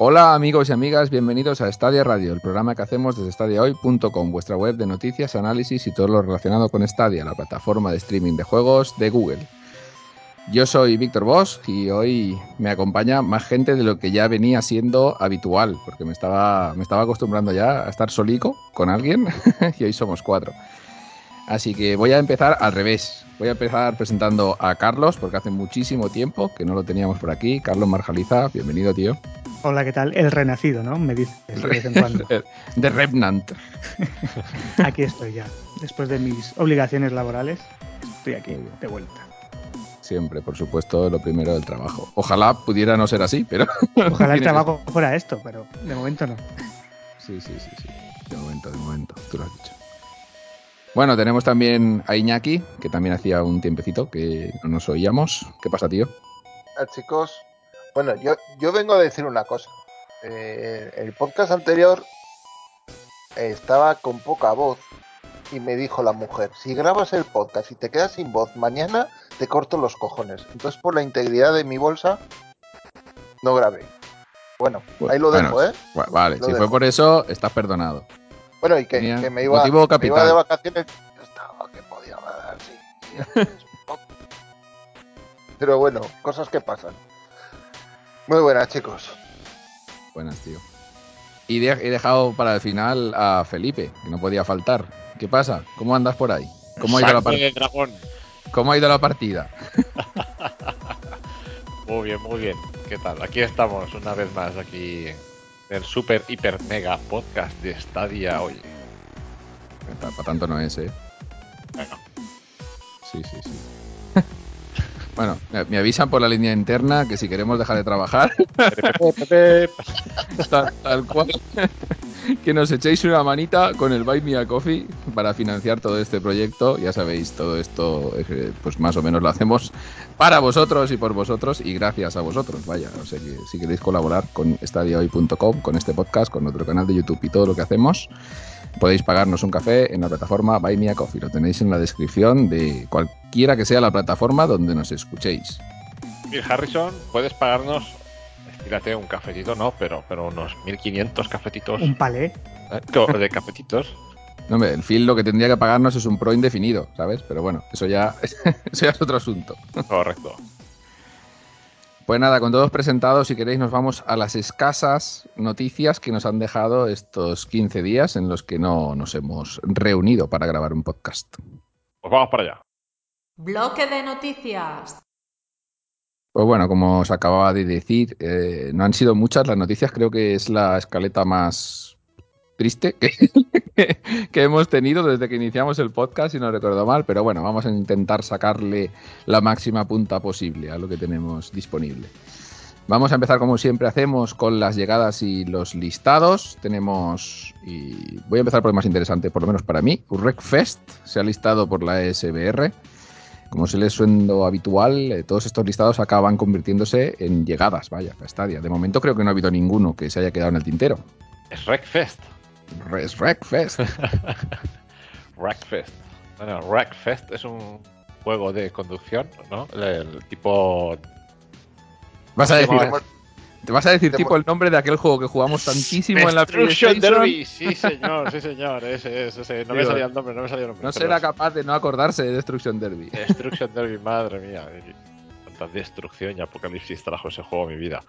Hola amigos y amigas, bienvenidos a Stadia Radio, el programa que hacemos desde stadiahoy.com, vuestra web de noticias, análisis y todo lo relacionado con Stadia, la plataforma de streaming de juegos de Google. Yo soy Víctor Bosch y hoy me acompaña más gente de lo que ya venía siendo habitual, porque me estaba, me estaba acostumbrando ya a estar solico con alguien y hoy somos cuatro. Así que voy a empezar al revés. Voy a empezar presentando a Carlos, porque hace muchísimo tiempo que no lo teníamos por aquí. Carlos Marjaliza, bienvenido, tío. Hola, ¿qué tal? El renacido, ¿no? Me dices de vez en cuando. De Revenant. aquí estoy ya. Después de mis obligaciones laborales, estoy aquí de vuelta. Siempre, por supuesto, lo primero del trabajo. Ojalá pudiera no ser así, pero. Ojalá el trabajo fuera esto, pero de momento no. Sí, sí, sí, sí. De momento, de momento. Tú lo has dicho. Bueno, tenemos también a Iñaki, que también hacía un tiempecito que no nos oíamos. ¿Qué pasa, tío? Ah, chicos, bueno, yo, yo vengo a decir una cosa. Eh, el podcast anterior estaba con poca voz y me dijo la mujer, si grabas el podcast y te quedas sin voz mañana, te corto los cojones. Entonces, por la integridad de mi bolsa, no grabé. Bueno, ahí lo dejo, ¿eh? Vale, si fue por eso, estás perdonado. Bueno, y que, me, iba, de vacaciones. Estaba que podía dar, sí. Pero bueno, cosas que pasan. Muy buenas, chicos. Buenas, tío. Y he dejado para el final a Felipe, que no podía faltar. ¿Qué pasa? ¿Cómo andas por ahí? ¿Cómo ha ido la partida? ¿Cómo ha ido la partida? muy bien, muy bien. ¿Qué tal? Aquí estamos una vez más, aquí el super, hiper, mega podcast de Stadia, oye. Para tanto no es, ¿eh? Bueno. Sí, sí, sí. Bueno, me avisan por la línea interna que si queremos dejar de trabajar, tal, cual, que nos echéis una manita con el Buy Me a Coffee para financiar todo este proyecto. Ya sabéis, todo esto, eh, pues más o menos lo hacemos para vosotros y por vosotros y gracias a vosotros. Vaya, o sea que si queréis colaborar con estadiohoy.com, con este podcast, con nuestro canal de YouTube y todo lo que hacemos, podéis pagarnos un café en la plataforma Buy Me a Coffee. Lo tenéis en la descripción de cualquiera que sea la plataforma donde nos escuchéis. Y Harrison, puedes pagarnos, estírate un cafetito, no, pero, pero unos 1500 cafetitos. Un palé. ¿Eh? De cafetitos. No, hombre, el film lo que tendría que pagarnos es un pro indefinido, ¿sabes? Pero bueno, eso ya, eso ya es otro asunto. Correcto. Pues nada, con todos presentados, si queréis, nos vamos a las escasas noticias que nos han dejado estos 15 días en los que no nos hemos reunido para grabar un podcast. Pues vamos para allá. Bloque de noticias. Pues bueno, como os acababa de decir, eh, no han sido muchas las noticias, creo que es la escaleta más triste que, hemos tenido desde que iniciamos el podcast, si no recuerdo mal, pero bueno, vamos a intentar sacarle la máxima punta posible a lo que tenemos disponible. Vamos a empezar como siempre hacemos con las llegadas y los listados. Tenemos, y voy a empezar por el más interesante, por lo menos para mí, Fest se ha listado por la SBR. Como se les suendo habitual, eh, todos estos listados acaban convirtiéndose en llegadas, vaya, a Stadia. De momento creo que no ha habido ninguno que se haya quedado en el tintero. Es Wreckfest. Es Wreckfest. Wreckfest. Bueno, Wreckfest es un juego de conducción, ¿no? El, tipo. Vas a decir. Te vas a decir tipo el nombre de aquel juego que jugamos tantísimo en la PlayStation. Derby, sí señor, sí señor, ese, ese, No me salía el nombre, no me salía el nombre. No será capaz de no acordarse de Destruction Derby. Destruction Derby, madre mía. Tanta destrucción y apocalipsis trajo ese juego a mi vida.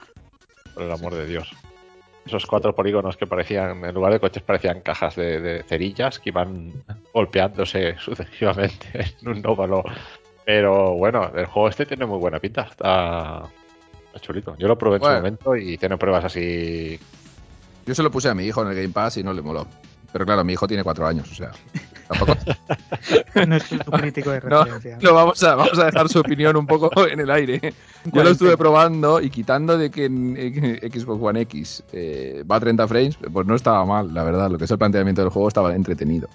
Por el amor de Dios esos cuatro polígonos que parecían, en lugar de coches, parecían cajas de, cerillas que iban golpeándose sucesivamente en un óvalo. Pero bueno, el juego este tiene muy buena pinta, está, chulito. Yo lo probé en su momento y tiene pruebas así. Yo se lo puse a mi hijo en el Game Pass y no le moló. Pero claro, mi hijo tiene cuatro años, o sea, tampoco. no es un crítico de referencia. No, vamos, a, vamos a dejar su opinión un poco en el aire. Yo lo estuve probando y quitando de que en Xbox One X eh, va a 30 frames, pues no estaba mal, la verdad. Lo que es el planteamiento del juego estaba entretenido.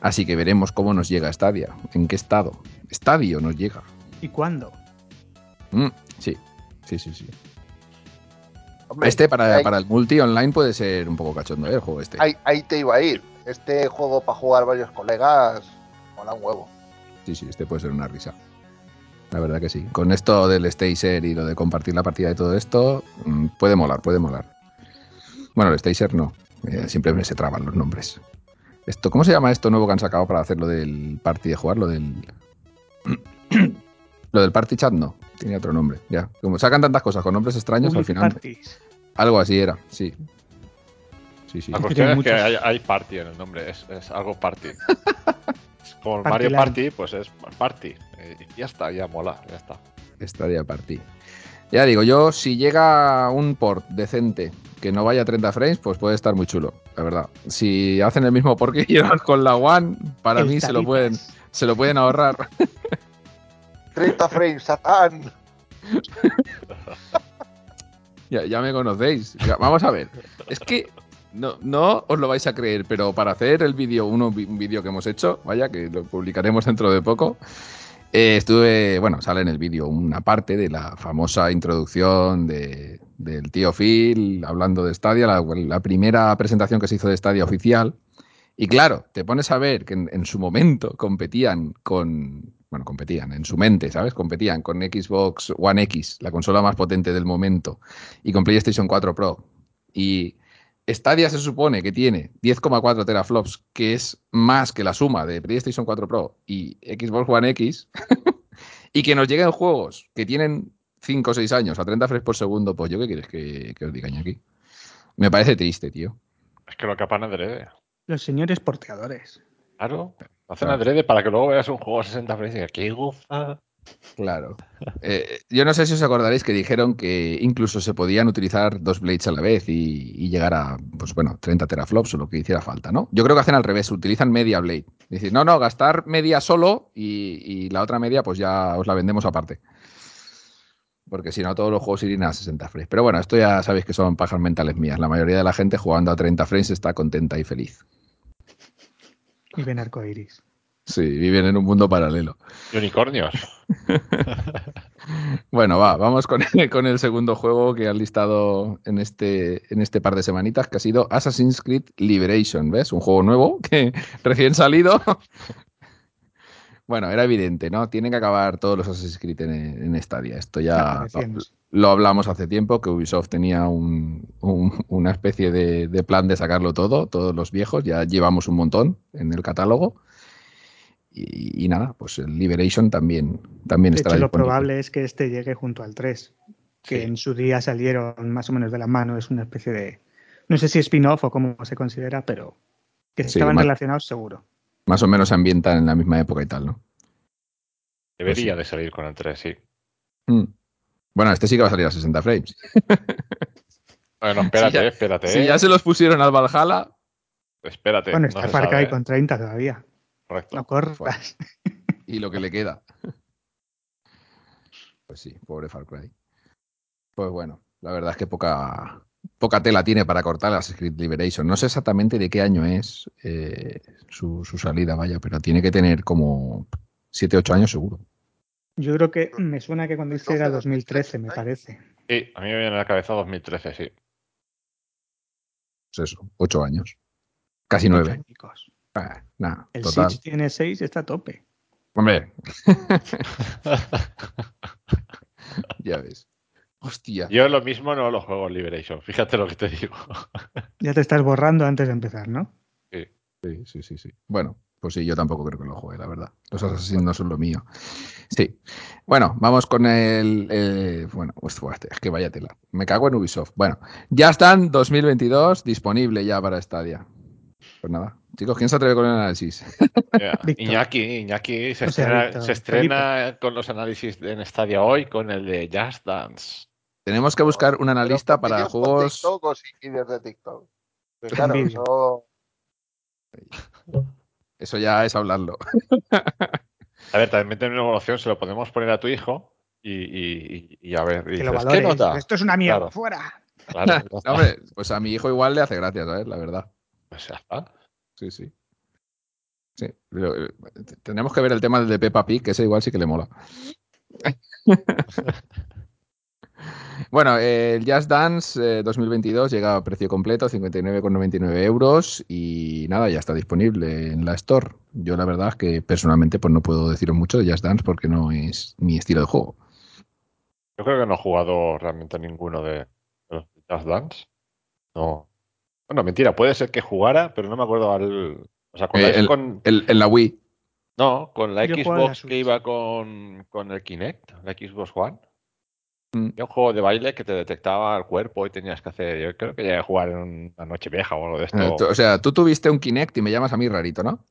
Así que veremos cómo nos llega Stadia, en qué estado. Estadio nos llega. ¿Y cuándo? Mm, sí, sí, sí, sí este para, para, el multi online puede ser un poco cachondo ¿eh? el juego este. Ahí, te iba a ir. Este juego para jugar varios colegas mola un huevo. Sí, sí, este puede ser una risa. La verdad que sí. Con esto del Stacer y lo de compartir la partida y todo esto, mm, puede molar, puede molar. Bueno, el Stacer no. Eh, siempre me se traban los nombres. Esto, ¿Cómo se llama esto nuevo que han sacado para hacer lo del party de jugar? Lo del. lo del party chat no. Tiene otro nombre. Ya. Como sacan tantas cosas con nombres extraños, al final. Parties. Algo así era, sí. Sí, sí. La cuestión es que hay, hay party en el nombre, es, es algo party. Es Como Party Mario Land. Party, pues es party. Eh, Y ya está, ya mola, ya está. Estaría party. Ya digo, yo, si llega un port decente que no vaya a 30 frames, pues puede estar muy chulo, la verdad. Si hacen el mismo port que llevan con la One, para El mí se lo pueden, se lo pueden ahorrar. 30 frames, Satán. Ya, ya me conocéis. Vamos a ver. Es que no, no os lo vais a creer, pero para hacer el vídeo, un vídeo que hemos hecho, vaya, que lo publicaremos dentro de poco, eh, estuve, bueno, sale en el vídeo una parte de la famosa introducción de, del tío Phil hablando de Stadia, la, primera presentación que se hizo de Stadia oficial. Y claro, te pones a ver que en su momento competían con, bueno, competían en su mente, ¿sabes? Competían con Xbox One X, la consola más potente del momento, y con PlayStation 4 Pro. Y Stadia se supone que tiene 10,4 teraflops, que es más que la suma de PlayStation 4 Pro y Xbox One X, y que nos lleguen juegos que tienen 5 o 6 años a 30 frames por segundo, pues yo qué quieres que, que os diga aquí. Me parece triste, tío. Es que lo capan adrede. Los señores porteadores. Claro. Lo hacen Claro. adrede para que luego veas un juego a 60 frames y digas, qué goza. Claro. Eh, yo no sé si os acordaréis que dijeron que incluso se podían utilizar dos blades a la vez y, y llegar a, pues bueno, 30 teraflops o lo que hiciera falta, ¿no? Yo creo que hacen al revés, utilizan media blade. Dicen, no, no, gastar media solo y, y la otra media pues ya os la vendemos aparte. Porque si no, todos los juegos irían a 60 frames. Pero bueno, esto ya sabéis que son pajas mentales mías. La mayoría de la gente jugando a 30 frames está contenta y feliz. Y ven arcoiris. Sí, viven en un mundo paralelo. Y unicornios. Bueno, va, vamos con, con el segundo juego que han listado en este, en este par de semanitas, que ha sido Assassin's Creed Liberation, ¿ves? Un juego nuevo que recién salido. Bueno, era evidente, ¿no? Tienen que acabar todos los Assassin's Creed en, en Stadia. Esto ya lo hablamos hace tiempo, que Ubisoft tenía un- un- una especie de, de plan de sacarlo todo, todos los viejos. Ya llevamos un montón en el catálogo. Y, y nada, pues el Liberation también, también De estará hecho, lo probable es que este llegue junto al 3, que Sí. en su día salieron más o menos de la mano. Es una especie de. No sé si spin-off o cómo se considera, pero que estaban relacionados seguro. Más o menos se ambientan en la misma época y tal, ¿no? Debería sí. de salir con el 3, sí. Mm. Bueno, este sí que va a salir a 60 frames. Bueno, espérate, Si ya- espérate. Si ya se los pusieron al Valhalla, Espérate. Bueno, no está se Far Cry ¿eh? con 30 todavía. Correcto. No corras. y lo que le queda. Pues sí, pobre Far Cry. Pues bueno, la verdad es que poca, poca tela tiene para cortar Assassin's Creed Liberation. No sé exactamente de qué año es eh, su, su salida, vaya, pero tiene que tener como 7, 8 años seguro. Yo creo que me suena que cuando hice era 2013, 2013, me parece. Sí, a mí me viene a la cabeza 2013, sí. Pues eso, 8 años. Casi Ocho 9. añicos. nada, El total. Siege tiene 6, está a tope. Hombre. ya ves. Hostia. Yo lo mismo no lo juego en Liberation, fíjate lo que te digo. Ya te estás borrando antes de empezar, ¿no? Sí, sí, sí, sí. Bueno, pues sí, yo tampoco creo que lo juegue, la verdad. Los Assassins no son lo mío. Sí. Bueno, vamos con el. el- bueno, pues, buah, es que vaya tela. Me cago en Ubisoft. Bueno, ya están 2022 disponible ya para Stadia. Pues nada, chicos, ¿quién se atreve con el análisis? Víctor. Iñaki, Iñaki se O sea, estrena, se estrena con los análisis en Stadia hoy con el de Just Dance. Tenemos que buscar un analista Pero para juegos. TikTok o sin vídeos de TikTok. Pues claro, eso- Eso ya es hablarlo. A ver, también tiene una evaluación, se lo podemos poner a tu hijo y, y- y- y a ver, y Que lo dices, valore. ¿qué nota? Esto es una mierda. Claro. ¡Fuera! Claro, No, hombre, pues a mi hijo igual le hace gracia, ¿sabes? La verdad. Pues ya está. Sí, sí. Sí. Pero, eh, tenemos que ver el tema del de Peppa Pig, que ese igual sí que le mola. Bueno, eh, el Just Dance eh, 2022 llega a precio completo, 59,99 euros y nada, ya está disponible en la Store. Yo la verdad es que personalmente pues no puedo deciros mucho de Just Dance porque no es mi estilo de juego. Yo creo que no he jugado realmente a ninguno de los Just Dance. No. Bueno, mentira, puede ser que jugara, pero no me acuerdo al. O sea, con la, Eh, el- con- El- en la Wii. no, con la Yo Xbox que iba con, con el Kinect, la Xbox One. Mm. Había un juego de baile que te detectaba el cuerpo y tenías que hacer. Yo creo que llegué a jugar en una noche vieja o algo de Eh, esto. o sea, tú tuviste un Kinect y me llamas a mí rarito, ¿no?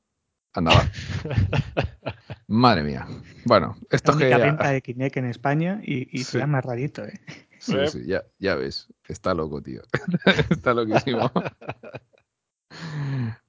Anda, va. Madre mía. Bueno, esto La que... única venta de Kinect en España y, y Sí. se llama rarito, ¿eh? Sí, Eh. sí, ya, ya ves. Está loco, tío. Está loquísimo.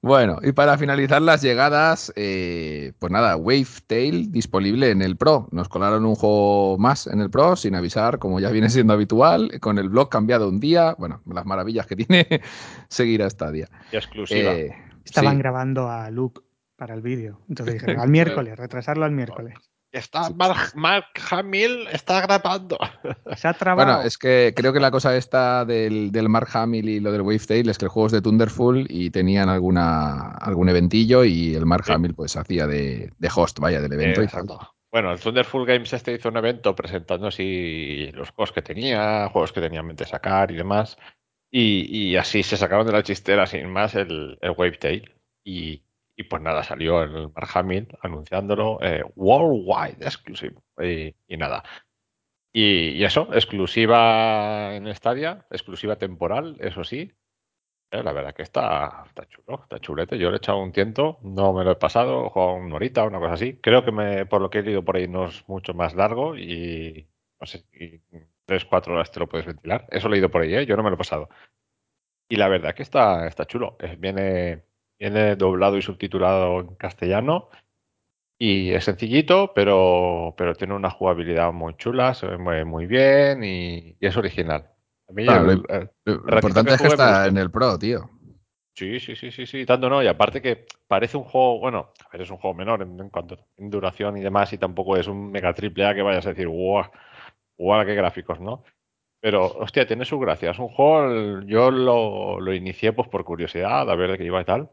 Bueno, y para finalizar las llegadas, eh, pues nada, Wavetail disponible en el Pro. Nos colaron un juego más en el Pro sin avisar, como ya viene siendo habitual, con el blog cambiado un día. Bueno, las maravillas que tiene seguir a Stadia. Y exclusiva. Eh, Estaban sí. grabando a Luke para el vídeo. Entonces dijeron, al miércoles, retrasarlo al miércoles. Está Mark, Mark Hamill está grabando. Se ha trabado. Bueno, es que creo que la cosa esta del, del Mark Hamill y lo del Wavetail es que el juego es de Thunderful y tenían alguna algún eventillo y el Mark Sí. Hamill pues hacía de, de host, vaya, del evento y tal. Exacto. Bueno, el Thunderful Games este hizo un evento presentando así los juegos que tenía, juegos que tenía en mente sacar y demás. Y, y así se sacaron de la chistera sin más el, el Wavetail. Y, y pues nada, salió el Mark anunciándolo eh, worldwide exclusive. Y, nada. Y, eso, exclusiva en Stadia, exclusiva temporal, eso sí. Eh, la verdad que está, está chulo, está chulete. Yo le he echado un tiento, no me lo he pasado, he una horita, una cosa así. Creo que me, por lo que he leído por ahí no es mucho más largo y no sé, y tres, cuatro horas te lo puedes ventilar. Eso he leído por ahí, ¿eh? yo no me lo he pasado. Y la verdad que está, está chulo. Eh, Viene, viene doblado y subtitulado en castellano. Y es sencillito, pero, pero tiene una jugabilidad muy chula, se ve muy, bien y, y es original. A mí Claro, el- el- Lo ratito importante que es que está en el Pro, tío. Sí, sí, sí, sí, sí, tanto no. Y aparte que parece un juego, bueno, a ver, es un juego menor en, en cuanto en duración y demás, y tampoco es un mega triple A que vayas a decir, guau, guau, qué gráficos, ¿no? Pero, hostia, tiene su gracia. Es un juego, yo lo, lo inicié pues por curiosidad, a ver de qué iba y tal.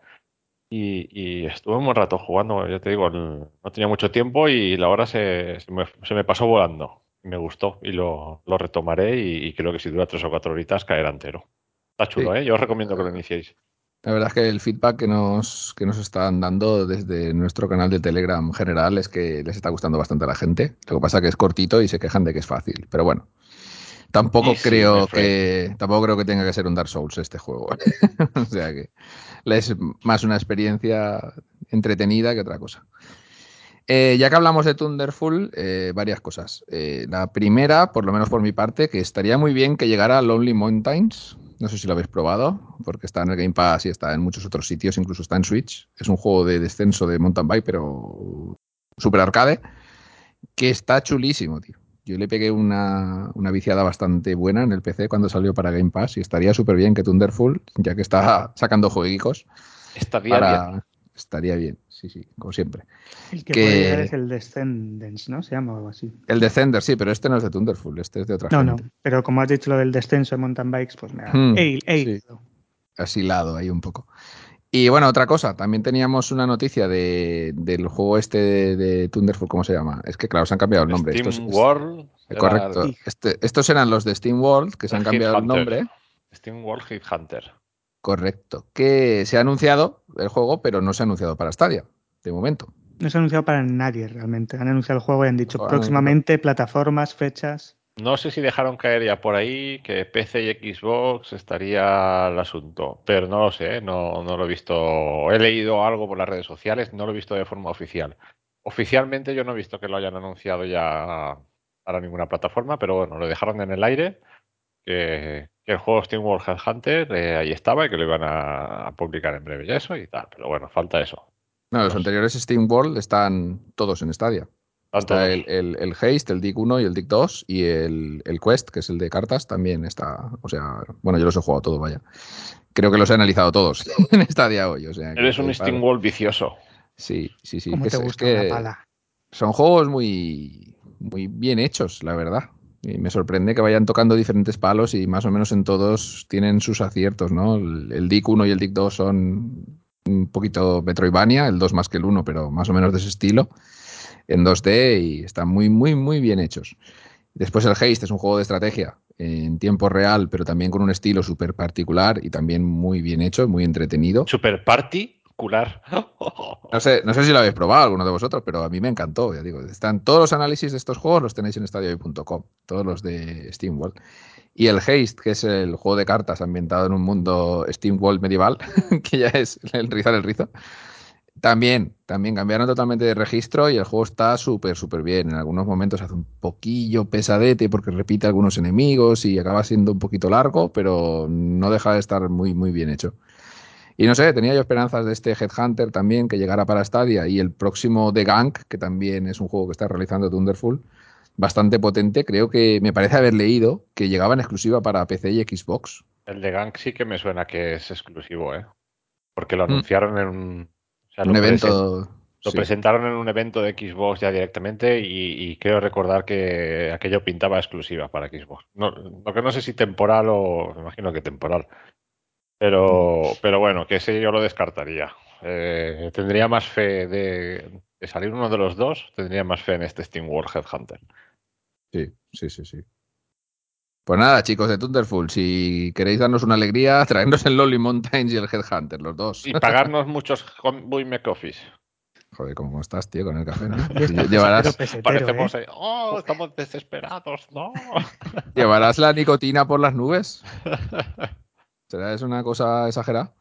Y, y estuve un buen rato jugando, ya te digo, no tenía mucho tiempo y la hora se, se me, se me pasó volando. Me gustó y lo, lo retomaré y, y creo que si dura tres o cuatro horitas caerá entero. Está chulo, Sí. ¿eh? Yo os recomiendo que lo iniciéis. La verdad es que el feedback que nos, que nos están dando desde nuestro canal de Telegram general es que les está gustando bastante a la gente. Lo que pasa es que es cortito y se quejan de que es fácil. Pero bueno, tampoco creo que tampoco creo que tenga que ser un Dark Souls este juego. o sea que es más una experiencia entretenida que otra cosa. Eh, ya que hablamos de Thunderful, eh, varias cosas. Eh, la primera, por lo menos por mi parte, que estaría muy bien que llegara a Lonely Mountains. No sé si lo habéis probado, porque está en el Game Pass y está en muchos otros sitios, incluso está en Switch. Es un juego de descenso de mountain bike, pero super arcade, que está chulísimo, tío. Yo le pegué una, una viciada bastante buena en el PC cuando salió para Game Pass y estaría súper bien que Thunderful, ya que está sacando jueguicos, Estaría para... bien. estaría bien, sí, sí, como siempre. el que, que- puede llegar es el Descendants, ¿no? Se llama o algo así. El Descender, sí, pero este no es de Thunderful, este es de otra No, no. gente. Pero como has dicho lo del descenso de mountain bikes, pues me ha. Hmm, Ey, ey, sí. Asilado ahí un poco. Y bueno, otra cosa, también teníamos una noticia de, del juego este de, de Thunderful, ¿cómo se llama? Es que claro, se han cambiado el nombre. Steam Estos- World. correcto. Este- estos eran los de Steam World, que se han cambiado el nombre. Steam World Hit Hunter. Correcto. Que se ha anunciado el juego, pero no se ha anunciado para Stadia, de momento. No se ha anunciado para nadie realmente. Han anunciado el juego y han dicho próximamente plataformas, fechas. No sé si dejaron caer ya por ahí que PC y Xbox estaría el asunto, pero no lo sé, ¿eh? no, no lo he visto. He leído algo por las redes sociales, no lo he visto de forma oficial. Oficialmente yo no he visto que lo hayan anunciado ya para ninguna plataforma, pero bueno, lo dejaron en el aire, que, que el juego Steam World Headhunter eh, ahí estaba y que lo iban a, a publicar en breve y eso y tal, pero bueno, falta eso. No, los anteriores Steam World están todos en Stadia. Está el, el, el Haste, el Dig 1 y el Dig 2 y el, el Quest, que es el de cartas, también está. O sea, bueno, yo los he jugado todos, vaya. Creo que los he analizado todos en Stadia hoy. O sea, que- Eres un Steam World vicioso. Sí, sí, sí. ¿Cómo que te es- es gusta que una pala? son juegos muy, muy bien hechos, la verdad. Y me sorprende que vayan tocando diferentes palos y más o menos en todos tienen sus aciertos, ¿no? El, el DIC 1 y el DIC 2 son un poquito Metroidvania, el 2 más que el 1, pero más o menos de ese estilo, en 2D y están muy, muy, muy bien hechos. Después el Haste es un juego de estrategia en tiempo real, pero también con un estilo súper particular y también muy bien hecho, muy entretenido. Super particular. No sé, no sé si lo habéis probado alguno de vosotros, pero a mí me encantó. Ya digo, están todos los análisis de estos juegos los tenéis en stadiohoy.com, todos los de SteamWorld. Y el Haste, que es el juego de cartas ambientado en un mundo SteamWorld medieval, que ya es el rizar el rizo. También, también cambiaron totalmente de registro y el juego está súper, súper bien. En algunos momentos hace un poquillo pesadete porque repite algunos enemigos y acaba siendo un poquito largo, pero no deja de estar muy, muy bien hecho. Y no sé, tenía yo esperanzas de este Headhunter también que llegara para Stadia y el próximo The Gang, que también es un juego que está realizando Thunderful, bastante potente. Creo que me parece haber leído que llegaba en exclusiva para PC y Xbox. El de Gang sí que me suena que es exclusivo, ¿eh? Porque lo Mm. anunciaron en un, o sea, Un lo presen- evento. Lo sí. presentaron en un evento de Xbox ya directamente y, y creo recordar que aquello pintaba exclusiva para Xbox. No, lo que no sé si temporal o me imagino que temporal. Pero, pero bueno, que ese yo lo descartaría. Eh, tendría más fe de, de salir uno de los dos, tendría más fe en este Steam World Headhunter. Sí, sí, sí, sí. Pues nada, chicos de Thunderful, si queréis darnos una alegría, traernos el Lonely Mountains y el Headhunter, los dos. Y pagarnos muchos Buy Coffees. Joder, ¿cómo estás, tío, con el café? ¿no? Llevarás, pesetero, pesetero, Parecemos, ¿eh? oh, estamos desesperados, no. llevarás la nicotina por las nubes. ¿Será eso una cosa exagerada?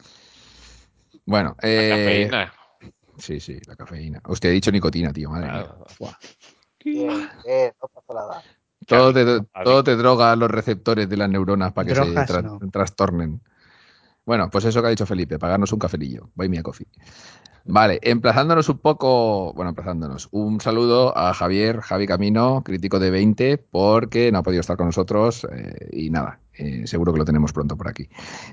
Bueno, eh, Cafeína. sí, sí, la cafeína. Hostia, he dicho nicotina, tío, madre mía. Ah, Buah. Bien, bien, no pasa nada. Todo te, todo te droga los receptores de las neuronas para que Drogas, se tra- no. trastornen. Bueno, pues eso que ha dicho Felipe, pagarnos un cafelillo. Buy me a coffee. Vale, emplazándonos un poco, bueno, emplazándonos, un saludo a Javier, Javi Camino, crítico de 20, porque no ha podido estar con nosotros eh, y nada, eh, seguro que lo tenemos pronto por aquí.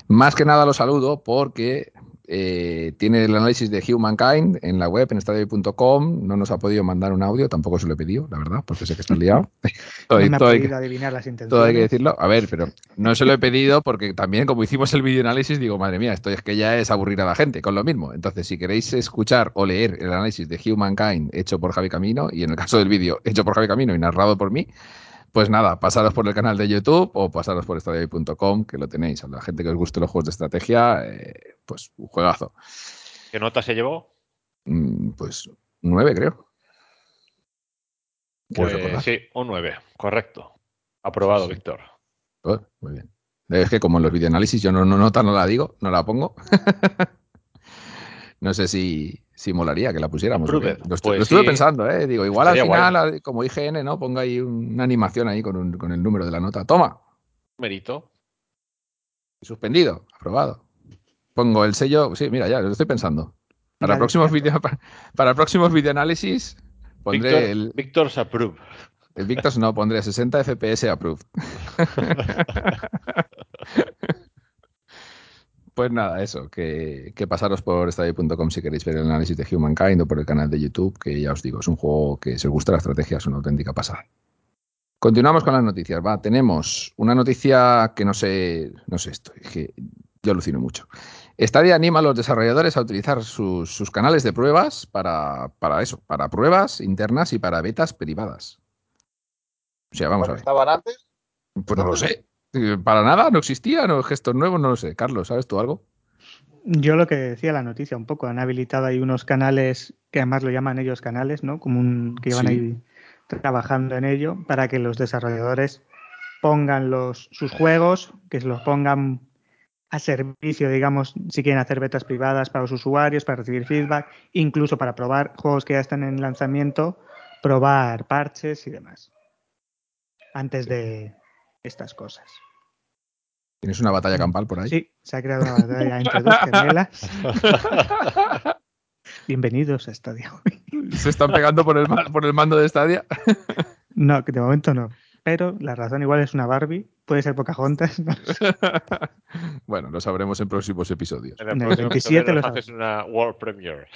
Más que nada lo saludo porque eh, tiene el análisis de Humankind en la web, en estadio.com, no nos ha podido mandar un audio, tampoco se lo he pedido, la verdad, porque sé que está liado. Todo- No me ha todo hay que- podido adivinar las intenciones. todo hay que decirlo. A ver, pero no se lo he pedido porque también, como hicimos el videoanálisis, digo, madre mía, esto es que ya es aburrir a la gente con lo mismo. Entonces, si queréis escuchar o leer el análisis de Humankind hecho por Javi Camino, y en el caso del vídeo hecho por Javi Camino y narrado por mí, pues nada, pasaros por el canal de YouTube o pasaros por estadio.com, que lo tenéis. A la gente que os guste los juegos de estrategia, eh, pues un juegazo. ¿Qué nota se llevó? Mm, Pues nueve, creo. Pues sí, un 9, correcto. Aprobado, Sí, sí. Víctor. Oh, muy bien. Es que como en los videoanálisis yo no, no nota, no la digo, no la pongo. no sé si, si molaría que la pusiéramos. Lo, Pues lo estuve sí. pensando, ¿eh? Digo, igual al final, a- como IGN, ¿no? Ponga ahí una animación ahí con, un- con el número de la nota. Toma, Mérito. suspendido, aprobado. Pongo el sello, sí, mira, ya lo estoy pensando. Para próximos video, para, para próximos videoanálisis pondré Víctor, el, Víctor's approve. el Victor, no, pondré 60 FPS approved. Pues nada, eso, que, que pasaros por estadio.com si queréis ver el análisis de Humankind o por el canal de YouTube, que ya os digo, es un juego que si os gusta la estrategia es una auténtica pasada. Continuamos con las noticias, va, tenemos una noticia que no sé, no sé esto, es que yo alucino mucho. Stadia anima a los desarrolladores a utilizar sus, sus canales de pruebas para, para eso, para pruebas internas y para betas privadas. O sea, vamos a ver. estaban antes. Pues no lo sé. Eh, Para nada, no existía, no gestos nuevos, no lo sé. Carlos, ¿sabes tú algo? Yo lo que decía la noticia un poco, han habilitado ahí unos canales que además lo llaman ellos canales, ¿no? Como un que Sí. ahí trabajando en ello para que los desarrolladores pongan los sus juegos, que se los pongan a servicio, digamos, si quieren hacer betas privadas para los usuarios, para recibir feedback, incluso para probar juegos que ya están en lanzamiento, probar parches y demás. Antes de estas cosas. ¿Tienes una batalla campal por ahí? Sí, se ha creado una batalla entre dos gemelas. Bienvenidos a Estadio. ¿Se están pegando por el, ma- por el mando de Stadia? No, que de momento no. Pero la razón igual es una Barbie, puede ser Pocahontas. ¿no? bueno, lo sabremos en próximos episodios. En el En el próximo 27 episodio lo haces una World Premiere.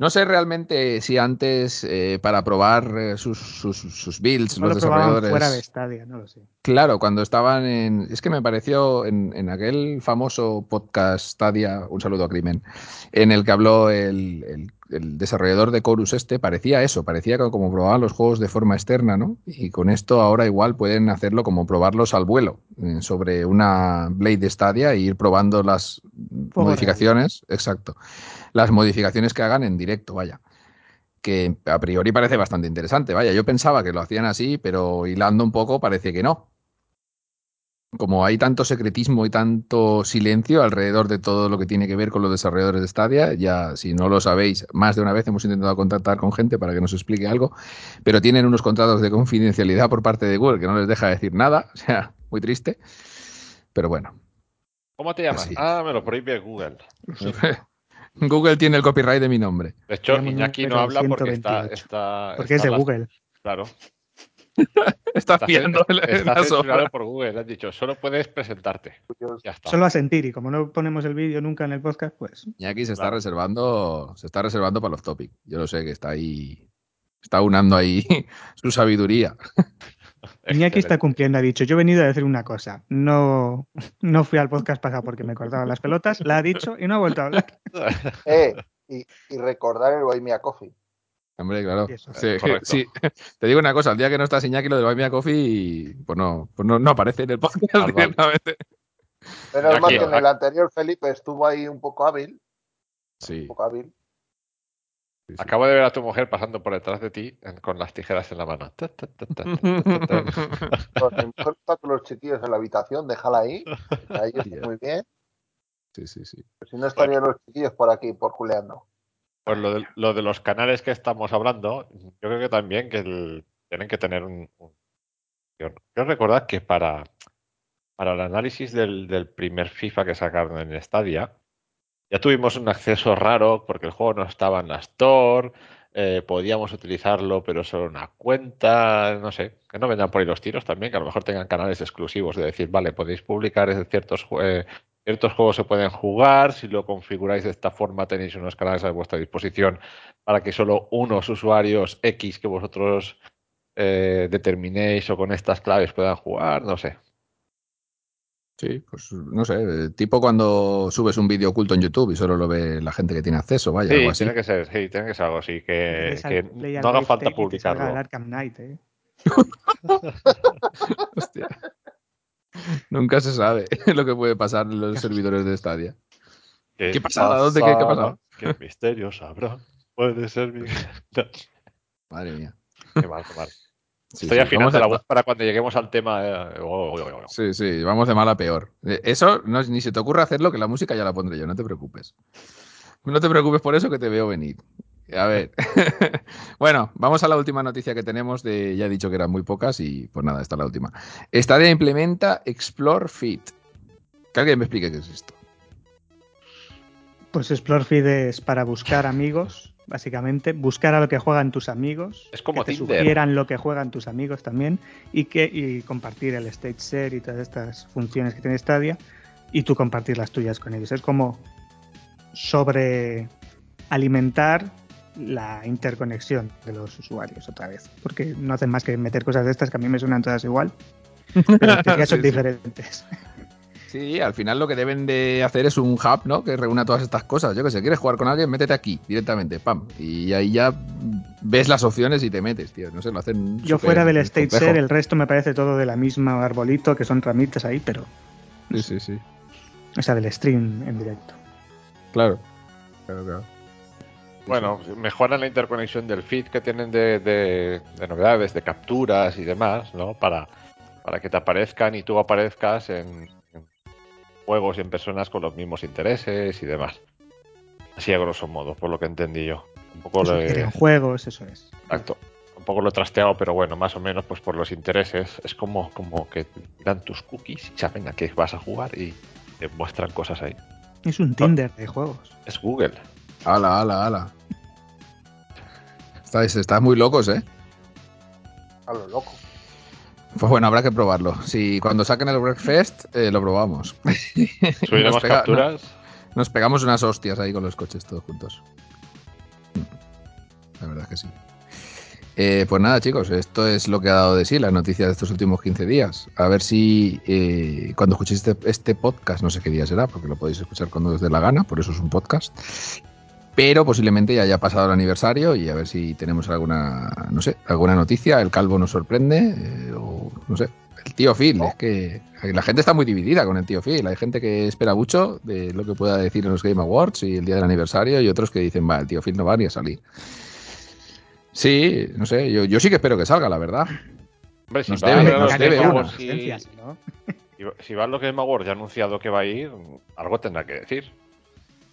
No sé realmente si antes, eh, para probar eh, sus, sus, sus builds, No los lo desarrolladores. fuera de Stadia, no lo sé. Claro, cuando estaban en. Es que me pareció en, en aquel famoso podcast Stadia, un saludo a Crimen, en el que habló el, el- el desarrollador de Chorus este, parecía eso, parecía que como probaban los juegos de forma externa, ¿no? Y con esto ahora igual pueden hacerlo como probarlos al vuelo, eh, sobre una Blade de Stadia e ir probando las modificaciones. Exacto. Las modificaciones que hagan en directo, vaya que a priori parece bastante interesante. Vaya, yo pensaba que lo hacían así, pero hilando un poco parece que no. Como hay tanto secretismo y tanto silencio alrededor de todo lo que tiene que ver con los desarrolladores de Stadia, ya si no lo sabéis, más de una vez hemos intentado contactar con gente para que nos explique algo, pero tienen unos contratos de confidencialidad por parte de Google que no les deja decir nada, o sea, muy triste. Pero bueno, ¿Cómo te llamas? Así. Ah, me lo prohíbe Google. Google tiene el copyright de mi nombre. De hecho, Iñaki no habla porque está. 128. está Porque es de Google. Claro. Está Está, viendo está censurado por Google. Le has dicho, solo puedes presentarte. Curioso. Ya está. Solo a sentir y como no ponemos el vídeo nunca en el podcast, pues Iñaki se está Claro. reservando, se está reservando para los topics. Yo lo sé que está ahí, está unando ahí su sabiduría. Iñaki está cumpliendo, ha dicho, yo he venido a decir una cosa, no, no fui al podcast pasado porque me cortaban las pelotas, la ha dicho y no ha vuelto a hablar. Eh, y, y recordar el Buy Me a Coffee. Hombre, claro. Sí. Te digo una cosa, el día que no estás Iñaki, lo de Buy Me a Coffee, pues no, pues no, no aparece en el podcast mal. directamente. Menos Aquí- mal que en el anterior Felipe estuvo ahí un poco hábil. Sí. Un poco hábil. sí, sí. Acabo de ver a tu mujer pasando por detrás de ti en- con las tijeras en la mano. Ta, ta, ta, ta, ta, ta, ta. Pero mi mujer está con los chiquillos en la habitación, déjala ahí. Ahí está muy bien. Sí, sí, sí. Si no estarían los chiquillos por aquí, por Juliano. Pues lo de, lo de los canales que estamos hablando, yo creo que también que el- tienen que tener un... un- Yo, yo recordad que para, para el análisis del, del primer FIFA que sacaron en Stadia, ya tuvimos un acceso raro porque el juego no estaba en la Store, eh, podíamos utilizarlo pero solo una cuenta, no sé, que no vendan por ahí los tiros también, que a lo mejor tengan canales exclusivos de decir, vale, podéis publicar ciertos eh, Ciertos juegos se pueden jugar, si lo configuráis de esta forma tenéis unos canales a vuestra disposición para que solo unos usuarios X que vosotros eh, determinéis o con estas claves puedan jugar, no sé. Sí, pues no sé, eh, tipo cuando subes un vídeo oculto en YouTube y solo lo ve la gente que tiene acceso, vaya, Sí, algo así. tiene que ser, sí, tiene que ser algo así, que, que no haga falta y te salga el publicarlo. Arkham Knight, ¿eh? Hostia. Nunca se sabe lo que puede pasar en los servidores de Stadia. ¿Qué pasada? ¿Dónde? ¿Qué- qué ha pasado? ¿Qué misterios habrá? Puede ser mi... Madre mía. qué mal, qué mal. Sí, Estoy sí, afinando la voz para cuando lleguemos al tema. eh, oh, oh, oh. Sí, sí, vamos de mal a peor. Eh, Eso no, ni se te ocurra hacerlo, que la música ya la pondré yo, no te preocupes. No te preocupes por eso que te veo venir. A ver. bueno, vamos a la última noticia que tenemos de, ya he dicho que eran muy pocas y pues nada, esta es la última. Stadia implementa Explore Fit. Que alguien me explique qué es esto. Pues Explorefeed es para buscar amigos, básicamente, buscar a lo que juegan tus amigos, Es como que te Tinder. sugieran lo que juegan tus amigos también y que y compartir el stage share y todas estas funciones que tiene Stadia y tú compartir las tuyas con ellos. Es como sobre alimentar la interconexión de los usuarios otra vez, porque no hacen más que meter cosas de estas que a mí me suenan todas igual, pero teoría son Sí, diferentes. Sí, al final lo que deben de hacer es un hub, ¿no? Que reúna todas estas cosas. Yo que sé, quieres jugar con alguien, métete aquí directamente, pam. Y ahí ya ves las opciones y te metes, tío. No sé, lo hacen. Yo fuera del complejo. share, el resto me parece todo de la misma arbolito, que son ramitas ahí, pero. Sí, sí, sí. O sea, del stream en directo. Claro. Claro, claro. Bueno, mejoran la interconexión del feed que tienen de, de- de novedades, de capturas y demás, ¿no? Para, para que te aparezcan y tú aparezcas en, en juegos y en personas con los mismos intereses y demás. Así a grosso modo, por lo que entendí yo. Un poco lo he, Sugieren juegos, eso es. exacto. Un poco lo he trasteado, pero bueno, más o menos pues por los intereses. Es como, como que dan tus cookies y saben a qué vas a jugar y te muestran cosas ahí. Es un Tinder de juegos. Es Google. Ala, ala, ala. Estáis, estáis muy locos, ¿eh? A lo loco. Pues bueno, habrá que probarlo. Si cuando saquen el Breakfast, eh, lo probamos. Subiremos Nos pega- capturas. Nos pegamos unas hostias ahí con los coches todos juntos. que sí. Eh, pues nada, chicos, esto es lo que ha dado de sí las noticias de estos últimos 15 días. A ver si eh, cuando escuchéis este, este podcast, no sé qué día será, porque lo podéis escuchar cuando os dé la gana, por eso es un podcast. Pero posiblemente ya haya pasado el aniversario y a ver si tenemos alguna, no sé, alguna noticia. El calvo nos sorprende, eh, o no sé, el tío Phil. Es que la gente está muy dividida con el tío Phil. Hay gente que espera mucho de lo que pueda decir en los Game Awards y el día del aniversario, y otros que dicen, va, el tío Phil no va ni a salir. Sí, no sé, yo, yo sí que espero que salga, la verdad. Hombre, si Nos va debe- nos debe una. Y- Ausencias, ¿no? si va- si va a los Game Awards ya ha anunciado que va a ir, algo tendrá que decir.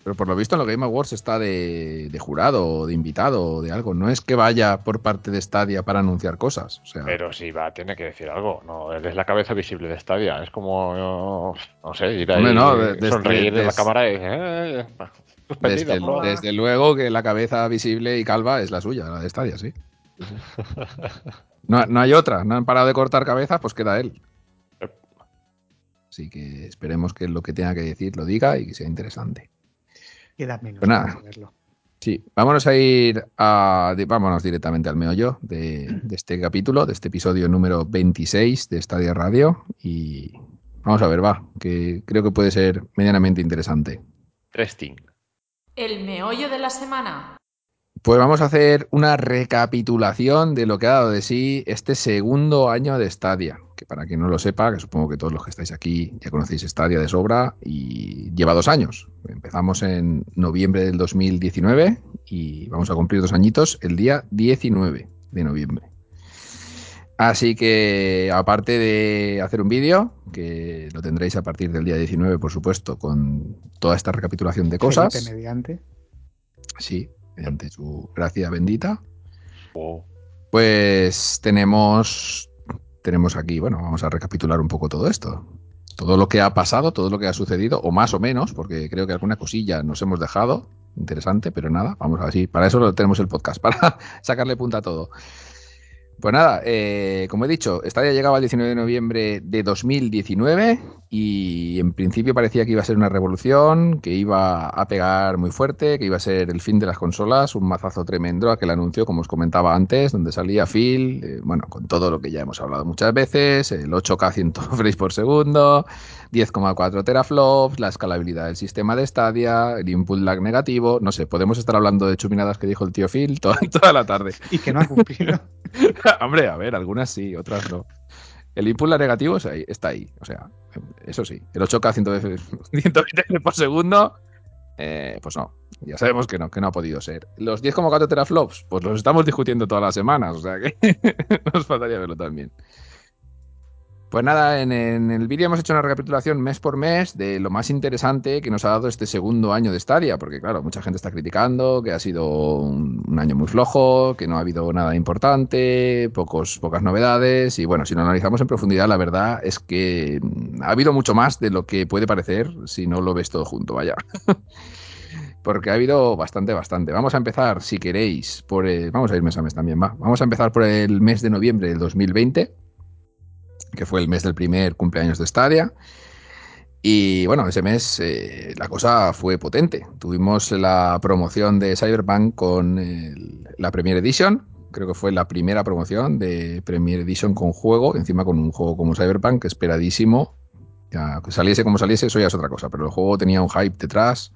Pero por lo visto en los Game Awards está de, de jurado o de invitado o de algo. No es que vaya por parte de Stadia para anunciar cosas. O sea, Pero si va, tiene que decir algo. No, él es la cabeza visible de Stadia. Es como, no, no sé, ir ahí, no, de- desde- sonreír de la cámara y eh, desde, ¿no? desde luego que la cabeza visible y calva es la suya, la de Stadia, sí. No, no hay otra. No han parado de cortar cabezas, pues queda él. Así que esperemos que lo que tenga que decir lo diga y que sea interesante. Queda menos Pues nada. para saberlo. Sí, vámonos a ir a. de- vámonos directamente al meollo de, de este capítulo, de este episodio número 26 de Stadia Radio. Y vamos a ver, va, que creo que puede ser medianamente interesante. Testing. El meollo de la semana. Pues vamos a hacer una recapitulación de lo que ha dado de sí este segundo año de Stadia. Que para quien no lo sepa, que supongo que todos los que estáis aquí ya conocéis Stadia de sobra, y lleva dos años. Empezamos en noviembre del 2019 y vamos a cumplir dos añitos el día 19 de noviembre. Así que, aparte de hacer un vídeo, que lo tendréis a partir del día 19, por supuesto, con toda esta recapitulación de cosas. Mediante. Sí, mediante su gracia bendita. Oh, Pues tenemos, tenemos aquí, bueno, vamos a recapitular un poco todo esto. Todo lo que ha pasado, todo lo que ha sucedido, o más o menos, porque creo que alguna cosilla nos hemos dejado. Interesante, pero nada, vamos así. Para eso tenemos el podcast, para sacarle punta a todo. Pues nada, eh, como he dicho, Stadia llegaba el 19 de noviembre de 2019 y en principio parecía que iba a ser una revolución, que iba a pegar muy fuerte, que iba a ser el fin de las consolas, un mazazo tremendo aquel anuncio, como os comentaba antes, donde salía Phil, eh, bueno, con todo lo que ya hemos hablado muchas veces, el 8K 100 frames por segundo, 10,4 teraflops, la escalabilidad del sistema de Stadia, el input lag negativo, no sé, podemos estar hablando de chuminadas que dijo el tío Phil toda, toda la tarde. Y que no ha cumplido. Hombre, a ver, algunas sí, otras no. El input lag negativo es ahí- está ahí, o sea, eso sí. El 8K 120 120 por segundo, eh, pues no, ya sabemos que no, que no ha podido ser. Los 10,4 teraflops, pues los estamos discutiendo todas las semanas, o sea que nos faltaría verlo también. Pues nada, en, el vídeo hemos hecho una recapitulación mes por mes de lo más interesante que nos ha dado este segundo año de Stadia, porque claro, mucha gente está criticando que ha sido un, un año muy flojo, que no ha habido nada importante, pocos, pocas novedades, y bueno, si lo analizamos en profundidad, la verdad es que mm, ha habido mucho más de lo que puede parecer si no lo ves todo junto, vaya. Porque ha habido bastante, bastante. Vamos a empezar, si queréis, por el, vamos a ir mes a mes también, va. Vamos a empezar por el mes de noviembre del 2020 que fue el mes del primer cumpleaños de Stadia. Y bueno, ese mes eh, la cosa fue potente. Tuvimos la promoción de Cyberpunk con la Premier Edition. Creo que fue la primera promoción de Premier Edition con juego, encima con un juego como Cyberpunk, esperadísimo. Ya, que saliese como saliese, eso ya es otra cosa, pero el juego tenía un hype detrás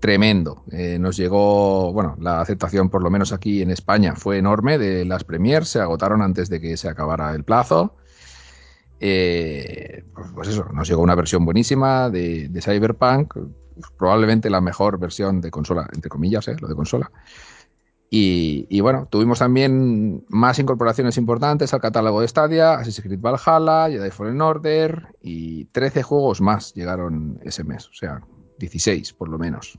tremendo. Eh, nos llegó, bueno, la aceptación por lo menos aquí en España fue enorme de las Premiers, se agotaron antes de que se acabara el plazo. Eh, pues, pues eso, nos llegó una versión buenísima de, de Cyberpunk, pues probablemente la mejor versión de consola, entre comillas, eh, lo de consola. Y, y bueno, tuvimos también más incorporaciones importantes al catálogo de Stadia, Assassin's Creed Valhalla, Jedi Fallen Order y 13 juegos más llegaron ese mes, o sea, 16 por lo menos.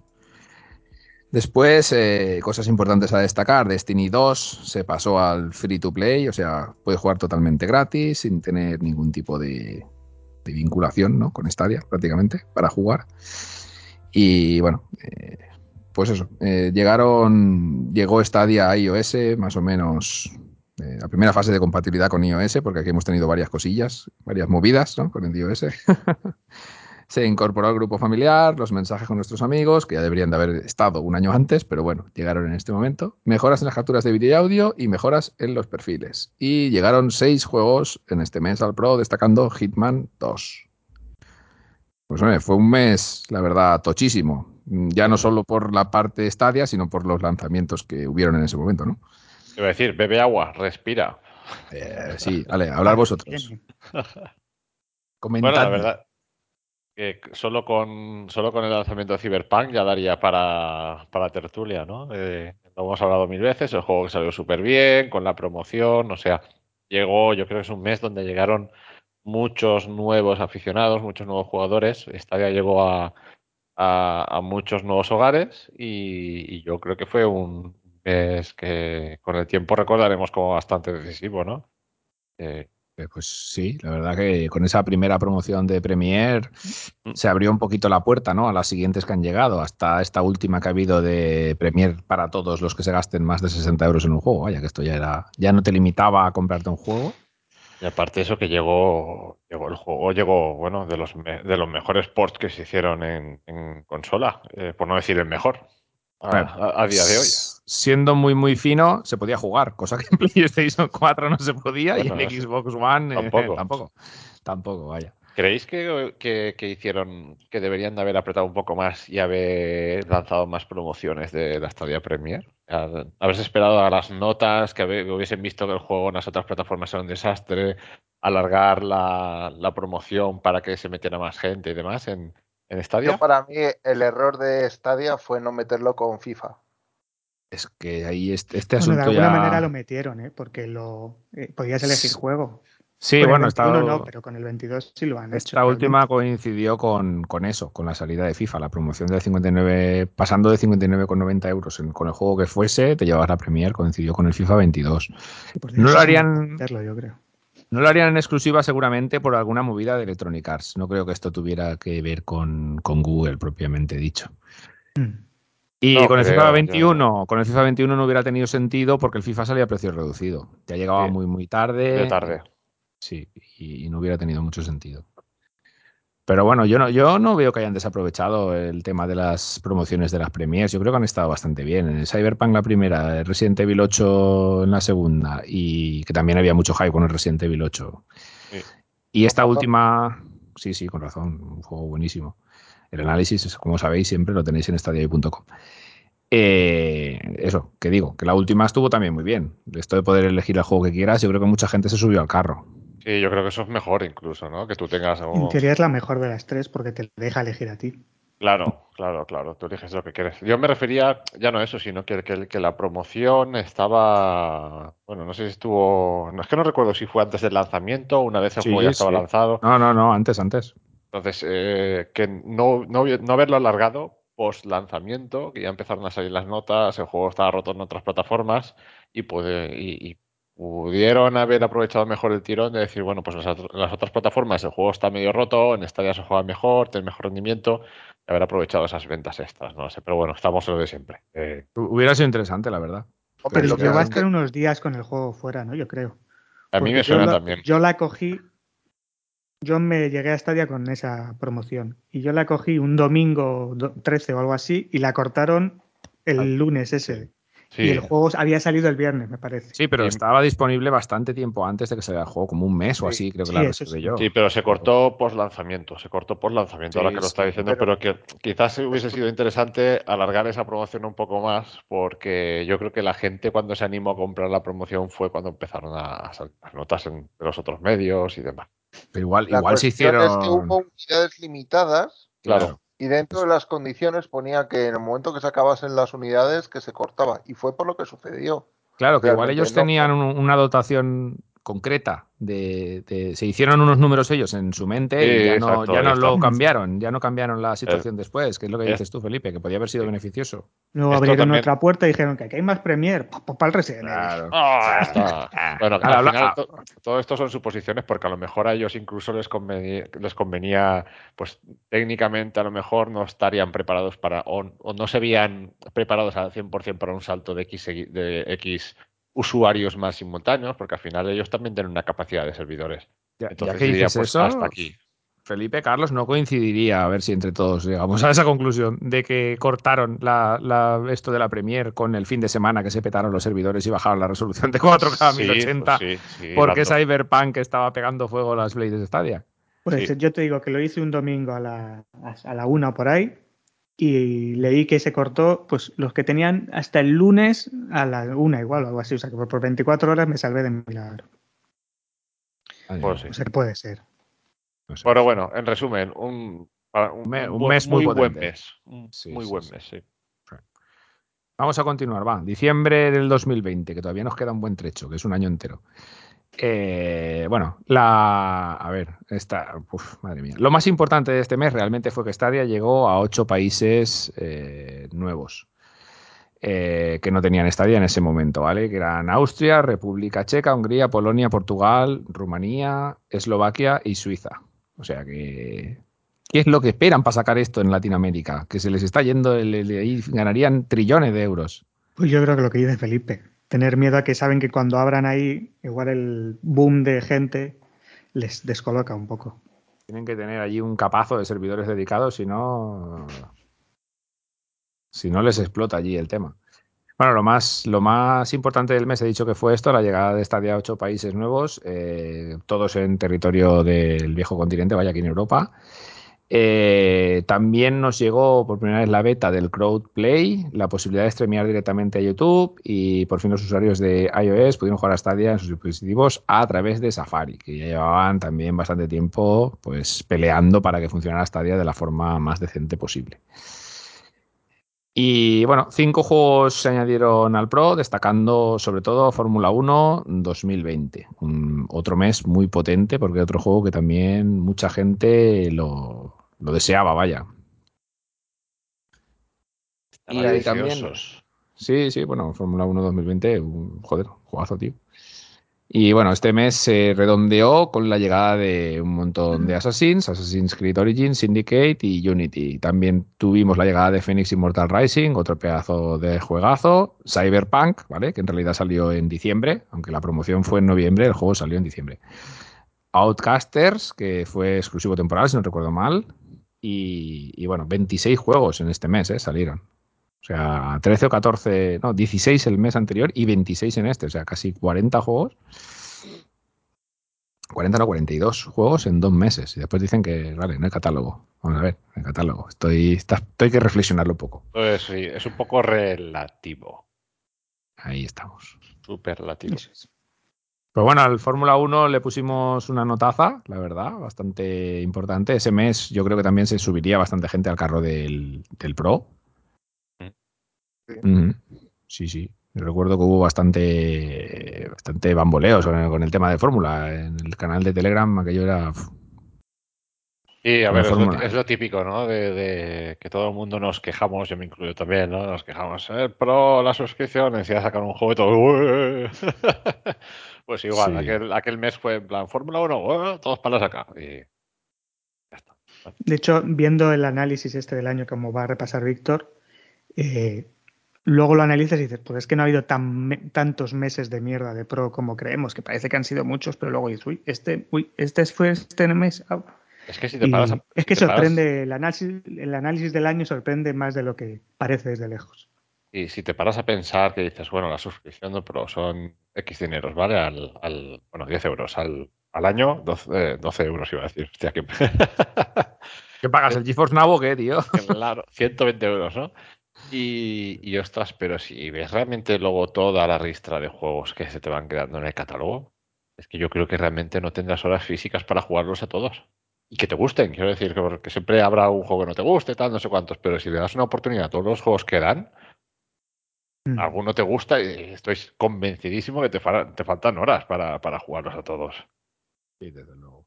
Después, eh, cosas importantes a destacar, Destiny 2 se pasó al free to play, o sea, puede jugar totalmente gratis, sin tener ningún tipo de, de vinculación ¿no? con Stadia prácticamente para jugar. Y bueno, eh, pues eso, eh, llegaron, llegó Stadia a iOS más o menos eh, la primera fase de compatibilidad con iOS, porque aquí hemos tenido varias cosillas, varias movidas ¿no? con el iOS. Se incorporó al grupo familiar, los mensajes con nuestros amigos, que ya deberían de haber estado un año antes, pero bueno, llegaron en este momento. Mejoras en las capturas de vídeo y audio y mejoras en los perfiles. Y llegaron seis juegos en este mes al Pro, destacando Hitman 2. Pues hombre, fue un mes, la verdad, tochísimo. Ya no solo por la parte Stadia, sino por los lanzamientos que hubieron en ese momento, ¿no? Iba a decir, bebe agua, respira. Eh, sí, vale, hablar vosotros. Comentad. Bueno, la verdad que solo con, solo con el lanzamiento de Cyberpunk ya daría para, para tertulia, ¿no? Eh, lo hemos hablado mil veces, el juego que salió súper bien, con la promoción, o sea, llegó, yo creo que es un mes donde llegaron muchos nuevos aficionados, muchos nuevos jugadores. Stadia llegó a, a, muchos nuevos hogares y, y yo creo que fue un mes que con el tiempo recordaremos como bastante decisivo, ¿no? Eh, Eh, Pues sí, la verdad que con esa primera promoción de Premiere Mm. se abrió un poquito la puerta, ¿no? A las siguientes que han llegado, hasta esta última que ha habido de Premiere para todos los que se gasten más de 60 euros en un juego. Vaya, que esto ya era, ya no te limitaba a comprarte un juego. Y aparte eso que llegó, llegó el juego, llegó, bueno, de los, me- de los mejores ports que se hicieron en, en consola, eh, por no decir el mejor, a- a día de hoy. Siendo muy, muy fino, se podía jugar, cosa que en PlayStation 4 no se podía y en Xbox One eh, tampoco. tampoco. Tampoco, vaya. ¿Creéis que, que- que hicieron, que deberían de haber apretado un poco más y haber lanzado más promociones de la Stadia Premier? A- Haberse esperado a las notas, que que hubiesen visto que el juego en las otras plataformas era un desastre, alargar la, la promoción para que se metiera más gente y demás en, en Stadia. Yo, para mí, el error de Stadia fue no meterlo con FIFA. Es que ahí este, este Bueno, de alguna ya... manera lo metieron, ¿eh? porque lo eh, podías elegir juego. Sí, con bueno, el 21 está... no, pero con el 22 sí lo han hecho. Esta realmente. última coincidió con, con eso, con la salida de FIFA, la promoción de 59, pasando de 59,90 euros en- con el juego que fuese, te llevabas la Premier, coincidió con el FIFA 22. Sí, por no lo harían- meterlo, yo creo. No lo harían en exclusiva seguramente por alguna movida de Electronic Arts. No creo que esto tuviera que ver con, con Google propiamente dicho. Mm. Y No con el creo, FIFA yo 21, con el FIFA 21 no hubiera tenido sentido porque el FIFA salía a precio reducido. Ya llegaba Sí. muy muy tarde. De tarde. Sí, y, y no hubiera tenido mucho sentido. Pero bueno, yo no, yo no veo que hayan desaprovechado el tema de las promociones de las premiers. Yo creo que han estado bastante bien. En el Cyberpunk la primera, el Resident Evil 8 en la segunda, y que también había mucho hype con el Resident Evil 8. Sí. Y esta última, sí, sí, con razón, un juego buenísimo. El análisis, como sabéis, siempre lo tenéis en stadio.com. Eh, eso, que digo, que la última estuvo también muy bien. Esto de poder elegir el juego que quieras, yo creo que mucha gente se subió al carro. Sí, yo creo que eso es mejor incluso, ¿no? Que tú tengas En un... teoría es la mejor de las tres porque te deja elegir a ti. Claro, claro, claro. Tú eliges lo que quieres. Yo me refería ya no a eso, sino que, que, que la promoción estaba. Bueno, no sé si estuvo. No es que no recuerdo si fue antes del lanzamiento o una vez el Sí, juego ya estaba sí. lanzado. No, no, no, antes, antes. Entonces, eh, que no, no, no haberlo alargado post lanzamiento, que ya empezaron a salir las notas, el juego estaba roto en otras plataformas y, puede, y, y pudieron haber aprovechado mejor el tirón de decir, bueno, pues en las, otr- en las otras plataformas el juego está medio roto, en Stadia se juega mejor, tiene mejor rendimiento, y haber aprovechado esas ventas extras, no lo sé, pero bueno, estamos en lo de siempre. Eh, Hubiera sido interesante, la verdad. Pero lo que yo va a estar unos días con el juego fuera, ¿no? Yo creo. a mí Porque me yo suena la- también. Yo la cogí. Yo me llegué a Stadia con esa promoción. Y yo la cogí un domingo do- 13 o algo así. Y la cortaron el Ah, lunes ese. Sí, Y el juego había salido el viernes, me parece. Sí, pero Sí. estaba disponible bastante tiempo antes de que saliera el juego, como un mes o Sí. así, creo que Sí, la sí. yo. Sí, pero se cortó post lanzamiento, se cortó post lanzamiento, Sí, ahora que lo está diciendo, pero, que quizás hubiese sido interesante alargar esa promoción un poco más, porque yo creo que la gente cuando se animó a comprar la promoción fue cuando empezaron a salir las notas en los otros medios y demás. Pero igual, La igual se hicieron. es que hubo unidades limitadas Claro. y dentro de las condiciones ponía que en el momento que se acabasen las unidades que se cortaba y fue por lo que sucedió. Claro, que igual ellos no. tenían un- una dotación concreta de, de- se hicieron unos números ellos en su mente y ya no, exacto, ya no lo cambiaron, ya no cambiaron la situación después, que es lo que es- dices tú, Felipe, que podía haber sido Sí. beneficioso. Luego Esto abrieron también- otra puerta y dijeron que aquí hay más Premier. Para el Resident Evil. Ah, está. Bueno, Ahora, al final ah. to- todo esto son suposiciones porque a lo mejor a ellos incluso les convenía, les convenía pues técnicamente a lo mejor no estarían preparados para o, o no se veían preparados al 100% para un salto de X, de X usuarios más simultáneos porque al final ellos también tienen una capacidad de servidores. Ya, ya Entonces que diría, dices pues eso, hasta aquí. Felipe Carlos no coincidiría, a ver si entre todos llegamos a esa conclusión, de que cortaron la, la- esto de la Premier con el fin de semana que se petaron los servidores y bajaron la resolución de 4K a Sí, 1080 pues sí, sí, porque Lando. Cyberpunk estaba pegando fuego a las Blades Stadia. Pues Sí. yo te digo que lo hice un domingo a la, a la una o por ahí y leí que se cortó, pues los que tenían hasta el lunes a la una igual o algo así. O sea que por 24 horas me salvé de milagro. Pues sí. O sea que puede ser. No sé. Pero bueno, en resumen, un, un, Un me- un buen- mes muy buen potente. mes. Un Sí, muy sí, buen sí. mes, sí. Vamos a continuar, va. Diciembre del 2020, que todavía nos queda un buen trecho, que es un año entero. Eh, bueno, la. A ver, esta. madre mía. Lo más importante de este mes realmente fue que Stadia llegó a ocho países eh, nuevos eh, que no tenían Stadia en ese momento, ¿vale? Que eran Austria, República Checa, Hungría, Polonia, Portugal, Rumanía, Eslovaquia y Suiza. O sea que. ¿Qué es lo que esperan para sacar esto en Latinoamérica? Que se les está yendo, el- ahí ganarían trillones de euros. Pues yo creo que lo que dice Felipe, tener miedo a que saben que cuando abran ahí, igual el boom de gente les descoloca un poco. Tienen que tener allí un capazo de servidores dedicados, si no. Si no les explota allí el tema. Bueno, lo más, lo más importante del mes he dicho que fue esto, la llegada de Stadia a ocho países nuevos, eh, todos en territorio del viejo continente, vaya aquí en Europa. Eh, también nos llegó por primera vez la beta del Crowdplay, la posibilidad de streamear directamente a YouTube y por fin los usuarios de iOS pudieron jugar a Stadia en sus dispositivos a través de Safari, que ya llevaban también bastante tiempo pues peleando para que funcionara Stadia de la forma más decente posible. Y bueno, cinco juegos se añadieron al Pro, destacando sobre todo Fórmula 1 2020. Un, otro mes muy potente porque otro juego que también mucha gente lo, lo deseaba, vaya. Y también- ansiosos. Sí, sí, bueno, Fórmula 1 2020, un, joder, jugazo, tío. Y bueno, este mes se redondeó con la llegada de un montón de Assassins, Assassin's Creed Origins, Syndicate y Unity. También tuvimos la llegada de Phoenix Immortal Rising, otro pedazo de juegazo, Cyberpunk, ¿vale? Que en realidad salió en diciembre, aunque la promoción fue en noviembre, el juego salió en diciembre. Outcasters, que fue exclusivo temporal, si no recuerdo mal. Y, y bueno, 26 juegos en este mes, ¿eh? Salieron. O sea, 13 o 14, no, 16 el mes anterior y 26 en este, o sea, casi 40 juegos. 40 no, 42 juegos en dos meses. Y después dicen que, vale, no hay catálogo. Vamos a ver, no hay catálogo. Estoy, está, estoy que reflexionarlo un poco. Pues sí, es un poco relativo. Ahí estamos. Súper relativo. Es. Pues bueno, al Fórmula 1 le pusimos una notaza, la verdad, bastante importante. Ese mes yo creo que también se subiría bastante gente al carro del, del Pro. Sí, sí. Yo recuerdo que hubo bastante, bastante bamboleos con el, con el tema de Fórmula. En el canal de Telegram aquello era... Sí, a ver, es lo, fórmula. es lo típico, ¿no? De, de que todo el mundo nos quejamos, yo me incluyo también, ¿no? Nos quejamos, el Pro, las suscripciones, y ya sacan un juego y todo. Pues igual, Sí. aquel, aquel mes fue en plan Fórmula 1, "Ué", todos palos acá. Y ya está. De hecho, viendo el análisis este del año como va a repasar Víctor, eh, luego lo analizas y dices, pues es que no ha habido tan me- tantos meses de mierda de pro como creemos, que parece que han sido muchos, pero luego dices, uy, este, uy, este fue este mes. au". Es que si te Y paras a- es que si te paras- sorprende, el, análisis, el análisis del año sorprende más de lo que parece desde lejos. Y si te paras a pensar que dices, bueno, la suscripción de Pro son X dineros, ¿vale? Al, al- bueno, 10 euros al, al año, 12, eh, 12 euros iba a decir. Hostia, que... ¿Qué pagas? ¿El GeForce Now o qué, tío? claro, 120 euros, ¿no? Y, y ostras, pero si ves realmente luego toda la ristra de juegos que se te van quedando en el catálogo, es que yo creo que realmente no tendrás horas físicas para jugarlos a todos. Y que te gusten, quiero decir, que porque siempre habrá un juego que no te guste, tal, no sé cuántos, pero si le das una oportunidad a todos los juegos que dan, Mm. alguno te gusta y estoy convencidísimo que te, fa- te faltan horas para, para jugarlos a todos. Sí, desde luego.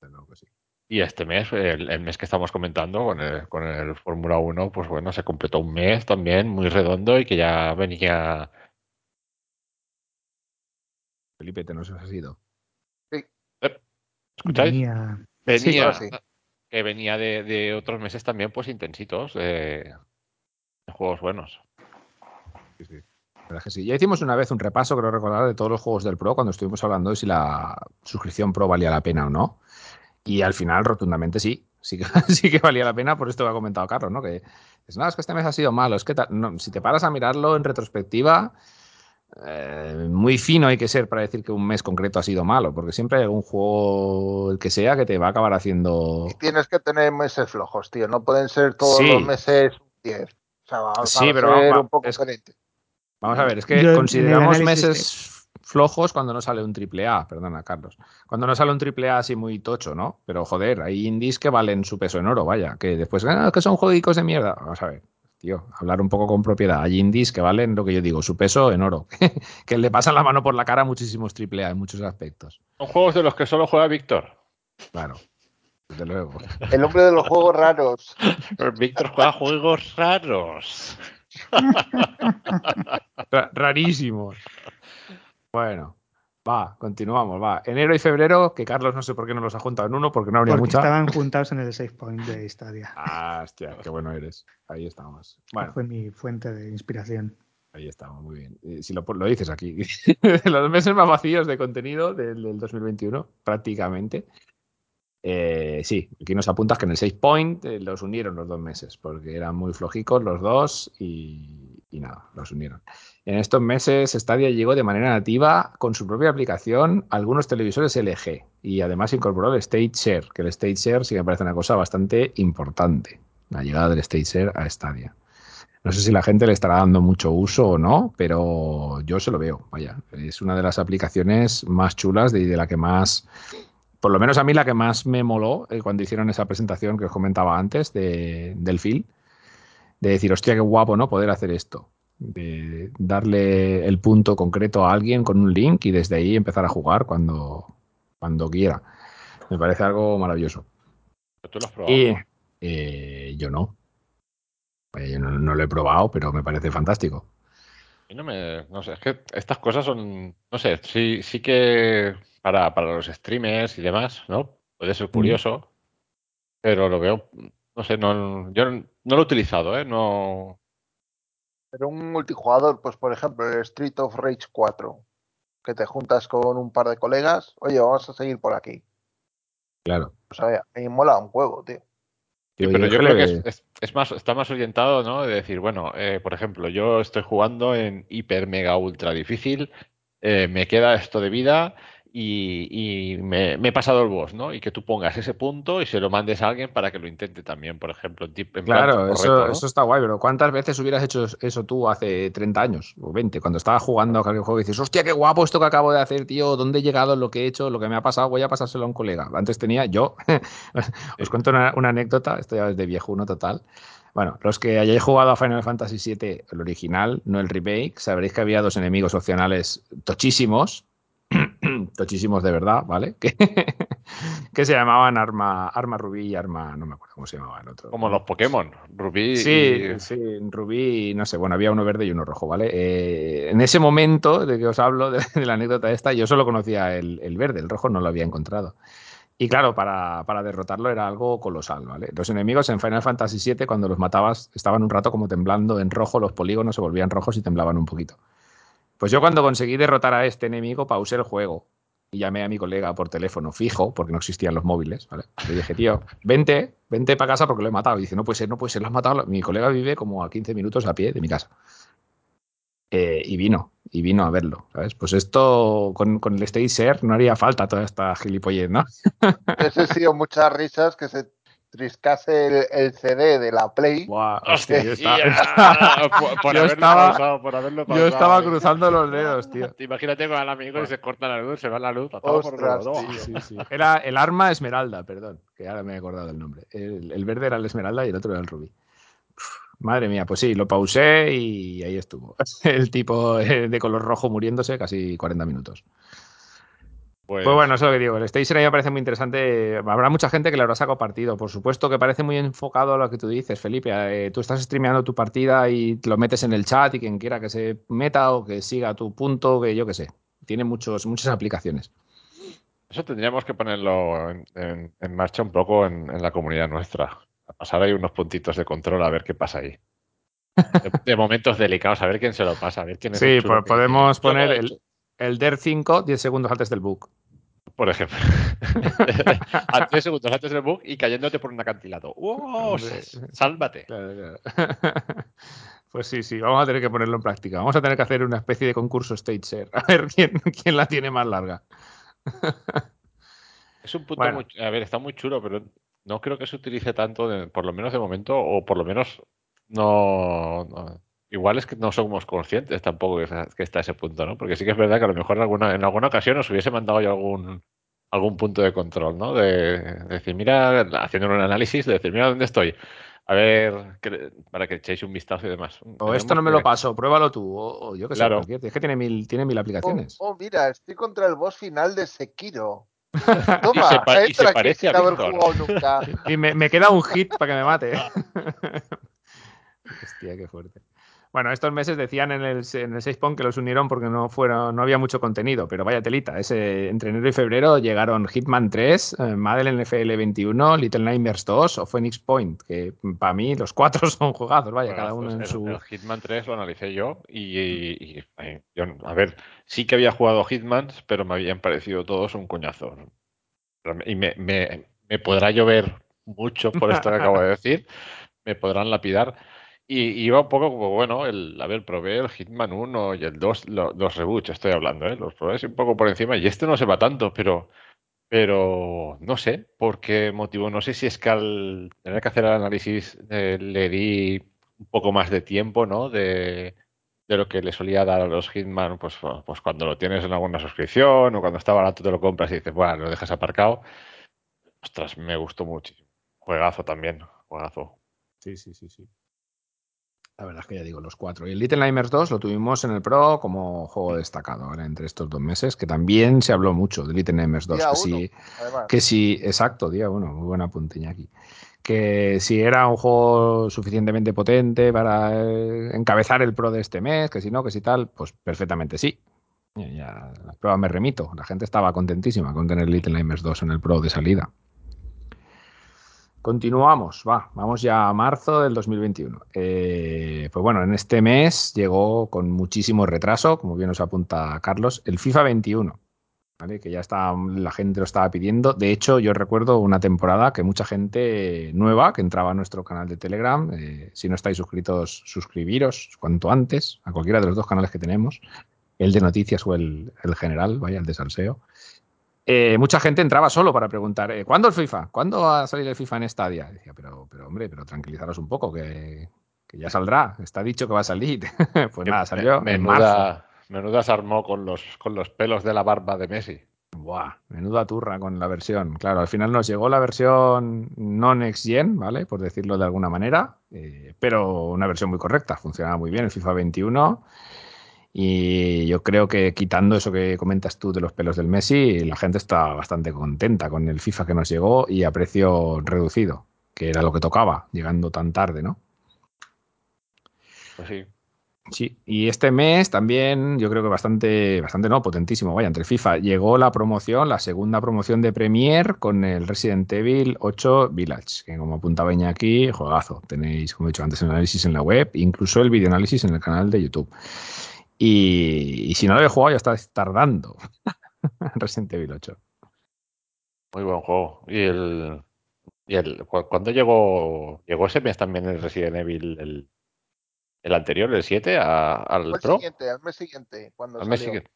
Desde luego que sí. Y este mes, el, el mes que estamos comentando con el, con el Fórmula 1, pues bueno, se completó un mes también muy redondo y que ya venía. Felipe, te nos has ido. ¿Escucháis? Venía- Venía, Sí, ahora sí. que venía de, de otros meses también, pues intensitos, de, de juegos buenos. Sí, sí. La verdad es que sí. Ya hicimos una vez un repaso, creo recordar, de todos los juegos del Pro cuando estuvimos hablando de si la suscripción Pro valía la pena o no. Y al final, rotundamente sí. Sí que, sí que valía la pena por esto que ha comentado Carlos, ¿no? Que es, no, es que este mes ha sido malo. Es que no, si te paras a mirarlo en retrospectiva, eh, muy fino hay que ser para decir que un mes concreto ha sido malo, porque siempre hay algún juego, el que sea, que te va a acabar haciendo. Y tienes que tener meses flojos, tío. No pueden ser todos Sí. los meses 10. O sea, Sí, a pero ser vamos, un poco es- diferente. Vamos a ver, es que Yo consideramos meses flojos cuando no sale un triple A, perdona, Carlos. Cuando no sale un triple A así muy tocho, ¿no? Pero joder, hay indies que valen su peso en oro, vaya, que después, ah, que son jueguicos de mierda. Vamos a ver, tío, hablar un poco con propiedad. Hay indies que valen lo que yo digo, su peso en oro, que le pasan la mano por la cara a muchísimos triple A en muchos aspectos. Son juegos de los que solo juega Víctor. Claro, desde luego. El hombre de los juegos raros. Víctor juega juegos raros. Ra- rarísimos. Bueno, va, continuamos, va. Enero y febrero, que Carlos no sé por qué no los ha juntado en uno, porque no habría Porque mucha. estaban juntados en el save point de Stadia. Ah, hostia, qué bueno eres. Ahí estamos. Bueno, Fue mi fuente de inspiración. ahí estamos, muy bien. Si lo dices aquí. Los meses más vacíos de contenido del, del 2021, prácticamente. Eh, sí, aquí nos apuntas que en el 6 point eh, los unieron los dos meses, porque eran muy flojicos los dos y, nada, los unieron. En estos meses Stadia llegó de manera nativa con su propia aplicación a algunos televisores LG y además incorporó el State Share, que el State Share sí que me parece una cosa bastante importante, la llegada del State Share a Stadia. No sé si la gente le estará dando mucho uso o no, pero yo se lo veo, vaya, es una de las aplicaciones más chulas y de la que más por lo menos a mí la que más me moló eh, cuando hicieron esa presentación que os comentaba antes de, del Phil, de decir, hostia, qué guapo, ¿no? Poder hacer esto. De darle el punto concreto a alguien con un link y desde ahí empezar a jugar cuando, cuando quiera. Me parece algo maravilloso. ¿Tú lo has probado? Y eh, yo no. Eh, Yo no, no lo he probado, pero me parece fantástico. Y no me, no sé, es que estas cosas son, no sé, sí, sí que para, para los streamers y demás, ¿no? Puede ser curioso, pero lo veo, no sé, no, yo no lo he utilizado, ¿eh? No, Pero un multijugador, pues por ejemplo, el Street of Rage 4, que te juntas con un par de colegas, oye, vamos a seguir por aquí. Claro. O sea, a mí mola un juego, tío. Sí, pero yo creo que- es, es- es más, está más orientado, ¿no? De decir, bueno, eh, por ejemplo, yo estoy jugando en hiper, mega, ultra difícil, eh, me queda esto de vida y, y me, me he pasado el boss, ¿no? Y que tú pongas ese punto y se lo mandes a alguien para que lo intente también, por ejemplo. en plan Claro, eso, reto, ¿no? eso está guay, pero ¿cuántas veces hubieras hecho eso tú hace 30 años o 20? Cuando estabas jugando a cualquier juego y dices, hostia, qué guapo esto que acabo de hacer, tío, ¿dónde he llegado, lo que he hecho, lo que me ha pasado? Voy a pasárselo a un colega. Antes tenía yo, os cuento una, una anécdota, esto ya es de viejuno total. Bueno, los que hayáis jugado a Final Fantasy VII, el original, no el remake, sabréis que había dos enemigos opcionales tochísimos, tochísimos de verdad, ¿vale? Que, que se llamaban Arma, Arma Rubí y Arma, no me acuerdo cómo se llamaba el otro. Como los Pokémon, Rubí Sí, y... sí, Rubí, no sé, bueno, había uno verde y uno rojo, ¿vale? Eh, en ese momento de que os hablo de, de la anécdota esta, yo solo conocía el, el verde, el rojo no lo había encontrado. Y claro, para, para derrotarlo era algo colosal, ¿vale? Los enemigos en Final Fantasy VII, cuando los matabas, estaban un rato como temblando en rojo, los polígonos se volvían rojos y temblaban un poquito. Pues yo cuando conseguí derrotar a este enemigo, pausé el juego y llamé a mi colega por teléfono fijo, porque no existían los móviles, ¿vale? Le dije, tío, vente, vente para casa porque lo he matado. Y dice, no puede ser, no puede ser, lo has matado. Mi colega vive como a 15 minutos a pie de mi casa. Eh, y vino, y vino a verlo, ¿sabes? Pues esto con, con el Stage Share no haría falta toda esta gilipollez, ¿no? Ese sido muchas risas que se triscase el, el CD de la Play. Buah, ¡Hostia! hostia, yo estaba, por, por yo haberlo estaba- pausado, por haberlo yo pausado, estaba ¿eh? cruzando los dedos, tío. Imagínate con el amigo y se corta la luz, se va la luz. por Ostras, tío. Sí, sí. Era el arma esmeralda, perdón, que ahora me he acordado del nombre. El, el verde era el esmeralda y el otro era el rubí. Madre mía, pues sí, lo pausé y ahí estuvo. El tipo eh, de color rojo muriéndose casi 40 minutos. Pues, Pues bueno, eso es lo que digo. El Station me parece muy interesante. Habrá mucha gente que le habrá sacado partido. Por supuesto que parece muy enfocado a lo que tú dices, Felipe. Eh, tú estás streameando tu partida y lo metes en el chat y quien quiera que se meta o que siga tu punto, que yo qué sé. Tiene muchos, muchas aplicaciones. Eso tendríamos que ponerlo en, en- en marcha un poco en, en la comunidad nuestra. A pasar ahí unos puntitos de control a ver qué pasa ahí. De, de momentos delicados, a ver quién se lo pasa, a ver quién es Sí, el pues podemos dice, "Yo lo he poner el, hecho". El DER 5 10 segundos antes del book. Por ejemplo. a segundos antes del bug y cayéndote por un acantilado. ¡Wow! ¡Sálvate! Claro, claro. Pues sí, sí, vamos a tener que ponerlo en práctica. Vamos a tener que hacer una especie de concurso stage share. A ver quién, quién la tiene más larga. Es un punto Bueno. muy. A ver, está muy chulo, pero no creo que se utilice tanto, de- por lo menos de momento, o por lo menos no. no- Igual es que no somos conscientes tampoco que, que está ese punto, ¿no? Porque sí que es verdad que a lo mejor en alguna, en alguna ocasión nos hubiese mandado yo algún algún punto de control, ¿no? De, de decir, mira, haciendo un análisis, de decir, mira dónde estoy. A ver, que- para que echéis un vistazo y demás. O esto no me lo paso, pruébalo tú. O, o yo qué sé, Claro. cualquier- Es que tiene mil, tiene mil Oh, aplicaciones. oh, mira, estoy contra el boss final de Sekiro. Y Toma, se pa- y se entra aquí parece a haber jugado nunca. Y me, me queda un hit para que me mate. Hostia, qué fuerte. Bueno, estos meses decían en el, en el 6 que los unieron porque no fueron, no había mucho contenido, pero vaya telita. Ese, entre enero y febrero llegaron Hitman 3, eh, Madden NFL 21, Little Nightmares 2 o Phoenix Point, que para mí los cuatro son jugados, vaya, Bueno, cada uno pues en el- su. el Hitman 3 lo analicé yo y, y- y, eh, yo, a ver, sí que había jugado Hitman, pero me habían parecido todos un coñazo. Y me, me- me podrá llover mucho por esto que acabo de decir, me podrán lapidar. Y, iba un poco como, bueno, el, a ver, probé el Hitman 1 y el 2, lo- los reboots, estoy hablando, ¿eh? Los probé un poco por encima y este no se va tanto, pero, pero no sé por qué motivo. No sé si es que al tener que hacer el análisis eh, le di un poco más de tiempo, ¿no? De, de lo que le solía dar a los Hitman, pues, pues cuando lo tienes en alguna suscripción o cuando está barato te lo compras y dices, bueno, lo dejas aparcado. Ostras, me gustó muchísimo. Juegazo también, juegazo. Sí, sí, sí, sí. La verdad es que ya digo, los cuatro. Y el Little Nightmares 2 lo tuvimos en el Pro como juego destacado ahora entre estos dos meses, que también se habló mucho de Little Nightmares 2. Día Que uno, sí, además. que sí, exacto, día uno, muy buena punteña aquí. Que si era un juego suficientemente potente para eh, encabezar el Pro de este mes, que si no, que si tal, pues perfectamente sí. Ya, ya, la prueba me remito. La gente estaba contentísima con tener Little Nightmares 2 en el Pro de salida. Continuamos, va, vamos ya a marzo del 2021. Eh, pues bueno, en este mes llegó con muchísimo retraso, como bien nos apunta Carlos, el FIFA 21, ¿vale? que ya está, la gente lo estaba pidiendo. De hecho, yo recuerdo una temporada que mucha gente nueva que entraba a nuestro canal de Telegram, eh, si no estáis suscritos, suscribiros cuanto antes a cualquiera de los dos canales que tenemos, el de noticias o el, el general, vaya, el de salseo. Eh, mucha gente entraba solo para preguntar, eh, ¿cuándo el FIFA? ¿Cuándo va a salir el FIFA en Stadia? Decía, pero, pero hombre, pero tranquilizaros un poco, que, que ya saldrá, está dicho que va a salir. pues nada, salió en marzo. Menuda, menuda se armó con los, con los pelos de la barba de Messi. Buah, menuda turra con la versión. Claro, al final nos llegó la versión no next gen, ¿vale? Por decirlo de alguna manera, eh, pero una versión muy correcta, funcionaba muy bien el FIFA 21. Y yo creo que quitando eso que comentas tú de los pelos del Messi, la gente está bastante contenta con el FIFA que nos llegó y a precio reducido, que era lo que tocaba, llegando tan tarde, ¿no? Pues sí. Sí, y este mes también yo creo que bastante, bastante no, potentísimo. Vaya, entre FIFA llegó la promoción, la segunda promoción de Premier con el Resident Evil 8 Village, que como apuntaba aquí, juegazo. Tenéis, como he dicho antes, el análisis en la web, incluso el videoanálisis en el canal de YouTube. Y, y si no lo habéis jugado, ya estáis tardando. Resident Evil 8. Muy buen juego. Y el. Y el cu- ¿Cuándo llegó? Llegó ese mes también el Resident Evil, el, el anterior, el 7, a- al el Pro. siguiente, al mes siguiente, cuando Al mes siguiente.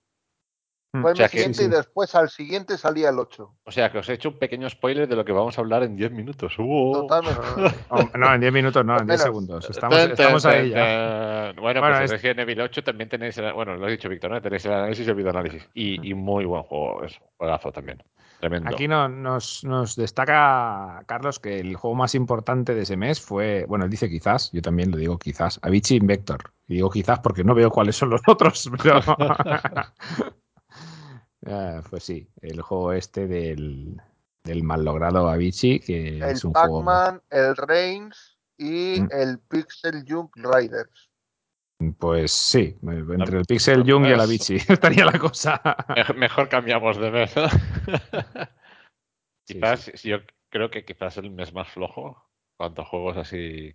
Fue el O sea mes que- siguiente sí, y después al siguiente salía el 8. O sea que os he hecho un pequeño spoiler de lo que vamos a hablar en 10 minutos. ¡Uh! Totalmente. Oh, no, en 10 minutos, no, en 10 Menos. segundos. Estamos, estamos ahí ya. Bueno, Bueno, pues es- el Resident Evil 8 también tenéis, el- bueno, lo has dicho Víctor, ¿no? Tenéis el análisis y el videoanálisis. Y, y muy buen juego, es un juegazo también. Tremendo. Aquí no- nos, nos destaca Carlos que el juego más importante de ese mes fue, bueno, él dice quizás, yo también lo digo quizás, Avicii Invector. Y digo quizás porque no veo cuáles son los otros, pero... Ah, pues sí, el juego este del, del mal logrado Avicii, que El es un juego... Pac-Man, el Reigns y Mm. el Pixel Junk Riders. Pues sí, entre el Pixel Jung y el. Avicii estaría la cosa. Mej- Mejor cambiamos de mes. ¿no? Sí, quizás, sí. sí, yo creo que quizás el mes más flojo. Cuanto juegos así.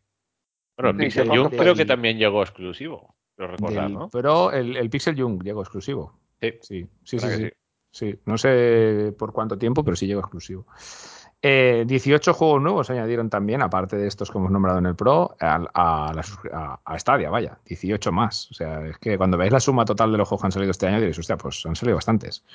Bueno, el Sí, Pixel yo creo que también llegó exclusivo. Creo recordar, Del ¿no? Pro, el, el Pixel Jung llegó exclusivo. Sí, Sí, sí, sí. ¿verdad que sí. No sé por cuánto tiempo, pero sí llegó exclusivo. Eh, 18 juegos nuevos se añadieron también, aparte de estos que hemos nombrado en el Pro, a, a, la a- Stadia, vaya, 18 más. O sea, es que cuando veis la suma total de los juegos que han salido este año, diréis, hostia, pues han salido bastantes.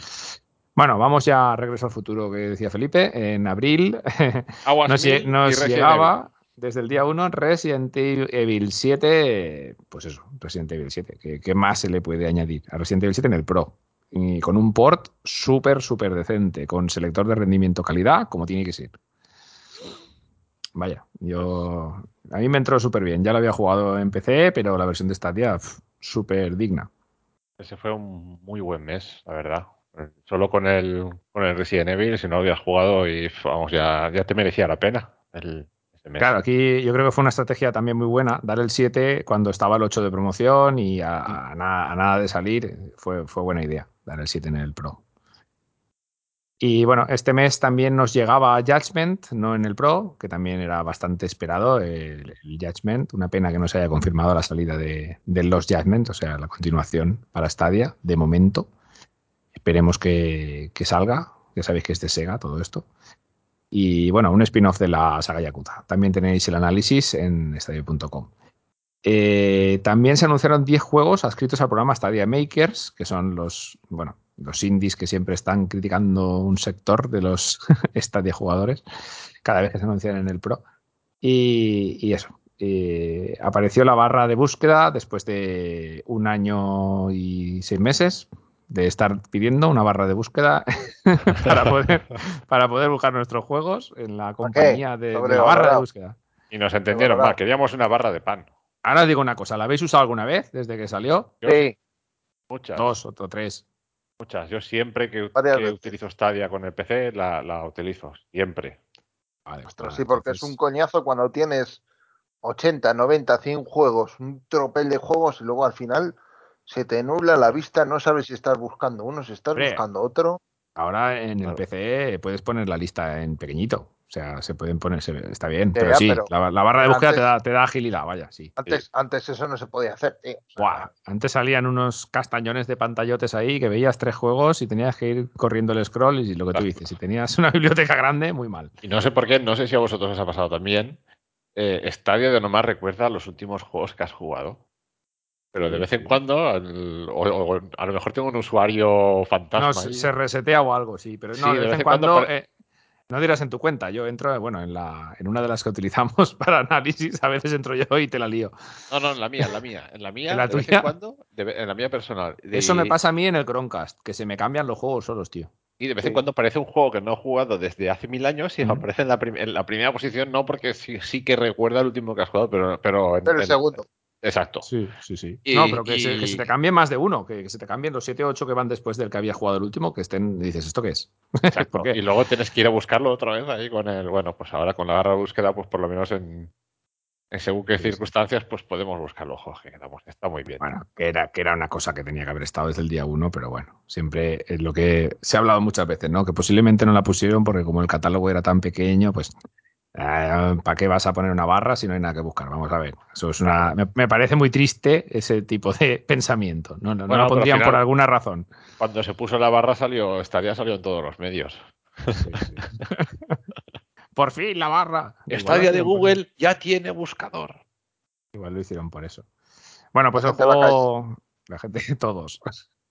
Bueno, vamos ya a regreso al futuro que decía Felipe. En abril nos, nos llegaba desde el día 1 Resident Evil 7, pues eso, Resident Evil 7. ¿Qué, más se le puede añadir a Resident Evil 7 en el Pro? Y con un port súper, súper decente, con selector de rendimiento calidad, como tiene que ser. Vaya, yo. A mí me entró súper bien. Ya lo había jugado en PC, pero la versión de Stadia, súper digna. Ese fue un muy buen mes, la verdad. Solo con el, con el Resident Evil, si no lo habías jugado, y vamos, ya, ya te merecía la pena el. Claro, aquí yo creo que fue una estrategia también muy buena dar el 7 cuando estaba el 8 de promoción y a, nada, de salir. Fue, buena idea dar el 7 en el Pro. Y bueno, este mes también nos llegaba Judgment, no en el Pro, que también era bastante esperado el, Judgment. Una pena que no se haya confirmado la salida de, los Judgment, o sea, la continuación para Stadia, de momento. Esperemos que salga. Ya sabéis que es de Sega todo esto. Y bueno, un spin-off de la saga Yakuza. También tenéis el análisis en stadia.com. Eh, también se anunciaron 10 juegos adscritos al programa Stadia Makers, que son los, bueno, los indies que siempre están criticando un sector de los Stadia jugadores cada vez que se anuncian en el Pro. Y, y eso. eh, apareció la barra de búsqueda después de un año y seis meses de estar pidiendo una barra de búsqueda para poder para poder buscar nuestros juegos en la compañía de, de la barra de búsqueda. Y nos entendieron mal, queríamos una barra de pan. Ahora os digo una cosa, ¿la habéis usado alguna vez desde que salió? Yo- Sí, Muchas, Dos o tres. muchas. Yo siempre que, utilizo Stadia con el PC, la, la utilizo, siempre. Vale, Ostras, sí, porque es un coñazo cuando tienes 80, 90, 100 juegos, un tropel de juegos y luego al final se te nubla la vista, no sabes si estás buscando uno, si estás Hombre. buscando otro. Ahora en el Claro. PC puedes poner la lista en pequeñito. O sea, se pueden poner, se- está bien. Pero ya, sí, pero la, la barra de búsqueda te, da, te da agilidad, vaya, sí. Antes, antes eso no se podía hacer, tío. O sea, Buah, antes salían unos castañones de pantallotes ahí que veías tres juegos y tenías que ir corriendo el scroll y lo que tú dices, si tenías una biblioteca grande, muy mal. Y no sé por qué, no sé si a vosotros os ha pasado también. Eh, Stadia de nomás recuerda los últimos juegos que has jugado. Pero de vez en cuando, el- o, o a lo mejor tengo un usuario fantasma. No, se, ahí. se resetea o algo, sí, pero no, Sí, de vez en cuando, cuando eh, no dirás en tu cuenta, yo entro, bueno, en, la, en una de las que utilizamos para análisis, a veces entro yo y te la lío. No, no, en la mía, en la mía. En la mía, ¿En la de vez tuya? en cuando, de en la mía personal. De- Eso me pasa a mí en el Chromecast, que se me cambian los juegos solos, tío. Y de vez en Sí. cuando aparece un juego que no he jugado desde hace mil años y aparece en la, en la primera posición, no porque sí, sí que recuerda el último que has jugado, pero, pero, en- pero el en- segundo. Exacto. Sí, sí, sí. Y- no, pero que, se, y- que se te cambie más de uno, que, que se te cambien los 7 o 8 que van después del que había jugado el último, que estén, dices, ¿esto qué es? exacto. Y luego tienes que ir a buscarlo otra vez ahí con el. Bueno, pues ahora con la barra de búsqueda, pues por lo menos en, en según qué Sí, sí. circunstancias, pues podemos buscarlo. Quedamos. Está muy bien. Bueno, que era, que era una cosa que tenía que haber estado desde el día uno, pero bueno, siempre es lo que se ha hablado muchas veces, ¿no? Que posiblemente no la pusieron porque como el catálogo era tan pequeño, pues ¿para qué vas a poner una barra si no hay nada que buscar? Vamos a ver. Eso es una. Me, me parece muy triste ese tipo de pensamiento. No, no, no Bueno, la pondrían por alguna razón. Cuando se puso la barra salió, estaría salió en todos los medios. por fin la barra. Igual Stadia lo de Google ya tiene buscador. Igual lo hicieron por eso. Bueno, pues La el juego. La gente, todos.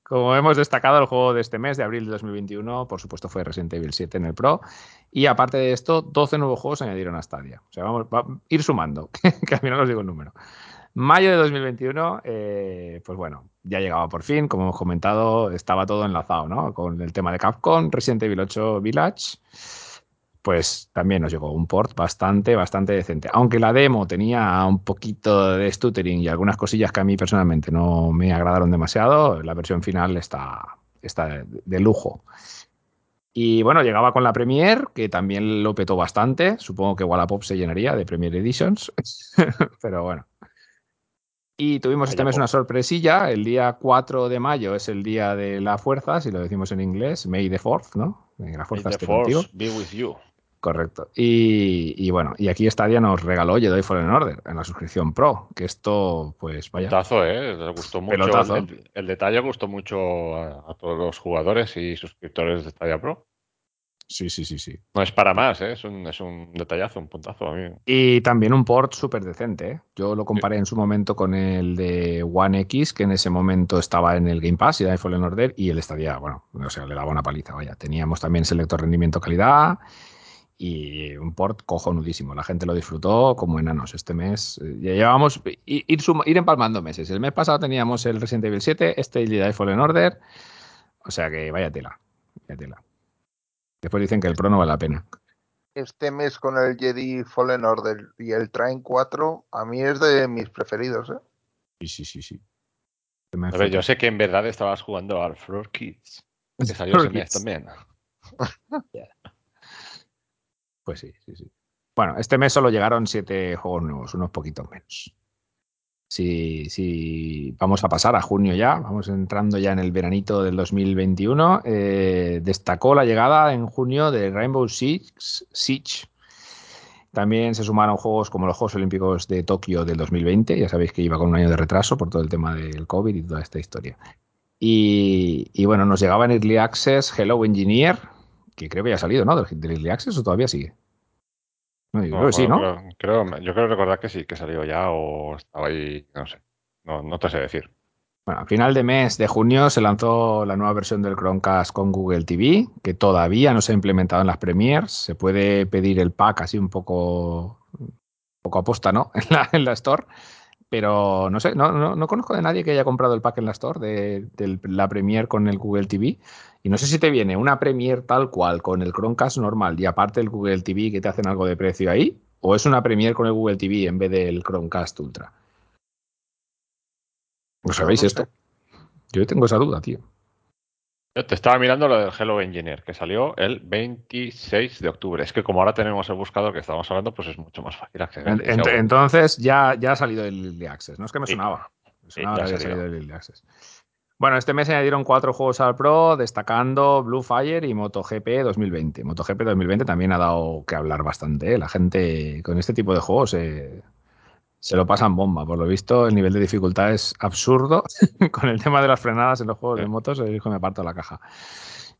Como hemos destacado, el juego de este mes, de abril de 2021, por supuesto fue Resident Evil 7 en el Pro. Y aparte de esto, 12 nuevos juegos se añadieron a Stadia. O sea, vamos a ir sumando, que al final os digo el número. Mayo de 2021, eh, pues bueno, ya llegaba por fin, como hemos comentado, estaba todo enlazado, ¿no? Con el tema de Capcom, Resident Evil 8 Village, pues también nos llegó un port bastante, bastante decente. Aunque la demo tenía un poquito de stuttering y algunas cosillas que a mí personalmente no me agradaron demasiado, la versión final está, está de, de lujo. Y bueno, llegaba con la Premiere, que también lo petó bastante. Supongo que Wallapop se llenaría de Premiere Editions. Pero bueno. Y tuvimos este mes una sorpresilla. El día 4 de mayo es el día de la fuerza, si lo decimos en inglés. May the 4th, ¿no? Eh, La May the force be with you. Correcto. Y, y bueno, y aquí Stadia nos regaló Jedi Fallen Order en la suscripción Pro, que esto, pues vaya. Pelotazo, ¿eh? Le gustó mucho. Pelotazo. El, el detalle gustó mucho a, a todos los jugadores y suscriptores de Stadia Pro. Sí, sí, sí, sí. No es para más, ¿eh? es, un, es un detallazo, un puntazo a mí. Y también un port súper decente. ¿eh? Yo lo comparé en su momento con el de One X, que en ese momento estaba en el Game Pass y de Fallen Order, y él estaría, bueno, o sea, le daba una paliza, vaya. Teníamos también selector rendimiento calidad y un port cojonudísimo. La gente lo disfrutó como enanos este mes. eh, Ya llevamos ir, suma- ir empalmando meses. El mes pasado teníamos el Resident Evil 7, este Jedi Fallen Order. O sea que vaya tela, vaya tela. Después dicen que el Pro no vale la pena. Este mes con el Jedi Fallen Order y el Train 4, a mí es de mis preferidos. ¿eh? Sí, sí, sí, sí. Este A ver, yo sé que en verdad estabas jugando al Floor Kids, que salió ese mes también. Pues sí, sí, sí. Bueno, este mes solo llegaron siete juegos nuevos, unos poquitos menos. Si, si vamos a pasar a junio ya, vamos entrando ya en el veranito del 2021. eh, destacó la llegada en junio de Rainbow Six Siege. También se sumaron juegos como los Juegos Olímpicos de Tokio del 2020. Ya sabéis que iba con un año de retraso por todo el tema del COVID y toda esta historia. Y, y bueno, nos llegaba en Early Access Hello Engineer, que creo que ya ha salido, ¿no? Del, del Early Access o todavía sigue. No, yo creo que sí, ¿no? Creo, creo- yo creo recordar que sí, que salió ya o estaba ahí, no sé. No, no te sé decir. Bueno, a final de mes de junio se lanzó la nueva versión del Chromecast con Google TV, que todavía no se ha implementado en las premiers. Se puede pedir el pack así un poco, un poco aposta, ¿no? En la, en la Store. Pero no sé, no, no, no conozco de nadie que haya comprado el pack en la Store de, de la Premier con el Google TV. Y no sé si te viene una Premier tal cual con el Chromecast normal y aparte el Google TV que te hacen algo de precio ahí, o es una Premier con el Google TV en vez del Chromecast Ultra. ¿Lo sabéis no esto? sé. Yo tengo esa duda, tío. Yo te estaba mirando lo del Hello Engineer, que salió el 26 de octubre. Es que como ahora tenemos el buscador que estamos hablando, pues es mucho más fácil acceder. En- ent- entonces ya, ya ha salido el Early Access. No es que me Sí. sonaba. Me sonaba que ha había salido. el Early Access. Bueno, este mes añadieron cuatro juegos al Pro, destacando Blue Fire y MotoGP 2020. MotoGP 2020 también ha dado que hablar bastante. ¿eh? La gente con este tipo de juegos eh, se lo pasan bomba. Por lo visto, el nivel de dificultad es absurdo. con el tema de las frenadas en los juegos de motos, el hijo me parto la caja.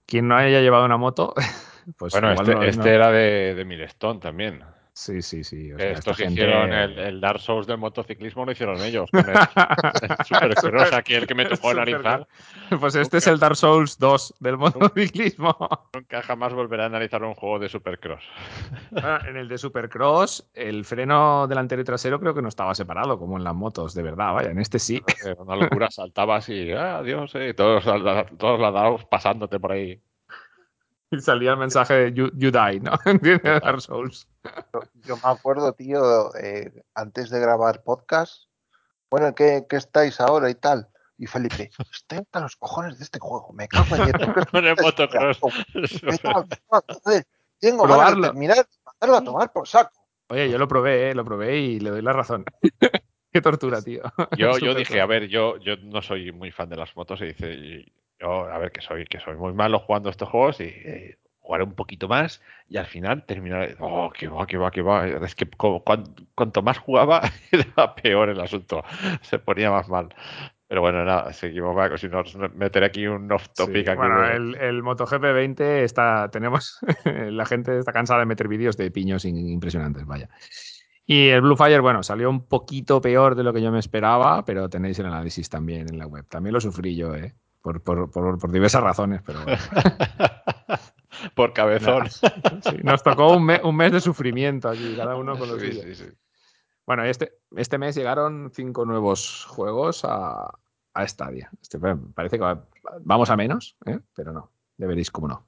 Quien no haya llevado una moto, pues bueno, este, no- este no- era de, de Milestone también. Sí, sí, sí. o sea, Estos gente- hicieron el, el Dark Souls del motociclismo lo hicieron ellos. Con el, el Supercross aquí, el que me tocó analizar. Pues este es el Dark Souls 2 del motociclismo. Nunca jamás volveré a analizar un juego de Supercross. Bueno, en el de Supercross, el freno delantero y trasero creo que no estaba separado, como en las motos, de verdad. Vaya, en este sí. Era una locura, saltabas y ah, Dios, eh, todos, todos los dados pasándote por ahí. Y salía el mensaje de you, you die, ¿no? ¿Entiendes? Dark Souls. Yo me acuerdo, tío, eh, antes de grabar podcast, bueno, ¿qué, qué estáis ahora y tal? Y Felipe, estoy hasta los cojones de este juego, me cago en Dios, ¿qué Con el motocross. Tengo ganas de terminar mandarlo a tomar por saco. Oye, yo lo probé, ¿eh? lo probé y le doy la razón. Qué tortura, tío. Yo, yo dije, a ver, yo, yo no soy muy fan de las motos y dice, yo, a ver, que soy, que soy muy malo jugando estos juegos y eh, jugaré un poquito más y al final terminaré, oh, que va, que va, que va. Es que cuanto más jugaba era peor el asunto, se ponía más mal. Pero bueno, nada, seguimos, va, si nos meteré aquí un off topic Sí, aquí. Bueno, de- el, el MotoGP 20 está, tenemos, la gente está cansada de meter vídeos de piños impresionantes, vaya. Y el Blue Fire, bueno, salió un poquito peor de lo que yo me esperaba, pero tenéis el análisis también en la web. También lo sufrí yo, ¿eh? Por, por- por- por diversas razones, pero bueno. Por cabezón. Sí, nos tocó un, me- un mes de sufrimiento aquí, cada uno con los Sí, sí. Bueno, este, este mes llegaron cinco nuevos juegos a, a Stadia. Este, parece que va- vamos a menos, ¿eh? pero no, ya veréis cómo no.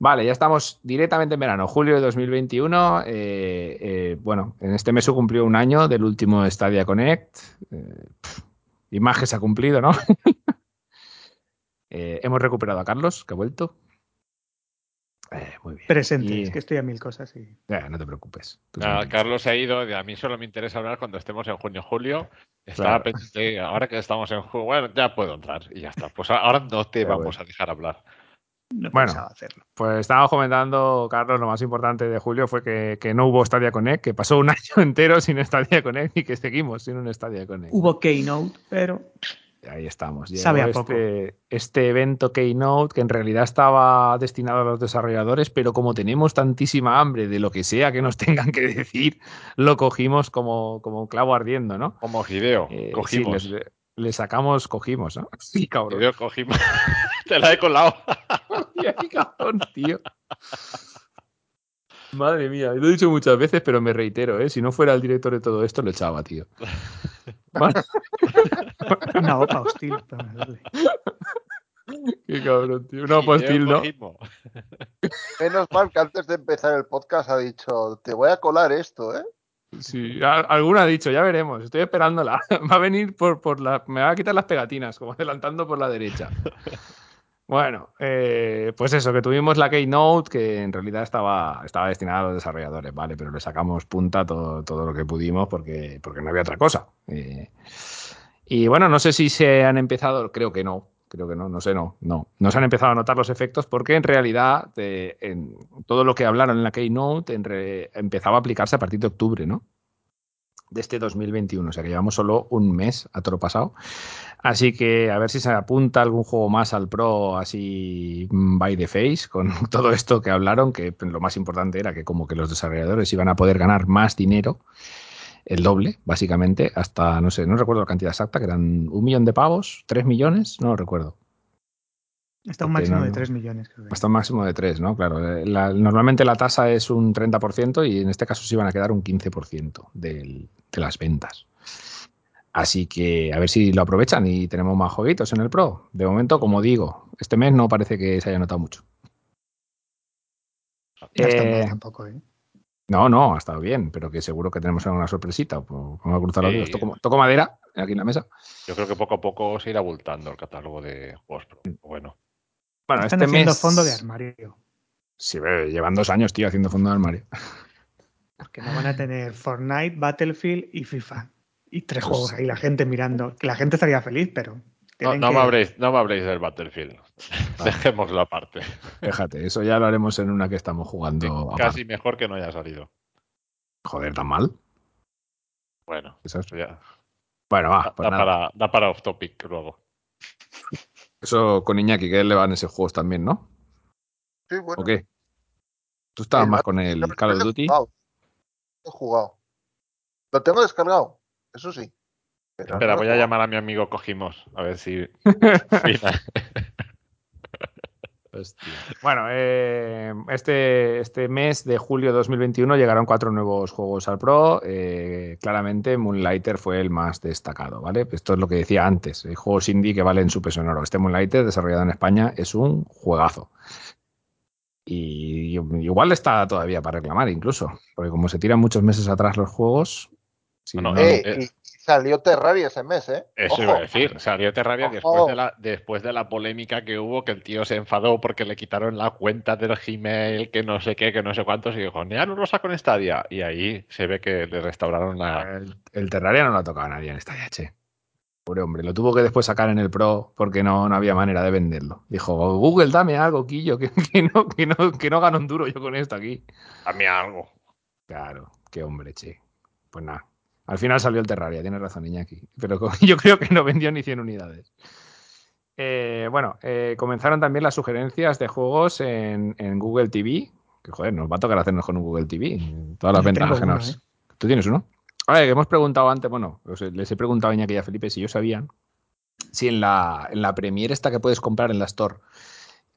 Vale, ya estamos directamente en verano, julio de 2021. eh, eh, bueno, en este mes se cumplió un año del último Stadia Connect. eh, pf, y más que se ha cumplido, ¿no? Eh, hemos recuperado a Carlos, que ha vuelto. Eh, muy bien. Presente, Y- es que estoy a mil cosas y Eh, no te preocupes. Tranquilo. Carlos se ha ido. A mí solo me interesa hablar cuando estemos en junio julio. Estaba Claro. pendiente, ahora que estamos en junio, bueno, ya puedo entrar y ya está. Pues ahora no te Pero vamos a dejar hablar. no Bueno. hacerlo. Pues estábamos comentando, Carlos, lo más importante de julio fue que, que no hubo Stadia Connect, que pasó un año entero sin Stadia Connect y que seguimos sin un Stadia Connect. Hubo Keynote, pero Ahí estamos. Llegó Sabe a este, este evento Keynote que en realidad estaba destinado a los desarrolladores, pero como tenemos tantísima hambre de lo que sea que nos tengan que decir, lo cogimos como, como un clavo ardiendo, ¿no? Como Hideo, Eh, sí, cogimos. les- le sacamos, cogimos, ¿no? Sí, cabrón. Cogimos. Te la he colado. Ay, cabrón, tío. Madre mía, lo he dicho muchas veces, pero me reitero, ¿eh? Si no fuera el director de todo esto, lo echaba, tío. Una OPA hostil. Qué cabrón, tío. No, pues Hideo, ¿no? cogimos. Menos mal que antes de empezar el podcast ha dicho, te voy a colar esto, ¿eh? Sí, alguna ha dicho, ya veremos, estoy esperándola. Va a venir por, por la. Me va a quitar las pegatinas, como adelantando por la derecha. Bueno, eh, pues eso, que tuvimos la Keynote, que en realidad estaba, estaba destinada a los desarrolladores, ¿vale? Pero le sacamos punta todo, todo lo que pudimos porque, porque no había otra cosa. Eh, y bueno, no sé si se han empezado, creo que no, creo que no, no sé, no, no. No se han empezado a notar los efectos porque en realidad eh, en todo lo que hablaron en la Keynote empezaba a aplicarse a partir de octubre, ¿no? De este 2021, o sea que llevamos solo un mes a todo lo pasado. Así que a ver si se apunta algún juego más al Pro así by the face con todo esto que hablaron, que lo más importante era que como que los desarrolladores iban a poder ganar más dinero, el doble, básicamente, hasta, no sé, no recuerdo la cantidad exacta, que eran un millón de pavos, tres millones, no lo recuerdo. Hasta un máximo no, de no. 3 millones, creo que. Hasta un máximo de 3, ¿no? Claro. eh, la- normalmente la tasa es un 30% y en este caso se iban a quedar un 15% del- de las ventas. Así que a ver si lo aprovechan y tenemos más jueguitos en el Pro. De momento, como digo, este mes no parece que se haya notado mucho. No está Eh, tampoco, ¿eh? no, no, ha estado bien, pero que seguro que tenemos alguna sorpresita. Pues, vamos a cruzar los Sí. dedos. Toco, toco madera aquí en la mesa. Yo creo que poco a poco se irá abultando el catálogo de juegos pro. Bueno, Bueno, Están este haciendo mes. fondo de armario. Sí, ve, llevan dos años, tío, haciendo fondo de armario. Porque no van a tener Fortnite, Battlefield y FIFA. Y tres Pues- juegos ahí, la gente mirando. Que la gente estaría feliz, pero. no, tienen no que- me habléis, no me del Battlefield. Dejémoslo aparte. Fíjate, eso ya lo haremos en una que estamos jugando. aparte. Casi mejor que no haya salido. Joder, tan mal. Bueno, Eso es- eso ya Bueno, va, da, pues nada. para, da para off topic luego. Eso con Iñaki, que a él le van esos juegos también, ¿no? Sí, bueno. ¿O qué? Tú estabas más con el Call of Duty. jugado. He jugado. Lo tengo descargado, eso sí. Pero Espera, no voy a llamar a mi amigo Cogimos, a ver si. Hostia. Bueno, eh, este, este mes de julio de 2021 llegaron cuatro nuevos juegos al Pro. Eh, claramente Moonlighter fue el más destacado, ¿vale? Esto es lo que decía antes, eh, juegos indie que valen su peso en oro. Este Moonlighter, desarrollado en España, es un juegazo. Y igual está todavía para reclamar incluso, porque como se tiran muchos meses atrás los juegos... si Bueno, no- Eh, eh. Salió Terraria ese mes, ¿eh? Eso Ojo. iba a decir. Salió Terraria Ojo. después de, la, después de la polémica que hubo, que el tío se enfadó porque le quitaron la cuenta del Gmail, que no sé qué, que no sé cuántos, y dijo, ya no lo saco en Stadia. Y ahí se ve que le restauraron la. El, el Terraria no lo ha tocado a nadie en esta che. Pobre hombre, lo tuvo que después sacar en el Pro porque no, no había manera de venderlo. Dijo, Google, dame algo, Quillo, que, que no, que, no, que no gano un duro yo con esto aquí. Dame algo. Claro, qué hombre, che. Pues nada. Al final salió el Terraria, tiene razón Iñaki. Pero yo creo que no vendió ni 100 unidades. Eh, bueno, eh, comenzaron también las sugerencias de juegos en, en Google TV. Que joder, nos va a tocar hacernos con un Google TV. Todas las Yo ventajas que nos. ¿eh? ¿Tú tienes uno? A ver, que hemos preguntado antes, bueno, les he preguntado a Iñaki y a Felipe si ellos sabían si en la, en la Premiere esta que puedes comprar en la Store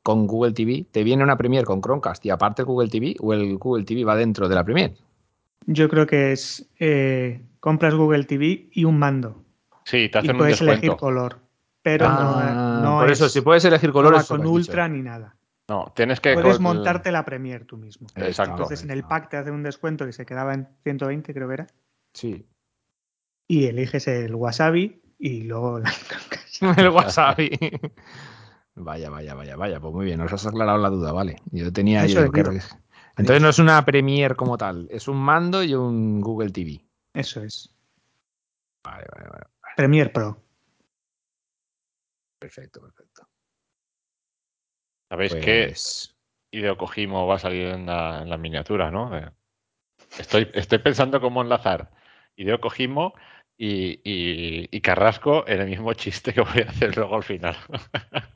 con Google TV, te viene una Premiere con Chromecast y aparte el Google TV o el Google TV va dentro de la Premiere. Yo creo que es. eh, compras Google TV y un mando. Sí, te Y hacen un puedes elegir color. Pero Ah, no, no por es- eso, si puedes elegir no eso que con dicho. ultra ni nada. No, tienes que. Puedes montarte la Premiere tú mismo. Exacto. Entonces en el está. pack te hacen un descuento que se quedaba en 120, creo que era. Sí. Y eliges el wasabi y luego la el wasabi. vaya, vaya, vaya, vaya. Pues muy bien, nos has aclarado la duda, vale. Yo tenía. Eso he ¿qué- dicho. Entonces no es una Premiere como tal, es un mando y un Google TV. Eso es. Vale, vale, vale. Premiere Pro. Perfecto, perfecto. ¿Sabéis que Pues, Hideo Kojima va a salir en la, en la miniatura, no? Eh, Estoy, estoy pensando cómo enlazar Hideo Kojima y, y- y Carrasco en el mismo chiste que voy a hacer luego al final.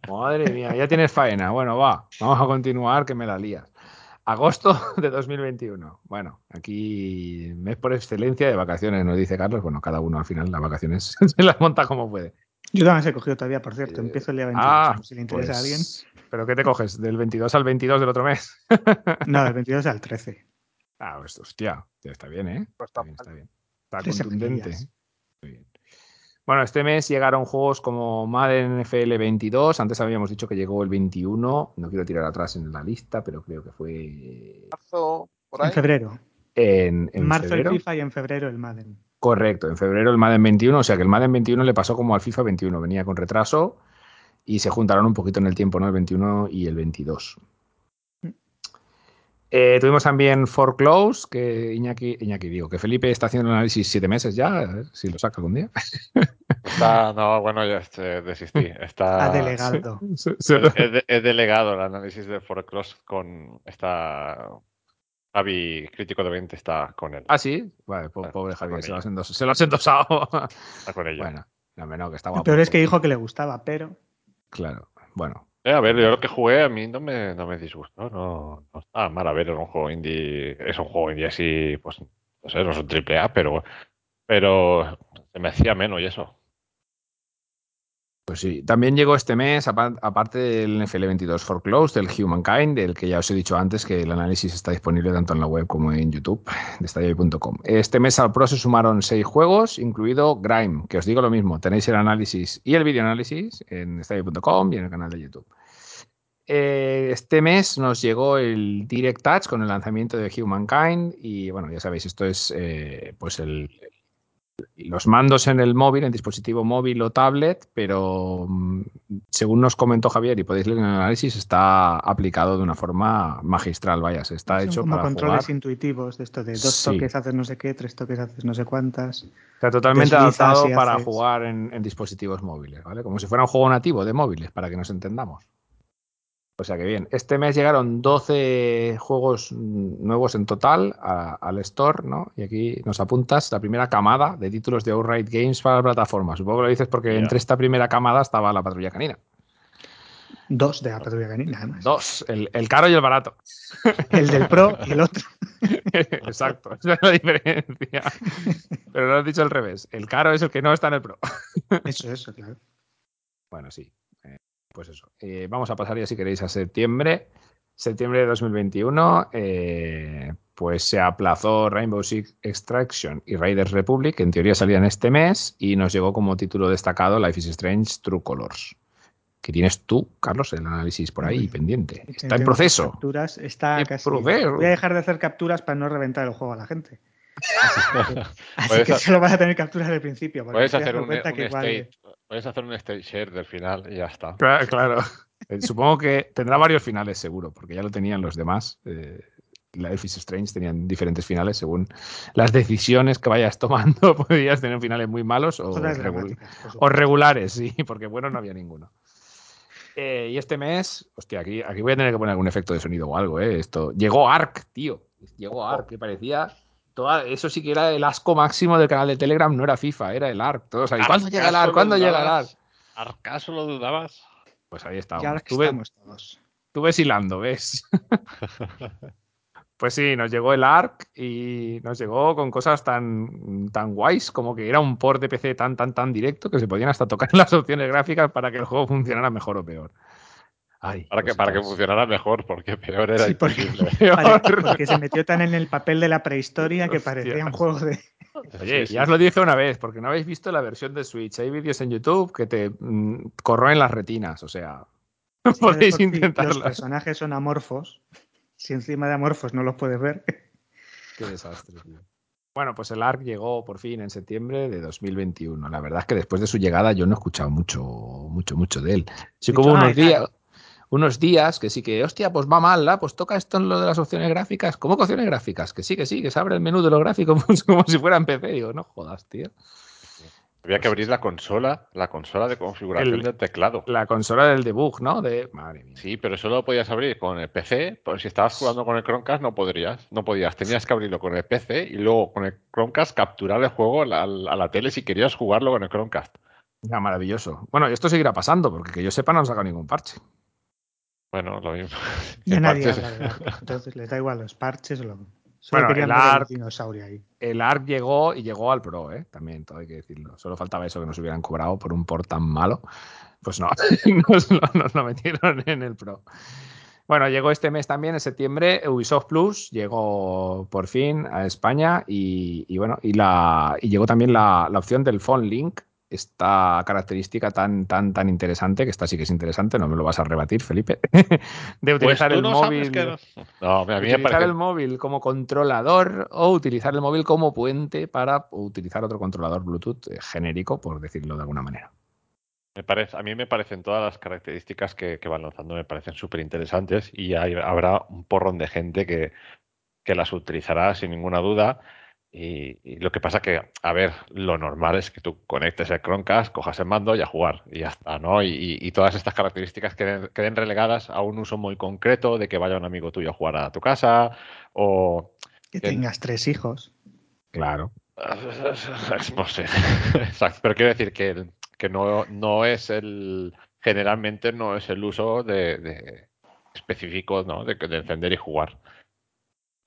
Madre mía, ya tienes faena. Bueno, va, vamos a continuar que me la lías. Agosto de 2021. Bueno, aquí mes por excelencia de vacaciones, nos dice Carlos. Bueno, cada uno al final las vacaciones se las monta como puede. Yo también se he cogido todavía, por cierto. Empiezo el día 22. Ah, si le interesa a alguien. pues, ¿Pero qué te coges? ¿Del 22 al 22 del otro mes? No, del 22 al 13. Ah, pues hostia, está bien, ¿eh? Pues Está está bien, está bien. Está contundente. semanillas. Bueno, este mes llegaron juegos como Madden NFL 22. Antes habíamos dicho que llegó el 21. No quiero tirar atrás en la lista, pero creo que fue Marzo, por En febrero. en, en En marzo febrero. el FIFA y en febrero el Madden. Correcto, en febrero el Madden 21. O sea que el Madden 21 le pasó como al FIFA 21. Venía con retraso y se juntaron un poquito en el tiempo, ¿no? El 21 y el 22. Eh, tuvimos también Foreclose, que Iñaki, Iñaki digo, que Felipe está haciendo el análisis siete meses ya, a ver si lo saca algún día. Está, no, bueno, ya este, desistí. Está, Ha delegado. Se- He, he de- he delegado el análisis de Forecross con esta Javi, crítico de 20, está con él. Ah, sí. Vale, po- Está pobre con Javier, se lo, has endos- se lo has endosado. Está con ella. bueno, no, no, que está Lo guapo. peor es que dijo que le gustaba, pero Claro, bueno. Eh, a ver, yo lo que jugué a mí no me, no me disgustó, no, no estaba mal. A ver, es un juego indie, es un juego indie así, pues, no sé, no es un triple A, pero, pero se me hacía menos y eso. Pues sí, también llegó este mes, apa- aparte del NFL 22 Foreclosed, del Humankind, del que ya os he dicho antes que el análisis está disponible tanto en la web como en YouTube, de stadio.com. Este mes al Pro se sumaron seis juegos, incluido Grime, que os digo lo mismo, tenéis el análisis y el video análisis en stadio.com y en el canal de YouTube. Eh, este mes nos llegó el Direct Touch con el lanzamiento de Humankind y bueno, ya sabéis, esto es eh, pues el, los mandos en el móvil, en dispositivo móvil o tablet, pero mm, según nos comentó Javier y podéis leer en el análisis, está aplicado de una forma magistral, vaya, se está son hecho como para controles jugar. intuitivos de esto de dos Sí. toques haces no sé qué, tres toques haces no sé cuántas. O sea, totalmente adaptado para haces- jugar en, en dispositivos móviles, ¿vale? Como si fuera un juego nativo de móviles, para que nos entendamos. O sea que bien, este mes llegaron 12 juegos nuevos en total a- al store, ¿no? Y aquí nos apuntas la primera camada de títulos de Outright Games para la plataforma. Supongo que lo dices porque entre esta primera camada estaba la patrulla canina. Dos de la patrulla canina, además. Dos, el, el caro y el barato. El del Pro y el otro. Exacto, esa es la diferencia. Pero lo has dicho al revés. El caro es el que no está en el pro. Eso, eso, claro. Bueno, sí. Pues eso. Eh, vamos a pasar ya si queréis a septiembre. Septiembre de 2021. eh, pues se aplazó Rainbow Six Extraction y Raiders Republic, que en teoría salían este mes, y nos llegó como título destacado Life is Strange True Colors. Que tienes tú, Carlos, el análisis por ahí pendiente. Está en proceso. Capturas, está casi. proceso. Voy a dejar de hacer capturas para no reventar el juego a la gente. Así que, así Puedes que ha- solo vas a tener capturas del principio. Puedes hacer un, cuenta un que igual- state, puedes hacer un state share del final y ya está. Claro, claro. Eh, Supongo que tendrá varios finales, seguro, porque ya lo tenían los demás. Eh, Life is Strange tenían diferentes finales según las decisiones que vayas tomando. Podrías tener finales muy malos o, regulares, sí, porque bueno, no había ninguno. Eh, y este mes, hostia, aquí, aquí voy a tener que poner algún efecto de sonido o algo, ¿eh? Esto. Llegó Ark, tío. Llegó Ark, que parecía. Toda, eso sí que era el asco máximo del canal de Telegram, no era FIFA, era el Ark. Todos ahí, ¿cuándo llega el Ark? ¿Cuándo llega el Ark? ¿Acaso lo dudabas? Pues ahí estamos. Tuve- estamos todos. Tú ves hilando, ¿ves? pues sí, nos llegó el ARC y nos llegó con cosas tan, tan guays como que era un port de PC tan, tan, tan directo que se podían hasta tocar las opciones gráficas para que el juego funcionara mejor o peor. Ay, Para que, para que funcionara mejor, porque peor era Sí, porque- imposible. Peor. Pare- Porque se metió tan en el papel de la prehistoria que Hostia. parecía un juego de. Oye, Sí, sí. ya os lo dije una vez, porque no habéis visto la versión de Switch. Hay vídeos en YouTube que te mm, corroen las retinas, o sea, podéis intentarlo. Los personajes son amorfos. Si encima de amorfos no los puedes ver. Qué desastre, tío. Bueno, pues el ARC llegó por fin en septiembre de 2021. La verdad es que después de su llegada yo no he escuchado mucho, mucho, mucho de él. Sí hubo "Ay, unos días, claro". Unos días que sí que, hostia, pues va mal, ¿la? pues toca esto en lo de las opciones gráficas. ¿Cómo que opciones gráficas? Que sí, que sí, que se abre el menú de los gráficos como si fuera en PC. Digo, no jodas, tío. Había que abrir la consola, la consola de configuración El- del teclado. La consola del debug, ¿no? De. Madre mía. Sí, pero eso lo podías abrir con el PC, pues si estabas jugando con el Chromecast no podrías, no podías, tenías que abrirlo con el PC y luego con el Chromecast capturar el juego a la, a la tele si querías jugarlo con el Chromecast. Ya, maravilloso. Bueno, y esto seguirá pasando, porque que yo sepa no han sacado ningún parche. Bueno, lo mismo. Ya nadie habla de entonces les da igual los parches o lo... Solo Bueno, querían el ARC- dinosaurio ahí. El ARC llegó y llegó al Pro, ¿eh? También, todo hay que decirlo. Solo faltaba eso que nos hubieran cobrado por un port tan malo. Pues no, nos, lo, nos lo metieron en el Pro. Bueno, llegó este mes también, en septiembre, Ubisoft Plus, llegó por fin a España y, y bueno, y, la, y llegó también la, la opción del Phone Link, esta característica tan, tan, tan interesante, que esta sí que es interesante, no me lo vas a rebatir, Felipe, de Pues utilizar tú el no móvil. sabes que no. No, a mí me Utilizar parece. el móvil como controlador o utilizar el móvil como puente para utilizar otro controlador Bluetooth eh, genérico, por decirlo de alguna manera. Me parece, a mí me parecen todas las características que, que van lanzando, me parecen súper interesantes y hay- habrá un porrón de gente que, que las utilizará sin ninguna duda. Y, y lo que pasa que, a ver, lo normal es que tú conectes el Chromecast, cojas el mando y a jugar y ya está, ¿no? Y, todas estas características queden, queden relegadas a un uso muy concreto de que vaya un amigo tuyo a jugar a tu casa o... Que tengas tres hijos. Claro. No sé. Exacto. Pero quiero decir que, que no, no es el. Generalmente no es el uso de, de específico, ¿no? De, de encender y jugar.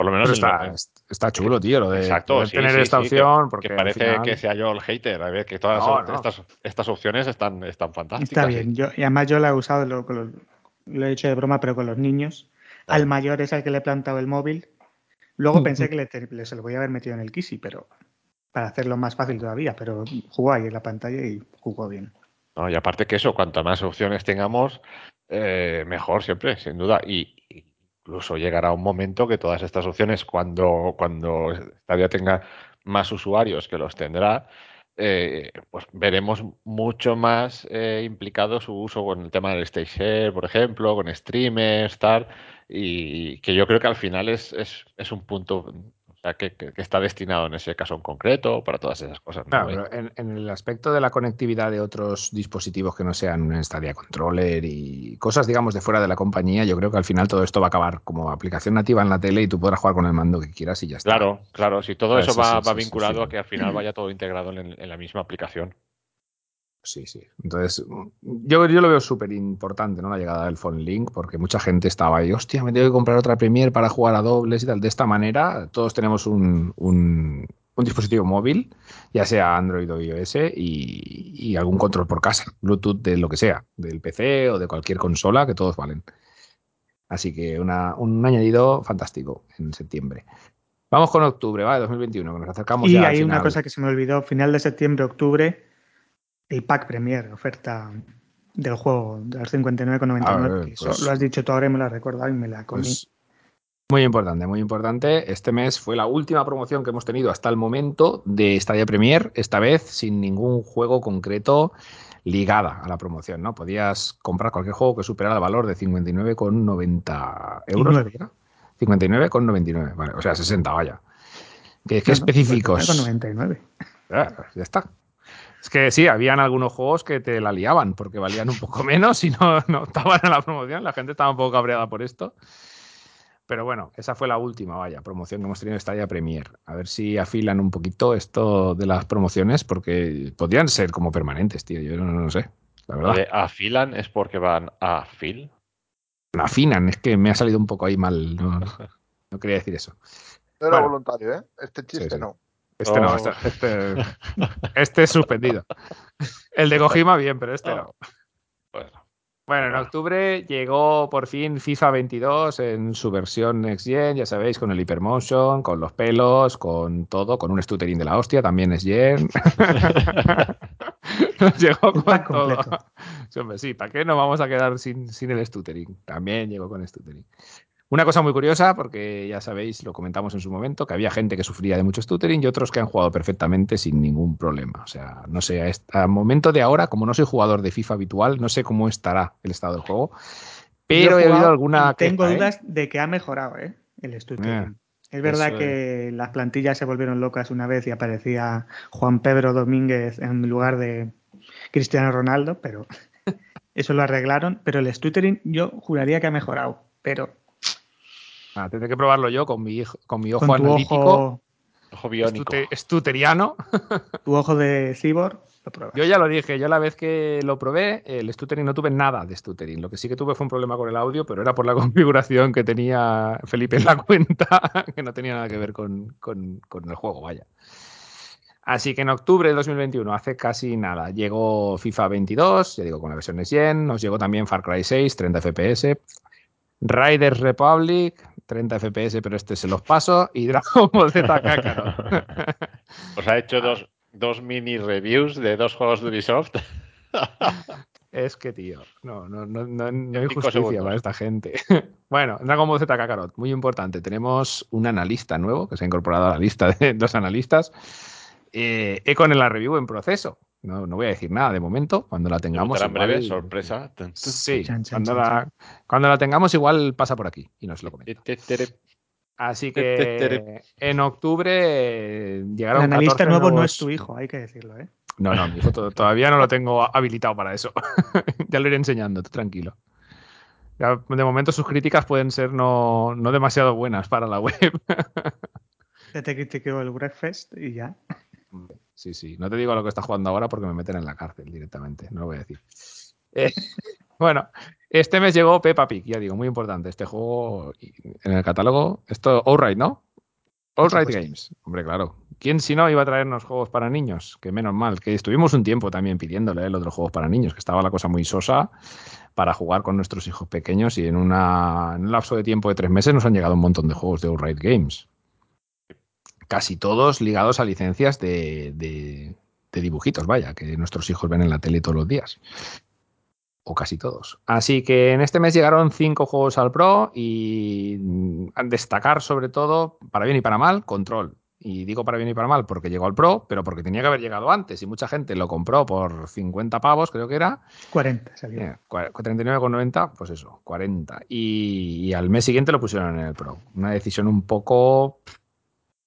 Por lo menos Pero está, lo- está chulo, tío, lo de Exacto, poder sí, tener sí, esta sí, opción. que, porque que parece final- que sea yo el hater. A ver, que todas No, estas- no. Estas, estas opciones están, están fantásticas. Está bien. Yo, y además yo lo he usado, lo, he hecho de broma, pero con los niños. Al mayor es al que le he plantado el móvil. Luego pensé que le, se lo voy a haber metido en el Kisi, pero para hacerlo más fácil todavía. Pero jugó ahí en la pantalla y jugó bien. ¿no? Y aparte que eso, cuanto más opciones tengamos, eh, mejor siempre, sin duda. Y incluso llegará un momento que todas estas opciones, cuando, cuando Stadia tenga más usuarios que los tendrá, eh, pues veremos mucho más eh, implicado su uso con el tema del stage share, por ejemplo, con streamers, tal, y que yo creo que al final es, es, es un punto sea, que, está destinado en ese caso en concreto para todas esas cosas. ¿no? Claro, pero en, en el aspecto de la conectividad de otros dispositivos que no sean un Stadia Controller y cosas, digamos, de fuera de la compañía, yo creo que al final todo esto va a acabar como aplicación nativa en la tele y tú podrás jugar con el mando que quieras y ya está. Claro, claro, si todo Ah, eso sí, va, sí, va sí, sí, vinculado a que al final vaya todo integrado en, en la misma aplicación. Sí, sí. Entonces, yo, yo lo veo súper importante, ¿no? La llegada del Phone Link, porque mucha gente estaba ahí, hostia, me tengo que comprar otra Premiere para jugar a dobles y tal. De esta manera, todos tenemos un, un- un dispositivo móvil, ya sea Android o iOS, y, y algún control por casa, Bluetooth de lo que sea, del PC o de cualquier consola, que todos valen. Así que una- un añadido fantástico en septiembre. Vamos con octubre, ¿vale? 2021, que nos acercamos Y ya al hay una final. cosa que se me olvidó, final de septiembre, octubre, el pack Premier, oferta del juego, de los 59,99. A ver, que eso pues- lo has dicho tú ahora y me lo has recordado y me la comí. Pues muy importante, muy importante. Este mes fue la última promoción que hemos tenido hasta el momento de Stadia Premier, esta vez sin ningún juego concreto ligada a la promoción, ¿no? Podías comprar cualquier juego que superara el valor de 59,90 euros. nueve. ¿era? 59,99, vale, o sea, 60, vaya. Que, que No, no, específicos. 59,99. Ah, ya está. Es que sí, habían algunos juegos que te la liaban porque valían un poco menos y no, no estaban en la promoción. La gente estaba un poco cabreada por esto. Pero bueno, esa fue la última, vaya, promoción que hemos tenido esta ya Premier. A ver si afilan un poquito esto de las promociones porque podrían ser como permanentes, tío. Yo no, no sé, la verdad. afilan es porque van a fil. Afinan, es que me ha salido un poco ahí mal. No, no quería decir eso. No era Bueno. voluntario, ¿eh? Este chiste sí. no. Este no, Oh. este, este, este es suspendido. El de Kojima bien, pero este no. Bueno, Bueno, en octubre llegó por fin FIFA 22 en su versión Next Gen, ya sabéis, con el Hypermotion, con los pelos, con todo, con un stuttering de la hostia, también es Gen. Nos llegó con pack todo. completo. Sí, hombre, sí, ¿para qué nos vamos a quedar sin, sin el stuttering? También llegó con stuttering. Una cosa muy curiosa, porque ya sabéis, lo comentamos en su momento, que había gente que sufría de mucho stuttering y otros que han jugado perfectamente sin ningún problema. O sea, no sé, a este- a momento de ahora, como no soy jugador de FIFA habitual, no sé cómo estará el estado del juego, pero Yo he oído alguna Tengo ¿eh? dudas de que ha mejorado, ¿eh? El stuttering. Eh. Es verdad Eso que las plantillas se volvieron locas una vez y aparecía Juan Pedro Domínguez en lugar de Cristiano Ronaldo, pero eso lo arreglaron. Pero el stuttering yo juraría que ha mejorado, pero Ah, tendré que probarlo yo con mi, hijo, con mi ojo con analítico. ojo, Ojo biónico. estute- estuteriano. tu ojo de cyborg. Yo ya lo dije, yo la vez que lo probé, el stuttering no tuve nada de stuttering. Lo que sí que tuve fue un problema con el audio, pero era por la configuración que tenía Felipe en la cuenta, que no tenía nada que ver con, con- con el juego, vaya. Así que en octubre de 2021, hace casi nada, llegó FIFA 22, ya digo, con la versión de 100, nos llegó también Far Cry 6, 30 FPS, Riders Republic, 30 FPS, pero este se los paso, y Dragon Ball Z Kakarot. Os ha hecho dos, dos mini reviews de dos juegos de Ubisoft. Es que, tío, no, no, no, no, no hay justicia segundos. para esta gente. bueno, Dragon Ball Z Kakarot, muy importante. Tenemos un analista nuevo que se ha incorporado a la lista de dos analistas. Eh, Econ en la review en proceso. No, no voy a decir nada de momento. Cuando la tengamos. En breve, igual- sorpresa. Sí, Chan, chan, cuando, chan, la, cuando la tengamos, igual pasa por aquí y nos lo comenta. Así que en octubre eh, El llegaron. analista 14 nuevo no es tu hijo, hay que decirlo, ¿eh? no, no, mi hijo to- todavía no lo tengo habilitado para eso. ya lo iré enseñando, tú tranquilo. Ya, de momento sus críticas pueden ser no, no demasiado buenas para la web. Ya te critiqué el Breakfast y ya. Sí, sí. No te digo lo que está jugando ahora porque me meten en la cárcel directamente. No lo voy a decir. Eh, bueno, este mes llegó Peppa Pig, ya digo, muy importante. Este juego en el catálogo. Esto, Alright, ¿no? Alright. Games. Hombre, claro. ¿Quién si no iba a traernos juegos para niños? Que menos mal, que estuvimos un tiempo también pidiéndole el otro juegos para niños, que estaba la cosa muy sosa para jugar con nuestros hijos pequeños y en, una, en un lapso de tiempo de tres meses nos han llegado un montón de juegos de Alright Games. Casi todos ligados a licencias de, de- de dibujitos, vaya, que nuestros hijos ven en la tele todos los días. O casi todos. Así que en este mes llegaron cinco juegos al Pro y mm, a destacar sobre todo, para bien y para mal, Control. Y digo para bien y para mal porque llegó al Pro, pero porque tenía que haber llegado antes y mucha gente lo compró por 50 pavos, creo que era. 40 salió. Eh, cua- 39,90, pues eso, 40. Y, y al mes siguiente lo pusieron en el Pro. Una decisión un poco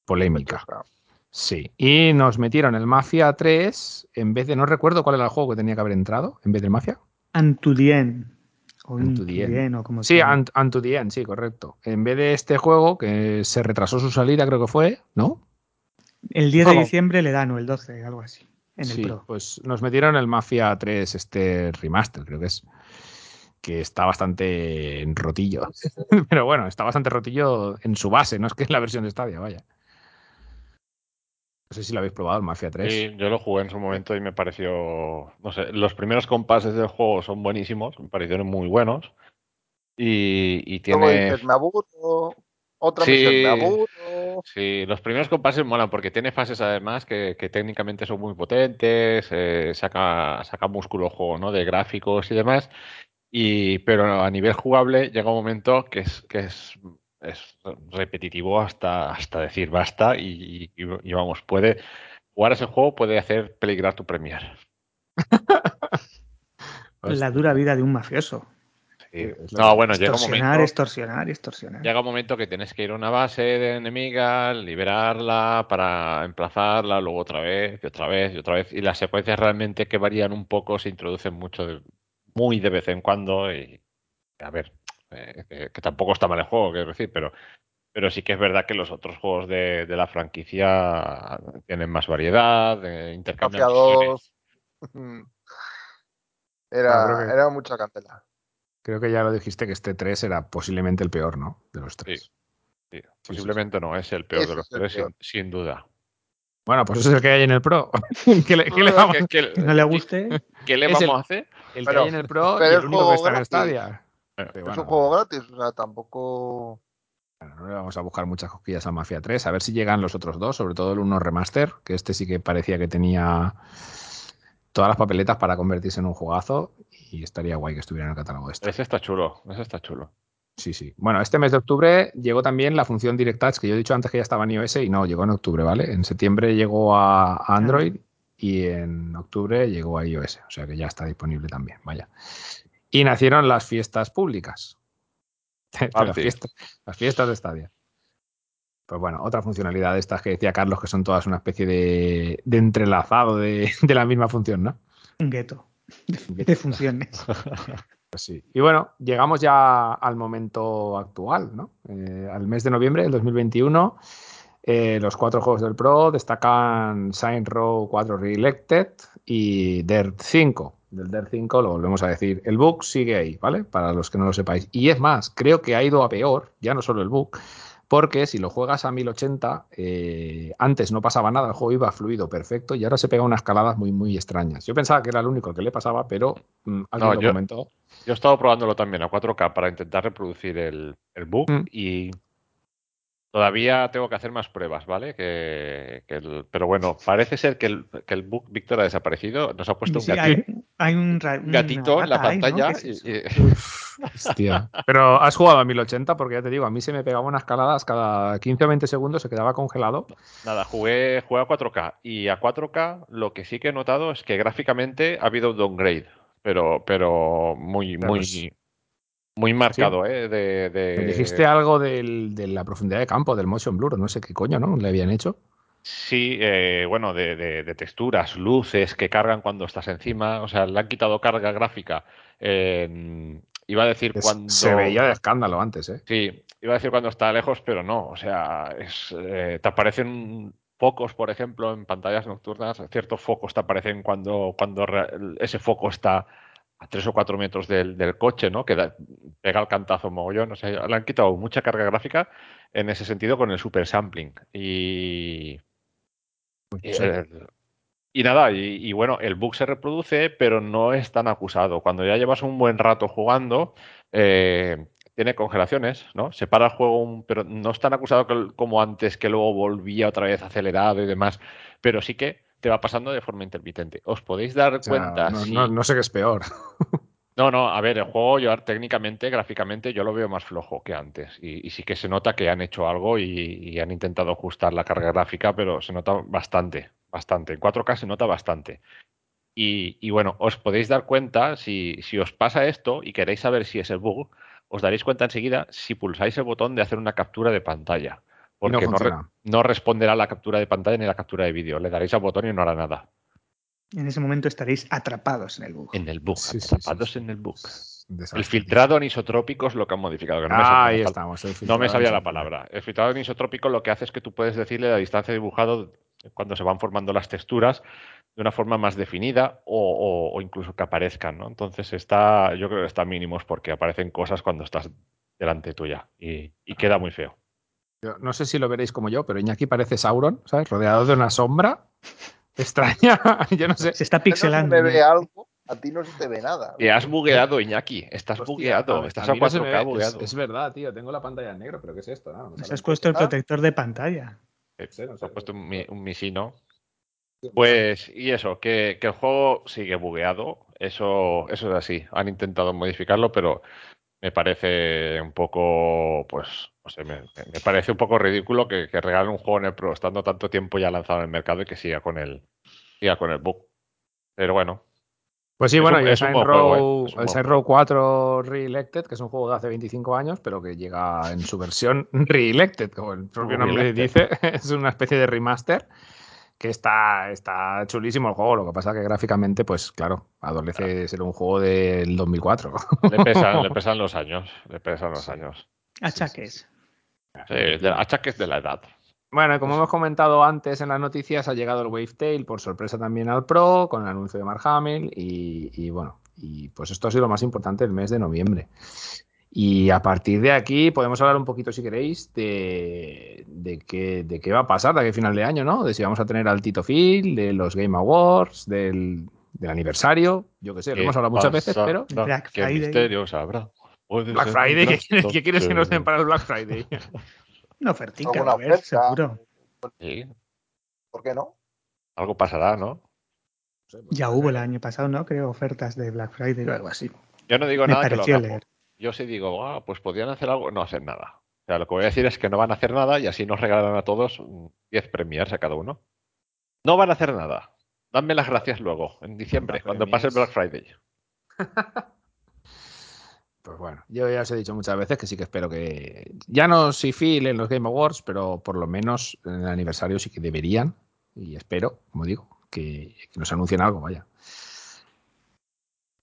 polémica. Sí. Y nos metieron el Mafia 3 en vez de, no recuerdo cuál era el juego que tenía que haber entrado, en vez del Mafia. Antudien. O Unto the End. Intudien, o como Sí, se llama. Ant- Unto the End, sí, correcto. En vez de este juego, que se retrasó su salida, creo que fue, ¿no? El 10 de diciembre le dan, o el 12, algo así. En sí, el Pro. pues nos metieron el Mafia 3, este remaster, creo que es. Que está bastante en rotillo. Pero bueno, está bastante rotillo en su base, no es que es la versión de Stadia, vaya. No sé si lo habéis probado, el Mafia 3. Sí, yo lo jugué en su momento y me pareció. No sé, los primeros compases del juego son buenísimos, me parecieron muy bunos. Y, y tiene. dices, me aburro. Otra Sí. misión, me aburro. Sí, los primeros compases molan porque tiene fases además que, que técnicamente son muy potentes, eh, saca, saca músculo el juego, ¿no? De gráficos y demás. Y, pero a nivel jugable llega un momento que es, que es, es repetitivo hasta, hasta decir basta y, y- y vamos, puede jugar ese juego puede hacer peligrar tu Premier. La dura vida de un mafioso. Sí. lo No, bueno, llega un momento. extorsionar, extorsionar. Llega un momento que tienes que ir a una base de enemiga, liberarla para emplazarla, luego otra vez y otra vez y otra vez. Y las secuencias realmente que varían un poco se introducen mucho, de- muy de vez en cuando. Y a ver, eh, que, que tampoco está mal el juego, quiero decir, pero, pero sí que es verdad que los otros juegos de, de la franquicia tienen más variedad, eh, intercambian. 2. Ah, Era, que- era mucha cantela. Creo que ya lo dijiste que este 3 era posiblemente el peor, ¿no? De los tres. Sí, posiblemente no, es el peor Ese de los es el tres, sin, duda. Bueno, pues ese es el que hay en el Pro. ¿Qué le, qué le No, vamos, ¿Qué, qué- Que no le guste. qué le vamos el- a hacer? el que Pero- hay en el Pro pero y es el único juego que está en gratis. Stadia. Sí, es bueno, un juego gratis, o sea, tampoco. Bueno, no le vamos a buscar muchas cosquillas al Mafia 3, a ver si llegan los otros dos, sobre todo el 1 Remaster, que este sí que parecía que tenía todas las papeletas para convertirse en un jugazo y estaría guay que estuviera en el catálogo de este. Ese está chulo, ese está chulo. Sí, sí. Bueno, este mes de octubre llegó también la función Direct Touch, que yo he dicho antes que ya estaba en iOS y no, llegó en octubre, ¿vale? En septiembre llegó a a Android y en octubre llegó a iOS, o sea que ya está disponible también, vaya. Y nacieron las fiestas públicas. las, fiestas, las fiestas de Stadia. Pues bueno, otra funcionalidad de estas que decía Carlos, que son todas una especie de, de entrelazado de, de la misma función, ¿no? Un gueto de, de funciones. Pues sí. Y bueno, llegamos ya al momento actual, ¿no? Eh, al mes de noviembre del 2021. eh, los cuatro juegos del Pro destacan Saints Row 4 Reelected y Dirt 5. Del Dirt 5 lo volvemos a decir. El bug sigue ahí, ¿vale? Para los que no lo sepáis. Y es más, creo que ha ido a peor, ya no solo el bug, porque si lo juegas a 1080, eh, antes no pasaba nada, el juego iba fluido, perfecto, y ahora se pega unas escaladas muy, muy extrañas. Yo pensaba que era el único que le pasaba, pero mm, alguien No, lo yo- comentó. Yo he estado probándolo también a 4K para intentar reproducir el, el bug Mm. y todavía tengo que hacer más pruebas, ¿vale? Que, que el- pero bueno, parece ser que el, que el bug Víctor ha desaparecido. Nos ha puesto un gatito, hay, un, gatito en la rata ahí, ¿no? pantalla. Pero has jugado a 1080 porque ya te digo, a mí se me pegaban unas escaladas cada 15 o 20 segundos, se quedaba congelado. Nada, jugué, jugué a 4K y a 4K lo que sí que he notado es que gráficamente ha habido un downgrade, pero, pero muy, Pero muy, es- muy marcado, ¿eh? De, de- Me dijiste algo del- de la profundidad de campo, del motion blur, no sé qué coño, ¿no? Le habían hecho. Sí, eh, bueno, de, de- de texturas, luces que cargan cuando estás encima, o sea, le han quitado carga gráfica. eh, iba a decir Es- cuando... Se veía de escándalo antes, ¿eh? Sí, iba a decir cuando está lejos, pero no. O sea, es, eh, te aparecen focos, por ejemplo, en pantallas nocturnas. Ciertos focos te aparecen cuando, cuando re- ese foco está a tres o cuatro metros del, del coche, ¿no? Que da- pega el cantazo mogollón. O sea, le han quitado mucha carga gráfica en ese sentido con el super sampling. Y, y, el- y nada, y, y bueno, el bug se reproduce, pero no es tan acusado. Cuando ya llevas un buen rato jugando, eh, tiene congelaciones, ¿no? Se para el juego, un- pero no es tan acusado que- como antes, que luego volvía otra vez acelerado y demás. Pero sí que te va pasando de forma intermitente. Os podéis dar O sea, cuenta no, si- no- no sé qué es peor. no, no, a ver, el juego yo técnicamente, gráficamente, yo lo veo más flojo que antes. Y, y sí que se nota que han hecho algo y, y han intentado ajustar la carga gráfica, pero se nota bastante, bastante. En 4K se nota bastante. Y, y bueno, os podéis dar cuenta, si, si os pasa esto y queréis saber si es el bug, os daréis cuenta enseguida si pulsáis el botón de hacer una captura de pantalla. No Porque no, re- funciona. no responderá la captura de pantalla ni la captura de vídeo. Le daréis al botón y no hará nada. En ese momento estaréis atrapados en el bug. En el bug, Sí, sí, sí, atrapados sí. en el bug. Desastre. El filtrado anisotrópico es lo que han modificado. que no Ah, ahí estamos. el No me sabía la palabra. El filtrado anisotrópico lo que hace es que tú puedes decirle la distancia de dibujado cuando se van formando las texturas de una forma más definida o, o- o incluso que aparezcan, ¿no? Entonces está, yo creo que está mínimos porque aparecen cosas cuando estás delante tuya y, y queda muy feo. Yo no sé si lo veréis como yo, pero Iñaki parece Sauron, ¿sabes? Rodeado de una sombra extraña. yo no sé. Se está pixelando. me ¿no? ve algo, a ti no se te ve nada. Que has bugueado, Iñaki. Estás Hostia, bugueado. a- Estás a a mí no se me 4K ve. Es- bugueado. Es, verdad, tío. Tengo la pantalla en negro, pero ¿qué es esto? No, no has puesto el protector de pantalla. Eh, no se sé. ha puesto un misino. Pues, y eso, que, que el juego sigue bugueado. Eso, eso es así. Han intentado modificarlo, pero me parece un poco, pues, no sé, me, me parece un poco ridículo que, que regalen un juego en el Pro estando tanto tiempo ya lanzado en el mercado y que siga con el, siga con el bug. Pero bueno, Pues sí, bueno, un- y el Saints Row, ¿eh? Row 4 Reelected, que es un juego de hace 25 años, pero que llega en su versión Reelected, como el propio nombre dice, es una especie de remaster que está, está chulísimo el juego, lo que pasa que gráficamente, pues claro, adolece de ser un juego del 2004. le pesan, le pesan los años. Le pesan los años. Achaques. Sí, de, achaques de la edad. Bueno, y como hemos comentado antes en las noticias, ha llegado el Wavetail por sorpresa también al Pro, con el anuncio de Mark Hamill, y, y bueno, y pues esto ha sido lo más importante del mes de noviembre. Y a partir de aquí podemos hablar un poquito, si queréis, de, de, qué, de qué va a pasar de aquí a final de año, ¿no? De si vamos a tener al Tito Phil, de los Game Awards, del, del aniversario, yo qué sé, lo hemos hablado muchas veces, pero ¿Qué misterios habrá? Black Friday, ¿qué, quieres- gasto qué quieres que nos den de- para el Black Friday? Una ofertica, Alguna a ver, oferta. seguro. Sí, ¿Por qué no? algo pasará, ¿no? Ya hubo el año pasado, ¿no? Creo ofertas de Black Friday o algo así. Yo no digo Me nada que lo haga leer. Yo sí digo, ah, pues podrían hacer algo, no hacen nada. O sea, lo que voy a decir es que no van a hacer nada y así nos regalan a todos mm, 10 premiers a cada uno. No van a hacer nada. Dame las gracias luego, en diciembre, cuando pase el Black. Friday. Pues bueno, yo ya os he dicho muchas veces que sí que espero que. Ya no si Phil en los Game Awards, pero por lo menos en el aniversario sí que deberían. Y espero, como digo, que nos anuncien algo, vaya.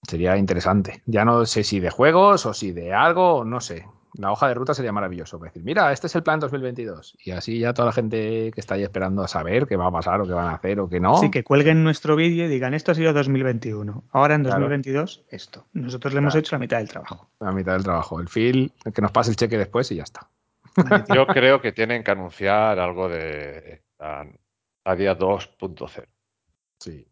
Sería interesante. Ya no sé si de juegos o si de algo, no sé. La hoja de ruta sería maravilloso. para decir, mira, este es el plan 2022. Y así ya toda la gente que está ahí esperando a saber qué va a pasar o qué van a hacer o qué no. Así que cuelguen nuestro vídeo y digan, esto ha sido 2021. Ahora en Claro. 2022, esto. Nosotros le hemos Claro. hecho la mitad del trabajo. La mitad del trabajo. El Phil, que nos pase el cheque después y ya está. Yo creo que tienen que anunciar algo de a, a día 2.0. Sí.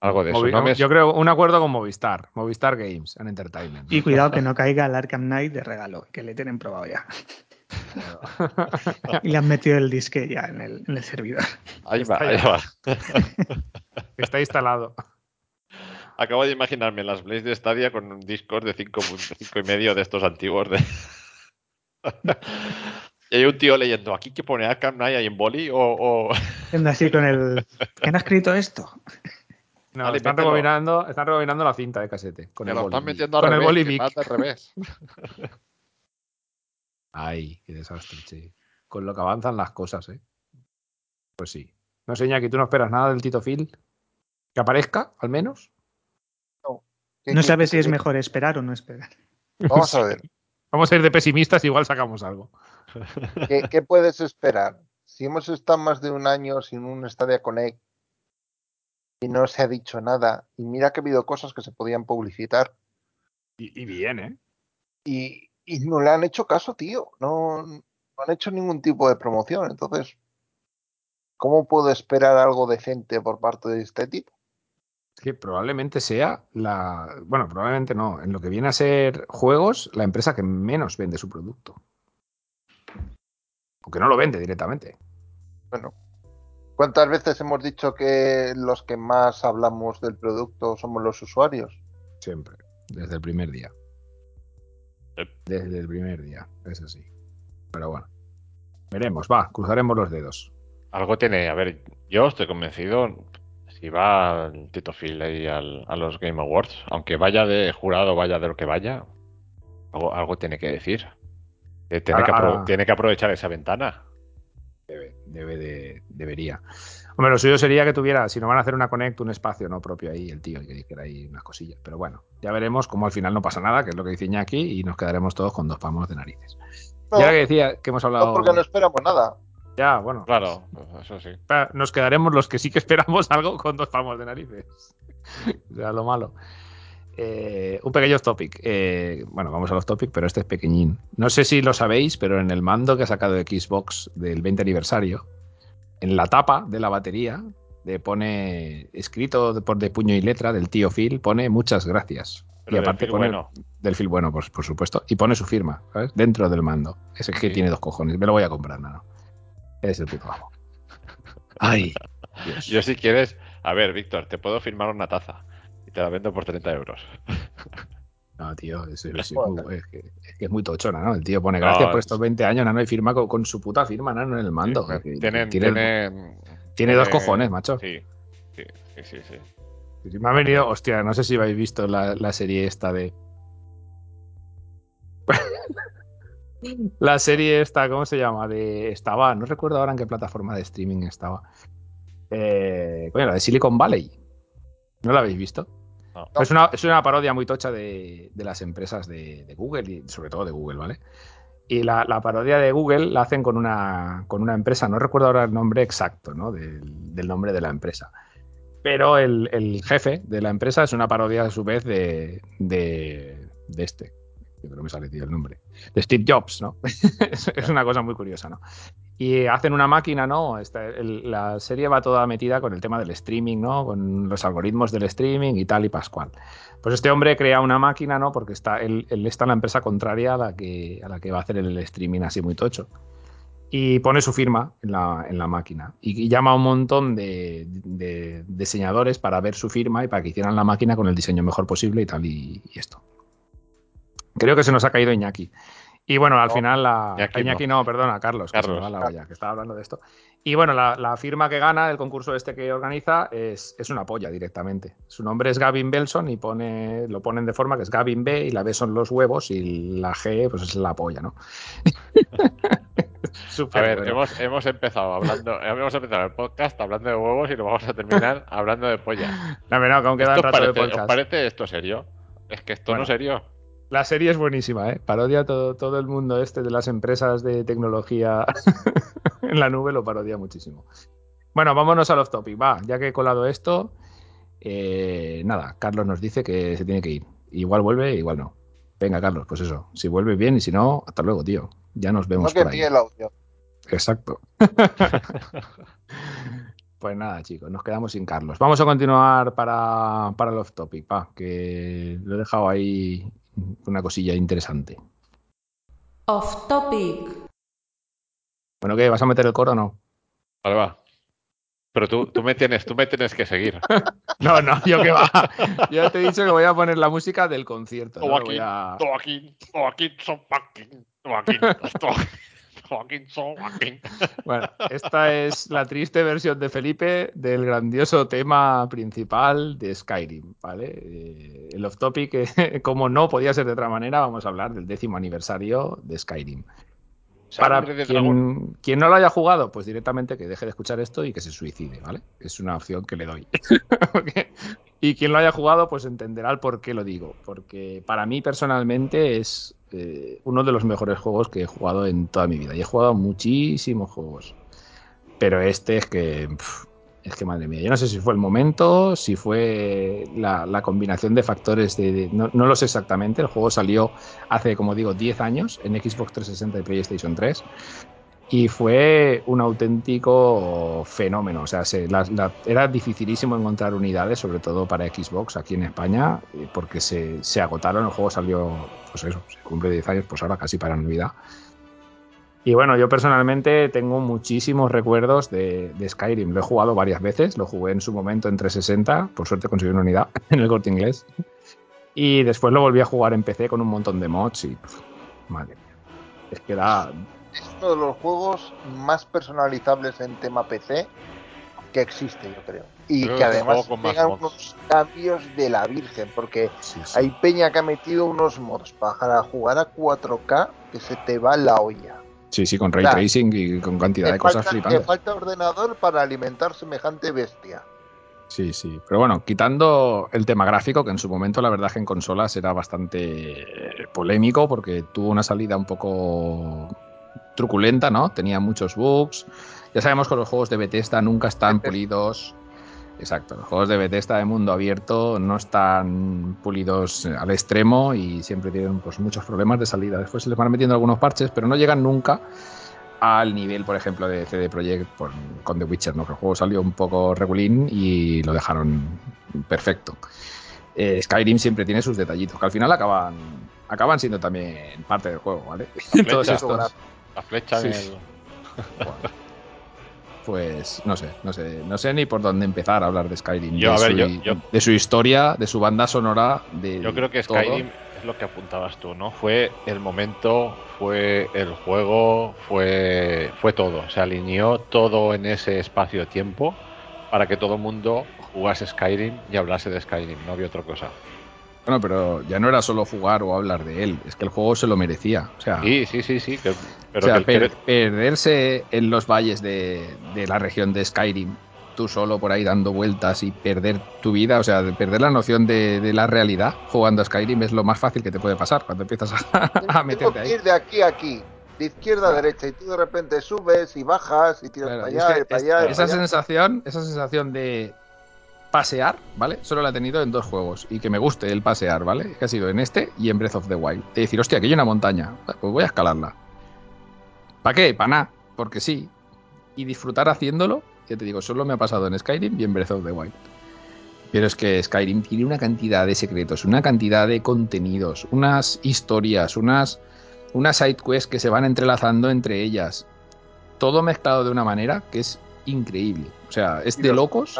Algo de eso. Movi- No me- Yo creo un acuerdo con Movistar. Movistar Games and Entertainment. Y cuidado que no caiga el Arkham Knight de regalo, que le tienen probado ya. Y le han metido el disque ya en el, en el servidor. Ahí va, ahí va. Está instalado. Acabo de imaginarme las Blaze de Stadia con un Discord de 5 y medio de estos antiguos. De... y hay un tío leyendo, aquí que pone Arkham Knight ahí en boli o... o- así con el. ¿Quién ha escrito esto? No, Vale, están, rebobinando, están rebobinando la cinta de casete. Con Me el lo boli. están metiendo al con el revés. que va al revés. Ay, qué desastre, che. Con lo que avanzan las cosas, ¿eh? Pues sí. No sé, Iñaki, ¿tú no esperas nada del Tito Phil? ¿Que aparezca, al menos? ¿Qué No quieres sabes si que es te mejor esperar o no esperar. Vamos a ver, Vamos a ir de pesimistas, igual sacamos algo. ¿qué, qué puedes esperar? Si hemos estado más de un año sin un Stadia Connect y no se ha dicho nada, y mira que ha habido cosas que se podían publicitar Y, y bien, ¿eh? y, y no le han hecho caso, tío. No, no han hecho ningún tipo de promoción. Entonces, ¿cómo puedo esperar algo decente por parte de este tipo? Que probablemente sea la. Bueno, probablemente no. En lo que viene a ser juegos, la empresa que menos vende su producto. O que no lo vende directamente. Bueno, ¿cuántas veces hemos dicho que los que más hablamos del producto somos los usuarios? Siempre. Desde el primer día. Desde el primer día. Es así. Pero bueno. Veremos, va, cruzaremos los dedos. Algo tiene, a ver, yo estoy convencido, si va el Tito Phil ahí al- a los Game Awards, aunque vaya de jurado, vaya de lo que vaya, algo, algo tiene que decir. Eh, Tiene, Ahora- que apro- ahora- tiene que aprovechar esa ventana. Debe, debe de, debería. Hombre, lo suyo sería que tuviera, si no van a hacer una Connect, un espacio no propio ahí, el tío, y que dijera ahí unas cosillas. Pero bueno, ya veremos cómo al final no pasa nada, que es lo que dice Iñaki, y nos quedaremos todos con dos palmos de narices. No, y ahora que decía que hemos hablado. no porque no esperamos nada. Ya, bueno. Claro, eso sí. Nos quedaremos los que sí que esperamos algo con dos palmos de narices. o sea, lo malo. Eh, un pequeño topic. Eh, bueno, vamos a los topic, pero este es pequeñín. No sé si lo sabéis, pero en el mando que ha sacado Xbox del 20 aniversario, en la tapa de la batería, le pone escrito de, por de puño y letra del tío Phil, pone muchas gracias. Pero y del aparte pone bueno. del Phil bueno, por, por supuesto. Y pone su firma, ¿sabes? Dentro del mando. Ese que Sí. tiene dos cojones. Me lo voy a comprar, nano. Es el puto amo. Ay. Dios. Yo si quieres, a ver, Víctor, te puedo firmar una taza y te la vendo por 30 euros. No, tío, es, es- es Joder. muy, es que, es que es muy tochona, ¿no? El tío pone No, gracias por es- estos 20 años, Nano, y firma con, con su puta firma, Nano, en el mando. Sí, Que- tienen- tiene, tiene, tiene dos cojones, macho. Sí, sí, sí, sí. sí. Me ha venido, hostia, no sé si habéis visto la, la serie esta de. la serie esta, ¿cómo se llama? De. Estaba, no recuerdo ahora en qué plataforma de streaming estaba. Eh, coño, la de Silicon Valley. ¿No la habéis visto? No. Es, una, es una parodia muy tocha de, de las empresas de, de Google y sobre todo de Google, ¿vale? Y la, la parodia de Google la hacen con una, con una empresa, no recuerdo ahora el nombre exacto, ¿no? Del, del nombre de la empresa. Pero el, el jefe de la empresa es una parodia a su vez de, de, de este. Yo creo que me sale tío el nombre. De Steve Jobs, ¿no? es, una cosa muy curiosa, ¿no? Y hacen una máquina, ¿no? Esta- el- la serie va toda metida con el tema del streaming, ¿no? Con los algoritmos del streaming y tal y pascual. Pues este hombre crea una máquina, ¿no? Porque está, él, él está en la empresa contraria a la, que, a la que va a hacer el streaming así muy tocho. Y pone su firma en la, en la máquina. Y, y llama a un montón de, de diseñadores para ver su firma y para que hicieran la máquina con el diseño mejor posible y tal y, y esto. Creo que se nos ha caído Iñaki. Y bueno, al final la. Iñaki Iñaki no. no, perdona, Carlos, que se me Carlos. va la olla, que estaba hablando de esto. Y bueno, la, la firma que gana el concurso este que organiza es, es una polla directamente. Su nombre es Gavin Belson y pone, lo ponen de forma que es Gavin B y la B son los huevos y la G pues es la polla, ¿no? A ver, bueno. hemos, hemos empezado hablando, hemos empezado el podcast hablando de huevos y lo vamos a terminar hablando de polla. No, pero no, que aún queda un ¿Esto os rato de parece, podcast. os parece esto serio? Es que esto Bueno. no es serio. La serie es buenísima, ¿eh? Parodia todo, todo el mundo este de las empresas de tecnología en la nube, lo parodia muchísimo. Bueno, vámonos al off topic. Va, ya que he colado esto, eh, nada, Carlos nos dice que se tiene que ir. Igual vuelve, igual no. Venga, Carlos, pues eso. Si vuelve bien y si no, hasta luego, tío. Ya nos No vemos que por ahí. el audio. Exacto. pues nada, chicos, nos quedamos sin Carlos. Vamos a continuar para, para el off topic, va, que lo he dejado ahí una cosilla interesante. Off topic. Bueno, ¿qué? ¿Vas a meter el coro o no? Vale, va. Pero tú, tú, me tienes, tú me tienes que seguir. No, no, yo que va. Yo te he dicho que voy a poner la música del concierto. ¿no? Voy Joaquín, a- Joaquín, son Joaquín. Bueno, esta es la triste versión de Felipe del grandioso tema principal de Skyrim, ¿vale? Eh, el off topic, como no podía ser de otra manera, vamos a hablar del décimo aniversario de Skyrim. Para quien, quien no lo haya jugado, pues directamente que deje de escuchar esto y que se suicide, ¿vale? Es una opción que le doy. Y quien lo haya jugado, pues entenderá el por qué lo digo. Porque para mí personalmente es eh, uno de los mejores juegos que he jugado en toda mi vida. Y he jugado muchísimos juegos. Pero este es que. es que madre mía, yo no sé si fue el momento, si fue la, combinación de factores de- no, no lo sé exactamente. El juego salió hace, como digo, 10 años en Xbox 360 y PlayStation 3. Y fue un auténtico fenómeno. O sea, se- la- la- era dificilísimo encontrar unidades, sobre todo para Xbox aquí en España, eh, porque se, agotaron. El juego salió, pues eso, se cumple 10 años, pues ahora casi para Navidad. Y bueno, yo personalmente tengo muchísimos recuerdos de, Skyrim. Lo he jugado varias veces, lo jugué en su momento en 360, por suerte conseguí una unidad en el corte inglés. Y después lo volví a jugar en PC con un montón de mods y. madre mía. Es que da, Es uno de los juegos más personalizables en tema PC que existe, yo creo. Y Creo que además tenga unos cambios de la Virgen, porque sí, sí. hay peña que ha metido unos mods para jugar a 4K que se te va la olla. Sí, sí, con ray Claro. tracing y con cantidad de cosas falta, te flipantes. falta ordenador para alimentar semejante bestia. Sí, sí. Pero bueno, quitando el tema gráfico, que en su momento la verdad es que en consolas era bastante polémico porque tuvo una salida un poco truculenta, ¿no? Tenía muchos bugs. Ya sabemos que los juegos de Bethesda nunca están pulidos. Exacto, los juegos de Bethesda de mundo abierto no están pulidos al extremo y siempre tienen pues, muchos problemas de salida. Después se les van metiendo algunos parches, pero no llegan nunca al nivel, por ejemplo, de CD Projekt por- con The Witcher, ¿no? Que el juego salió un poco regulín y lo dejaron perfecto. Eh, Skyrim siempre tiene sus detallitos, que al final acaban, acaban siendo también parte del juego, ¿vale? Todos estos, La flecha Sí, en sí. el... pues no sé, no sé, no sé ni por dónde empezar a hablar de Skyrim, Yo, de, a ver, su, yo- yo- de su historia, de su banda sonora, de Yo creo que todo. Skyrim es lo que apuntabas tú, ¿no? Fue el momento, fue el juego, fue, fue todo. Se alineó todo en ese espacio-tiempo para que todo el mundo jugase Skyrim y hablase de Skyrim, no había otra cosa. Bueno, pero ya no era solo jugar o hablar de él, es que el juego se lo merecía. O sea, Sí, sí, sí, sí. que- pero o sea, que el per- que- perderse en los valles de, de la región de Skyrim, tú solo por ahí dando vueltas y perder tu vida, o sea, de perder la noción de, de la realidad jugando a Skyrim es lo más fácil que te puede pasar cuando empiezas a, meterte ahí. ir de aquí a aquí, de izquierda a derecha, y tú de repente subes y bajas y tiras Claro, para es allá que y para es- allá. esa para allá. sensación, esa sensación de pasear, ¿vale? Solo la he tenido en dos juegos y que me guste el pasear, ¿vale? Que ha sido en este y en Breath of the Wild. De decir, hostia, aquí hay una montaña, pues voy a escalarla. ¿Para qué? Para nada, porque sí. Y disfrutar haciéndolo, ya te digo, solo me ha pasado en Skyrim y en Breath of the Wild. Pero es que Skyrim tiene una cantidad de secretos, una cantidad de contenidos, unas historias, unas, unas side quests que se van entrelazando entre ellas. Todo mezclado de una manera que es increíble. O sea, es de locos.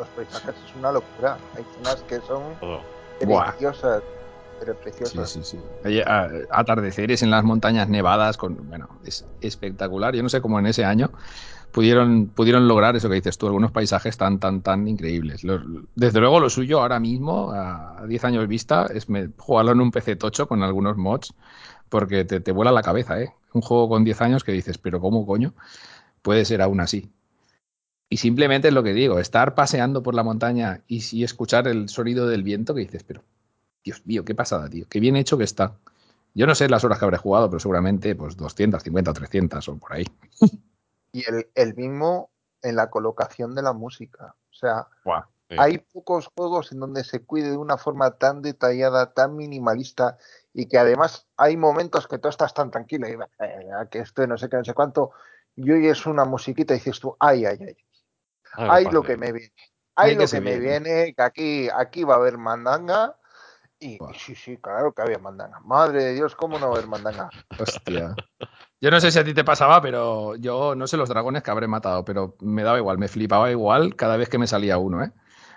Los paisajes es una locura. Hay zonas que son. Buah. deliciosas. pero preciosa. Sí, sí, sí. Oye, a- atardeceres en las montañas nevadas, con, bueno, es espectacular. Yo no sé cómo en ese año pudieron, pudieron lograr eso que dices tú, algunos paisajes tan, tan, tan increíbles. Los- desde luego, lo suyo ahora mismo, a 10 años vista, es me- jugarlo en un PC tocho con algunos mods, porque te, te vuela la cabeza, ¿eh? Un juego con 10 años que dices, pero ¿cómo coño puede ser aún así? Y simplemente es lo que digo, estar paseando por la montaña y, y escuchar el sonido del viento que dices, pero Dios mío, qué pasada, tío. Qué bien hecho que está. Yo no sé las horas que habré jugado, pero seguramente pues 250 o 300 o por ahí. Y el, el mismo en la colocación de la música. O sea, Sí. hay pocos juegos en donde se cuide de una forma tan detallada, tan minimalista y que además hay momentos que tú estás tan tranquilo y eh, que esto no sé qué, no sé cuánto, y oyes una musiquita y dices tú, ay, ay, ay, ay lo que me viene, ay lo que me viene. que aquí, aquí va a haber mandanga. Y, sí, sí, claro que había mandanga. Madre de Dios, ¿cómo no va a haber mandanga? Hostia. Yo no sé si a ti te pasaba, pero yo no sé los dragones que habré matado, pero me daba igual, me flipaba igual cada vez que me salía uno, ¿eh?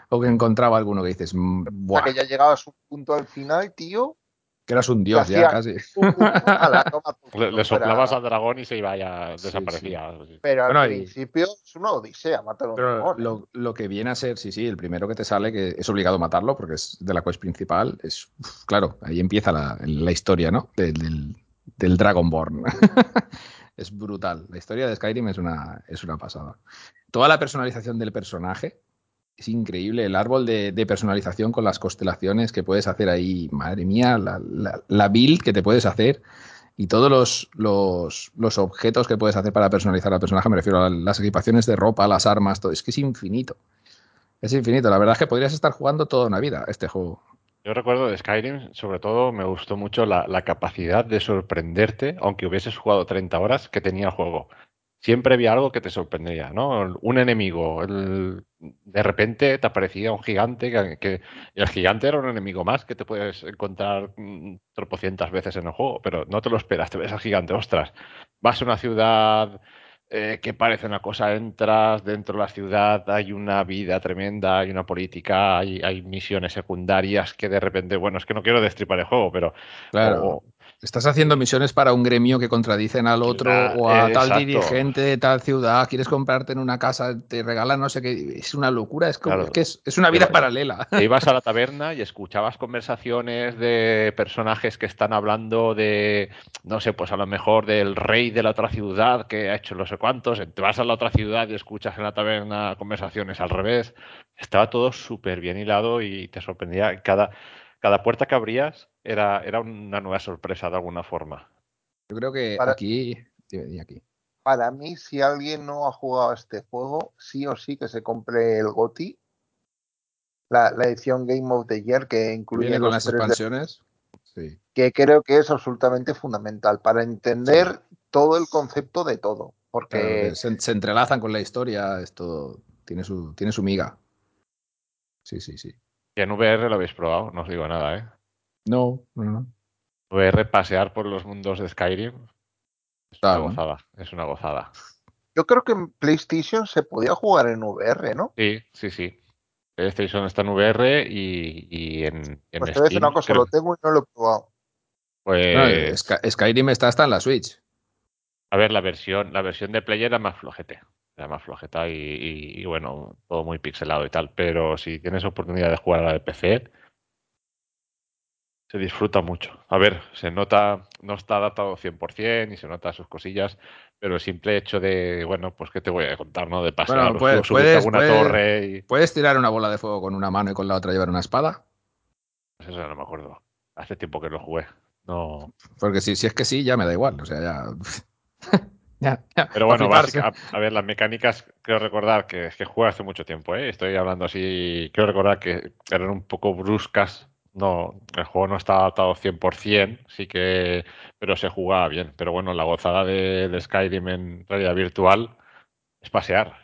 O que encontraba alguno que dices, mm, O sea, buah, que ya llegabas a un punto al final, tío. Que eras un dios ya casi. toma Le, soplabas al dragón y se iba ya, Sí, desaparecía. Pero al y- principio es una odisea matar a un Pero dragón. ¿eh? lo, lo que viene a ser, sí, sí, el primero que te sale, que es obligado matarlo porque es de la quest principal, es, uf, claro, ahí empieza la, la historia, ¿no? Del, del, del Dragonborn. es brutal. La historia de Skyrim es una, es una pasada. Toda la personalización del personaje es increíble. El árbol de, personalización con las constelaciones que puedes hacer ahí, madre mía, la, build que te puedes hacer y todos los objetos que puedes hacer para personalizar al personaje, me refiero a las equipaciones de ropa, las armas, todo. Es que es infinito. Es infinito. La verdad es que podrías estar jugando toda una vida este juego. Yo recuerdo de Skyrim, sobre todo me gustó mucho la, la capacidad de sorprenderte, aunque hubieses jugado 30 horas, que tenía el juego. Siempre había algo que te sorprendía, ¿no? Un enemigo, el- de repente te aparecía un gigante, que, el gigante era un enemigo más que te puedes encontrar mm, tropocientas veces en el juego, pero no te lo esperas, te ves al gigante, ostras, vas a una ciudad eh, que parece una cosa, entras dentro de la ciudad, hay una vida tremenda, hay una política, hay, hay misiones secundarias que de repente, bueno, es que no quiero destripar el juego, pero... Claro. o- Estás haciendo misiones para un gremio que contradicen al otro o a tal dirigente de tal ciudad. Quieres comprarte en una casa, te regalan no sé qué. Es una locura. Es, como, Claro. es que es, es una vida paralela. te ibas a la taberna y escuchabas conversaciones de personajes que están hablando de, no sé, pues a lo mejor del rey de la otra ciudad que ha hecho no sé cuántos. Te vas a la otra ciudad y escuchas en la taberna conversaciones al revés. Estaba todo súper bien hilado y te sorprendía. Cada, cada puerta que abrías era, era una nueva sorpresa de alguna forma. Yo creo que Para- aquí. aquí. Para mí, si alguien no ha jugado a este juego, sí o sí que se compre el GOTI, la, la edición Game of the Year que incluye viene con las de- expansiones. Sí. que creo que es absolutamente fundamental para entender todo el concepto de todo. Porque Claro, se, se entrelazan con la historia. Esto tiene su, tiene su miga. Sí, sí, sí. Y en VR lo habéis probado, no os digo nada, ¿eh? No, no, no. VR, pasear por los mundos de Skyrim, es Claro. una gozada, es una gozada. yo creo que en PlayStation se podía jugar en VR, ¿no? Sí, sí, sí. PlayStation está en VR y, y en, en Pues te voy a decir Steam, una cosa, creo- lo tengo y no lo he probado. pues, No, Sky- Skyrim está hasta en la Switch. a ver, la versión, la versión de Play era más flojete. Era más flojeta y, y- y, bueno, todo muy pixelado y tal. Pero si tienes oportunidad de jugar a la de PC, se disfruta mucho. A ver, se nota, no está adaptado 100% y se nota sus cosillas, pero el simple hecho de, bueno, pues qué te voy a contar, ¿no? De pasear, Bueno, puedes- a puedes- alguna puedes- torre y... ¿Puedes tirar una bola de fuego con una mano y con la otra llevar una espada? Pues eso no me acuerdo. Hace tiempo que lo jugué. No. Porque si, si es que sí, ya me da igual. O sea, ya. Ya, ya. Pero bueno, a, a ver, las mecánicas, creo recordar que es que jugué hace mucho tiempo, ¿eh? Estoy hablando así, creo recordar que eran un poco bruscas. No, el juego no está adaptado 100%, sí que, pero se jugaba bien. Pero bueno, la gozada de, de Skyrim en realidad virtual es pasear.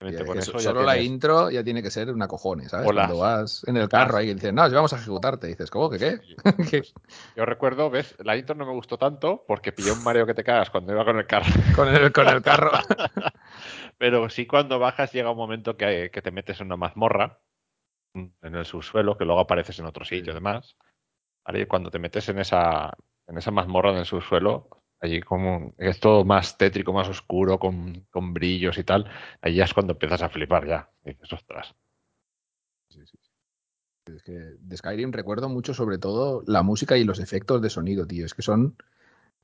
Eso ya solo la tienes- intro ya tiene que ser una cojones, ¿sabes? Hola. Cuando vas en el carro ahí y dicen, no, vamos a ejecutarte. Y dices, ¿cómo que qué? Que Yo recuerdo, ¿ves? La intro no me gustó tanto porque pillé un mareo que te cagas cuando iba con el carro. con, el, con el carro. Pero sí cuando bajas llega un momento que, que te metes en una mazmorra, en el subsuelo, que luego apareces en otro sitio y demás. Ahí cuando te metes en esa, en esa mazmorra en el subsuelo, allí como es todo más tétrico, más oscuro, con, con brillos y tal, ahí ya es cuando empiezas a flipar ya. Dices, ostras. Sí, sí. Es que de Skyrim recuerdo mucho sobre todo la música y los efectos de sonido, tío. Es que son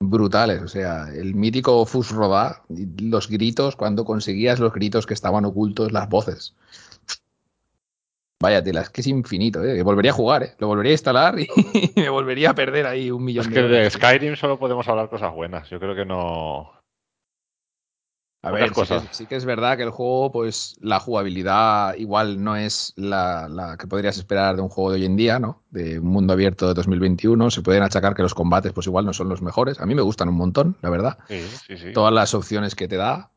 brutales. O sea, el mítico Fus Rodá, los gritos, cuando conseguías los gritos que estaban ocultos, las voces. Vaya tela, es que es infinito, ¿eh? Volvería a jugar, ¿eh? Lo volvería a instalar y me volvería a perder ahí un millón Es de que de. Skyrim solo podemos hablar cosas buenas. Yo creo que no. A ver, sí que, cosas. es, sí que es verdad que el juego, pues la jugabilidad igual no es la, la que podrías esperar de un juego de hoy en día, ¿no? De un mundo abierto de 2021. Se pueden achacar que los combates, pues igual no son los mejores. A mí me gustan un montón, la verdad. Sí, sí, sí. Todas las opciones que te da.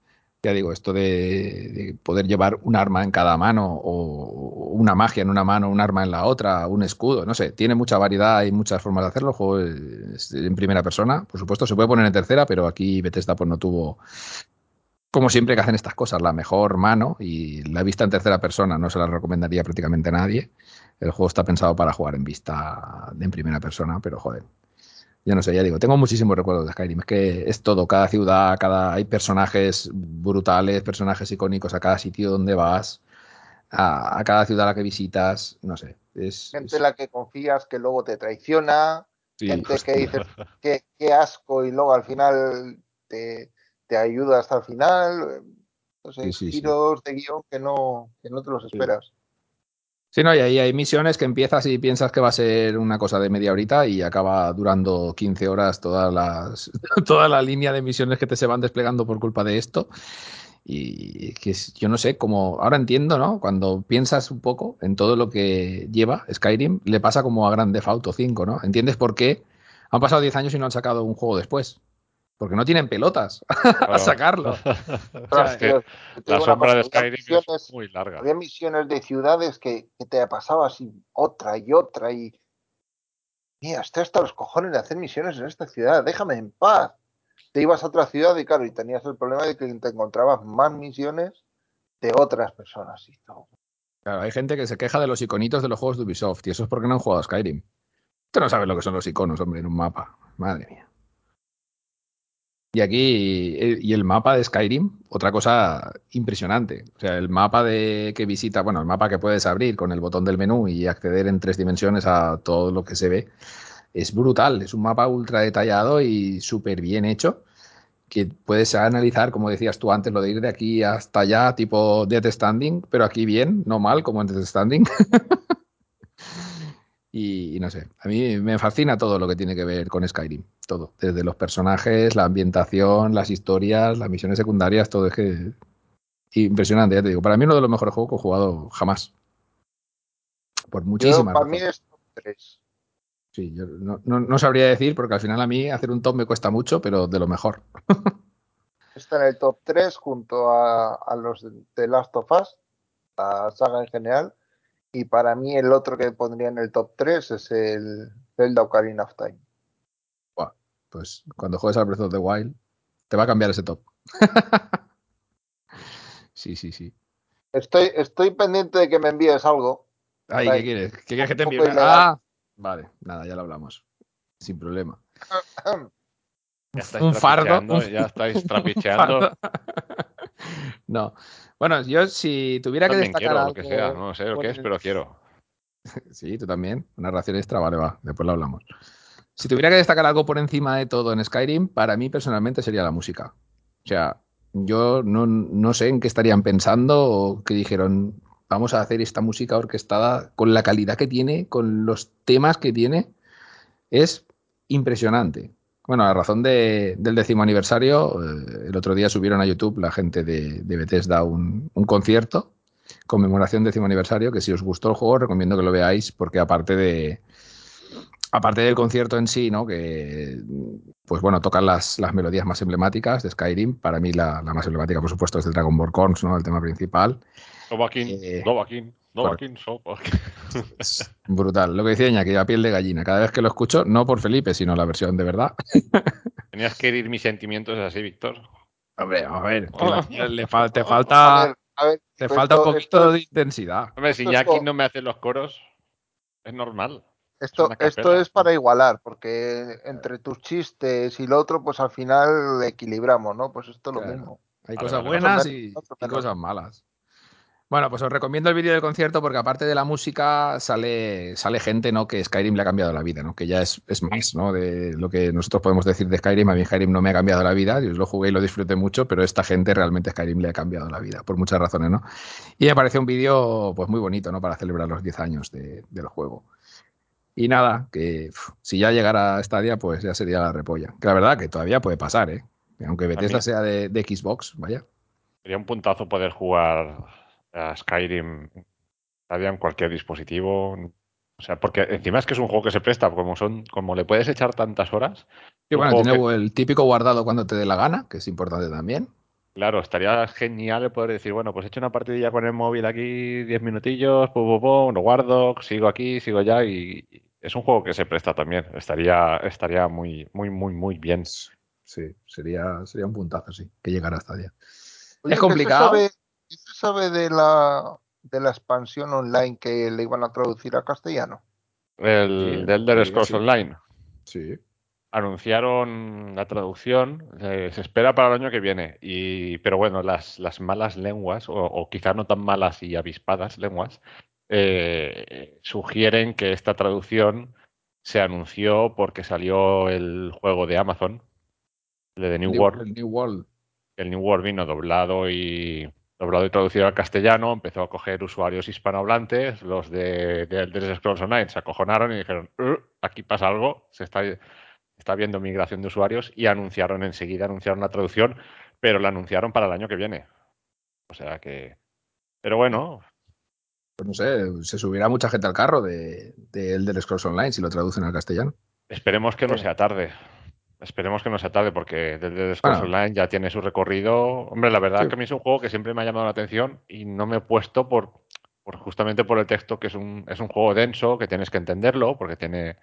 Ya digo, esto de, de poder llevar un arma en cada mano o una magia en una mano, un arma en la otra, un escudo, no sé, tiene mucha variedad y muchas formas de hacerlo. El juego es en primera persona, por supuesto, se puede poner en tercera, pero aquí Bethesda pues no tuvo como siempre que hacen estas cosas, la mejor mano y la vista en tercera persona no se la recomendaría prácticamente a nadie. El juego está pensado para jugar en vista en primera persona, pero joder. Yo no sé, ya digo, tengo muchísimos recuerdos de Skyrim. Es que es todo, cada ciudad, cada hay personajes brutales, personajes icónicos a cada sitio donde vas, a, a cada ciudad a la que visitas, no sé. Es, Gente es- en la que confías que luego te traiciona, sí, gente hostia. que dices que qué asco y luego al final te, te ayuda hasta el final. No sé, Sí, sí, sí. giros de guion que no, que no te los esperas. Sí, no, y ahí hay misiones que empiezas y piensas que va a ser una cosa de media horita y acaba durando 15 horas todas las, toda la línea de misiones que te se van desplegando por culpa de esto. Y que yo no sé, como ahora entiendo, ¿no? Cuando piensas un poco en todo lo que lleva Skyrim, le pasa como a Grand Theft Auto 5, ¿no? ¿Entiendes por qué han pasado 10 años y no han sacado un juego después? Porque no tienen pelotas a Claro. sacarlo. Es que tío, te La sombra de Skyrim es muy larga. Había misiones de ciudades que, que te pasabas y otra y otra y. Mira, estoy hasta los cojones de hacer misiones en esta ciudad, déjame en paz. Te ibas a otra ciudad y claro, y tenías el problema de que te encontrabas más misiones de otras personas. Y todo. Claro, hay gente que se queja de los iconitos de los juegos de Ubisoft y eso es porque no han jugado a Skyrim. Tú no sabes lo que son los iconos, hombre, en un mapa. Madre mía. Y aquí, eh, y el mapa de Skyrim, otra cosa impresionante. O sea, el mapa de que visita, bueno, el mapa que puedes abrir con el botón del menú y acceder en tres dimensiones a todo lo que se ve, es brutal. Es un mapa ultra detallado y súper bien hecho. Que puedes analizar, como decías tú antes, lo de ir de aquí hasta allá, tipo Death Standing, pero aquí bien, no mal, como en Death Standing. Y, y no sé, a mí me fascina todo lo que tiene que ver con Skyrim, todo, desde los personajes, la ambientación, las historias, las misiones secundarias, todo es que impresionante, ya te digo, para mí uno de los mejores juegos que he jugado jamás. Por Yo, muchísimas para mí es top 3. Sí, yo no, no- no sabría decir porque al final a mí hacer un top me cuesta mucho, pero de lo mejor. Está en el top 3 junto a, a los de Last of Us, la saga en general. Y para mí el otro que pondría en el top 3 es el Zelda Ocarina of Time. Pues cuando juegues al Breath of the Wild te va a cambiar ese top. sí, sí, sí. Estoy, estoy pendiente de que me envíes algo. Ay. ¿qué quieres? ¿Qué quieres que te envíe? Ah, vale, nada, ya lo hablamos. Sin problema. Ya estáis un fardo. Ya estáis trapicheando. No. Bueno, yo si tuviera que destacar quiero algo... lo que sea. No sé lo que es, pero quiero. Sí, tú también. Una ración extra, vale, va. Después lo hablamos. Si tuviera que destacar algo por encima de todo en Skyrim, para mí personalmente sería la música. O sea, yo no, no sé en qué estarían pensando o que dijeron, vamos a hacer esta música orquestada con la calidad que tiene, con los temas que tiene. Es impresionante. Bueno, a razón de- del décimo aniversario, eh, el otro día subieron a YouTube la gente de, de Bethesda un, un concierto, conmemoración décimo aniversario, que si os gustó el juego recomiendo que lo veáis, porque aparte de aparte del concierto en sí, ¿no? Que pues bueno, tocan las, las melodías más emblemáticas de Skyrim. Para mí la, la más emblemática, por supuesto, es de Dragon Ball ¿no? El tema principal. Novakin, Eh, Novakin, Novakin, Sovakin. Es brutal. Lo que decía Iñaki, a piel de gallina. Cada vez que lo escucho, no por Felipe, sino la versión de verdad. Tenías que herir mis sentimientos así, Víctor. Hombre, a ver, le fal- te A falta, ver, a ver, te esto- falta un poquito es- de intensidad. Hombre, si es Iñaki no me hace los coros, es normal. Esto, una esto es para igualar, porque entre tus chistes y lo otro, pues al final equilibramos, ¿no? Pues esto es lo Claro. mismo. Hay Vale, cosas buenas y, cosas malas. Bueno, pues os recomiendo el vídeo del concierto porque aparte de la música sale, sale gente ¿no? que Skyrim le ha cambiado la vida, ¿no? que ya es, es más ¿no? de lo que nosotros podemos decir de Skyrim. A mí Skyrim no me ha cambiado la vida, yo lo jugué y lo disfruté mucho, pero esta gente realmente Skyrim le ha cambiado la vida, por muchas razones. ¿no? Y me parece un vídeo pues, muy bonito ¿no? para celebrar los 10 años de- del juego. Y nada, que uf, si ya llegara a Stadia, pues ya sería la repolla. Que la verdad que todavía puede pasar, ¿eh? Aunque Bethesda sea de, de Xbox, vaya. Sería un puntazo poder jugar a Skyrim Stadia en cualquier dispositivo. O sea, porque encima es que es un juego que se presta, como son, como le puedes echar tantas horas. Y bueno, tiene que- el típico guardado cuando te dé la gana, que es importante también. Claro, estaría genial el poder decir, bueno, pues he hecho una partidilla con el móvil aquí, 10 minutillos, pum, pum, pum, lo guardo, sigo aquí, sigo allá y es un juego que se presta también. Estaría, estaría muy, muy, muy, muy bien. Sí, sería, sería un puntazo, sí, que llegara hasta allá. Oye, Es ¿qué complicado. se sabe, qué se sabe de la, de la expansión online que le iban a traducir a castellano? El Sí, de Elder Scrolls sí. Online. Sí. anunciaron la traducción, eh, se espera para el año que viene, y, pero bueno, las, las malas lenguas, o, o quizá no tan malas y avispadas lenguas, eh, sugieren que esta traducción se anunció porque salió el juego de Amazon, el de The New New- World. el New World. El New World vino doblado y doblado y traducido al castellano, empezó a coger usuarios hispanohablantes, los de, de Elder Scrolls Online se acojonaron y dijeron, "Uh, aquí pasa algo, se está, está viendo migración de usuarios y anunciaron enseguida, anunciaron la traducción, pero la anunciaron para el año que viene. O sea que... Pero bueno, Pues no sé, se subirá mucha gente al carro de, de Elder Scrolls Online si lo traducen al castellano. esperemos que no sea tarde. Esperemos que no sea tarde porque Scrolls Bueno. Online ya tiene su recorrido. Hombre, la verdad Sí. es que a mí es un juego que siempre me ha llamado la atención y no me he puesto por, por justamente por el texto que es un, es un juego denso, que tienes que entenderlo, porque tiene,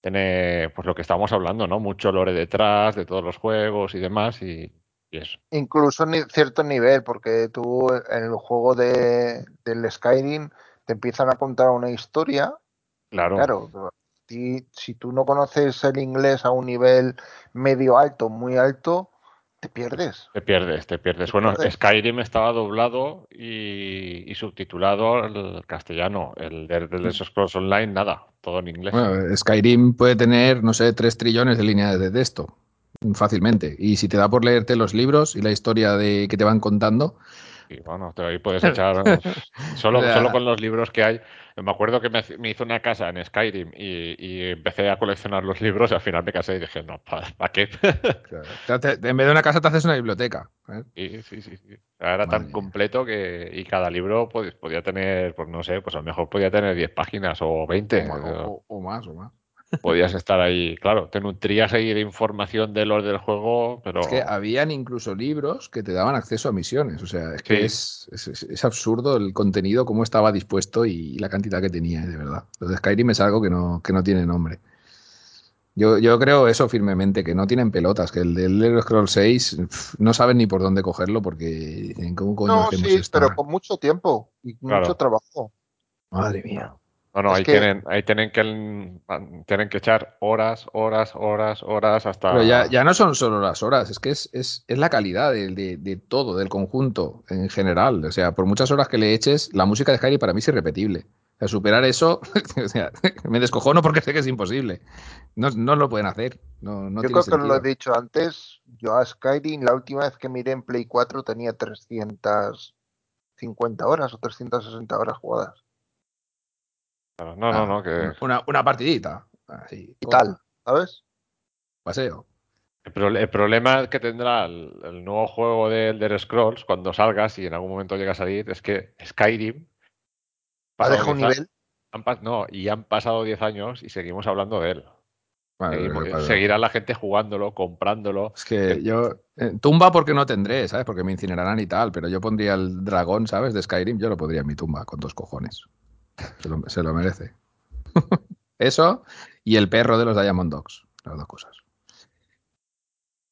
tiene pues lo que estábamos hablando, ¿no? Mucho lore detrás de todos los juegos y demás y, y eso. Incluso ni cierto nivel, porque tú en el juego de, del Skyrim te empiezan a contar una historia Claro, Claro, ti- si tú no conoces el inglés a un nivel medio alto, muy alto, te pierdes. te pierdes, te pierdes. Te Bueno, pierdes. Skyrim estaba doblado y, y subtitulado al castellano. El de Elder Scrolls Online, nada, todo en inglés. Bueno, Skyrim puede tener, no sé, 3 trillones de líneas de texto fácilmente. Y si te da por leerte los libros y la historia de que te van contando, Y bueno, te ahí puedes echar solo, solo con los libros que hay. Me acuerdo que me, me hizo una casa en Skyrim y, y empecé a coleccionar los libros y al final me casé y dije, no, ¿para qué? te- te- en vez de una casa te haces una biblioteca. ¿eh? Sí, sí, sí, sí. Era Madre tan completo que y cada libro pues, podía tener, pues no sé, pues a lo mejor podía tener 10 páginas o 20. O, ma- o- o más, o más. Podías estar ahí, claro, te nutrías ahí de información de los del juego, pero Es que habían incluso libros que te daban acceso a misiones. O sea, es que Sí. es, es- absurdo el contenido, cómo estaba dispuesto y la cantidad que tenía, de verdad. Lo de Skyrim es algo que no, que no tiene nombre. Yo, yo creo eso firmemente, que no tienen pelotas, que el de Elder Scrolls 6 pf, no saben ni por dónde cogerlo porque dicen, ¿cómo coño No, hacemos sí, esto pero con mucho tiempo y Claro. mucho trabajo. Madre mía. No, no, ahí que- tienen, ahí tienen que tienen que echar horas, horas, horas, horas hasta Pero ya, ya no son solo las horas, es que es, es, es la calidad de, de- de todo, del conjunto en general. O sea, por muchas horas que le eches, la música de Skyrim para mí es irrepetible. O sea, superar eso, o sea, me descojono porque sé que es imposible. No, no lo pueden hacer. No, no yo tiene creo que lo he sentido. dicho antes, yo a Skyrim la última vez que miré en Play 4 tenía 350 horas o 360 horas jugadas. No, no, no, que Una, una partidita. Así, Y tal, ¿sabes? Paseo. el, pro- el problema que tendrá el, el nuevo juego de Elder Scrolls cuando salgas y en algún momento llega a salir es que Skyrim Ha dejado un 10 a- nivel. han no, y han pasado 10 años y seguimos hablando de él. Vale, Seguimos- pero- pero- seguirá la gente jugándolo, comprándolo. Es que yo. eh, tumba porque no tendré, ¿sabes? Porque me incinerarán y tal. Pero yo pondría el dragón, ¿sabes? De Skyrim. Yo lo pondría en mi tumba con dos cojones. Se lo, se lo merece. Eso y el perro de los Diamond Dogs. Las dos cosas.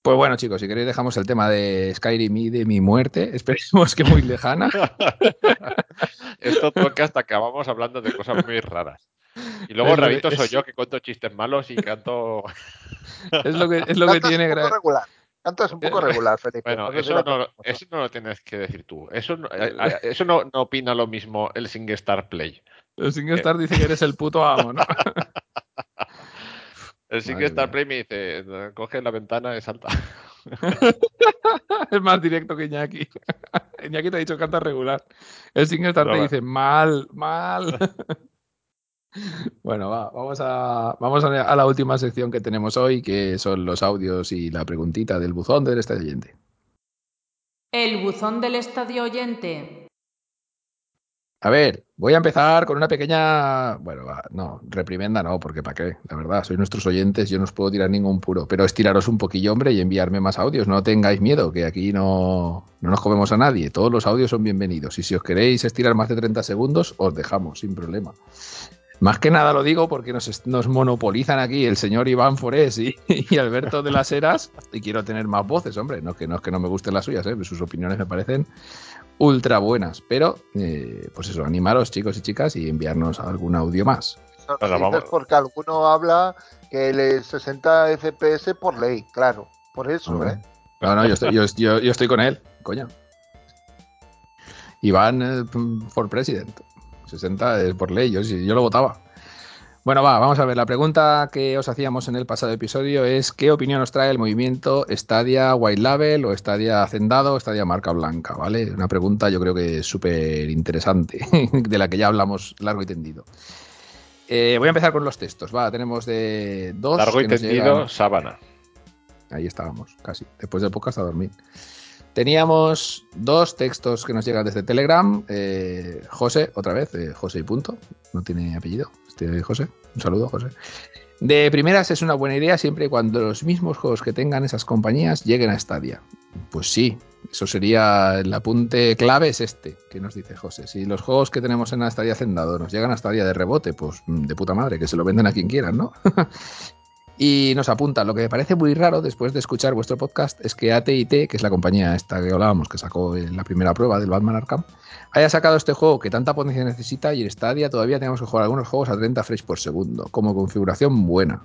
Pues bueno, chicos, si queréis dejamos el tema de Skyrim y de mi muerte. Esperemos que muy lejana. Esto toca hasta acabamos hablando de cosas muy raras. Y luego Es que- Rabito soy es- yo que cuento chistes malos y canto. Es lo que, es lo que tiene. un poco gra- regular. Cantas un poco regular, Felipe. Bueno, eso no, eso no lo tienes que decir tú. Eso no, a- a- eso no, no opina lo mismo el SingStar Play. El SingStar dice que eres el puto amo, ¿no? El SingStar. Play me dice, coge la ventana y salta. es más directo que Iñaki. Iñaki te ha dicho canta regular. El SingStar No, te va. dice mal, mal. bueno, va, vamos, a, vamos a, a la última sección que tenemos hoy, que son los audios y la preguntita del buzón del estadio oyente. El buzón del estadio oyente. A ver, voy a empezar con una pequeña. Bueno, no, reprimenda no, porque para qué, la verdad, sois nuestros oyentes, yo no os puedo tirar ningún puro, pero estiraros un poquillo, hombre, y enviarme más audios. No tengáis miedo, que aquí no, no nos comemos a nadie. Todos los audios son bienvenidos. Y si os queréis estirar más de 30 segundos, os dejamos, sin problema. Más que nada lo digo porque nos, monopolizan aquí el señor Iván Forés y, Alberto de las Heras, y quiero tener más voces, hombre. No que no, es que no me gusten las suyas, ¿eh? sus opiniones me parecen ultra buenas. Pero, eh, pues eso, animaros, chicos y chicas, y enviarnos algún audio más. Vamos. porque alguno habla que el 60 FPS por ley, claro. Por eso, Hombre. ¿eh? No, no, yo estoy, yo, yo- yo estoy con él, coño. Iván eh, for president. 60 es por ley, yo, sí, yo lo votaba. Bueno, va, vamos a ver. La pregunta que os hacíamos en el pasado episodio es: ¿qué opinión os trae el movimiento Stadia White Label o Stadia Hacendado o Stadia Marca Blanca? ¿Vale? Una pregunta, yo creo que súper interesante, de la que ya hablamos largo y tendido. Eh, voy a empezar con los textos. Va, tenemos de dos. Largo y tendido, llegan- sábana. Ahí estábamos, casi. Después del podcast a dormir. Teníamos dos textos que nos llegan desde Telegram. Eh, José, otra vez, eh, José y punto. No tiene apellido. Este José. Un saludo, José. De primeras es una buena idea siempre y cuando los mismos juegos que tengan esas compañías lleguen a Stadia. Pues sí, eso sería el apunte clave es este que nos dice José. Si los juegos que tenemos en Stadia Hacendado nos llegan a Stadia de rebote, pues mm, de puta madre, que se lo venden a quien quieran, ¿no? Y nos apunta, lo que me parece muy raro después de escuchar vuestro podcast es que AT&T, que es la compañía esta que hablábamos, que sacó la primera prueba del Batman Arkham, haya sacado este juego que tanta potencia necesita y en Stadia todavía tenemos que jugar algunos juegos a 30 frames por segundo, como configuración buena.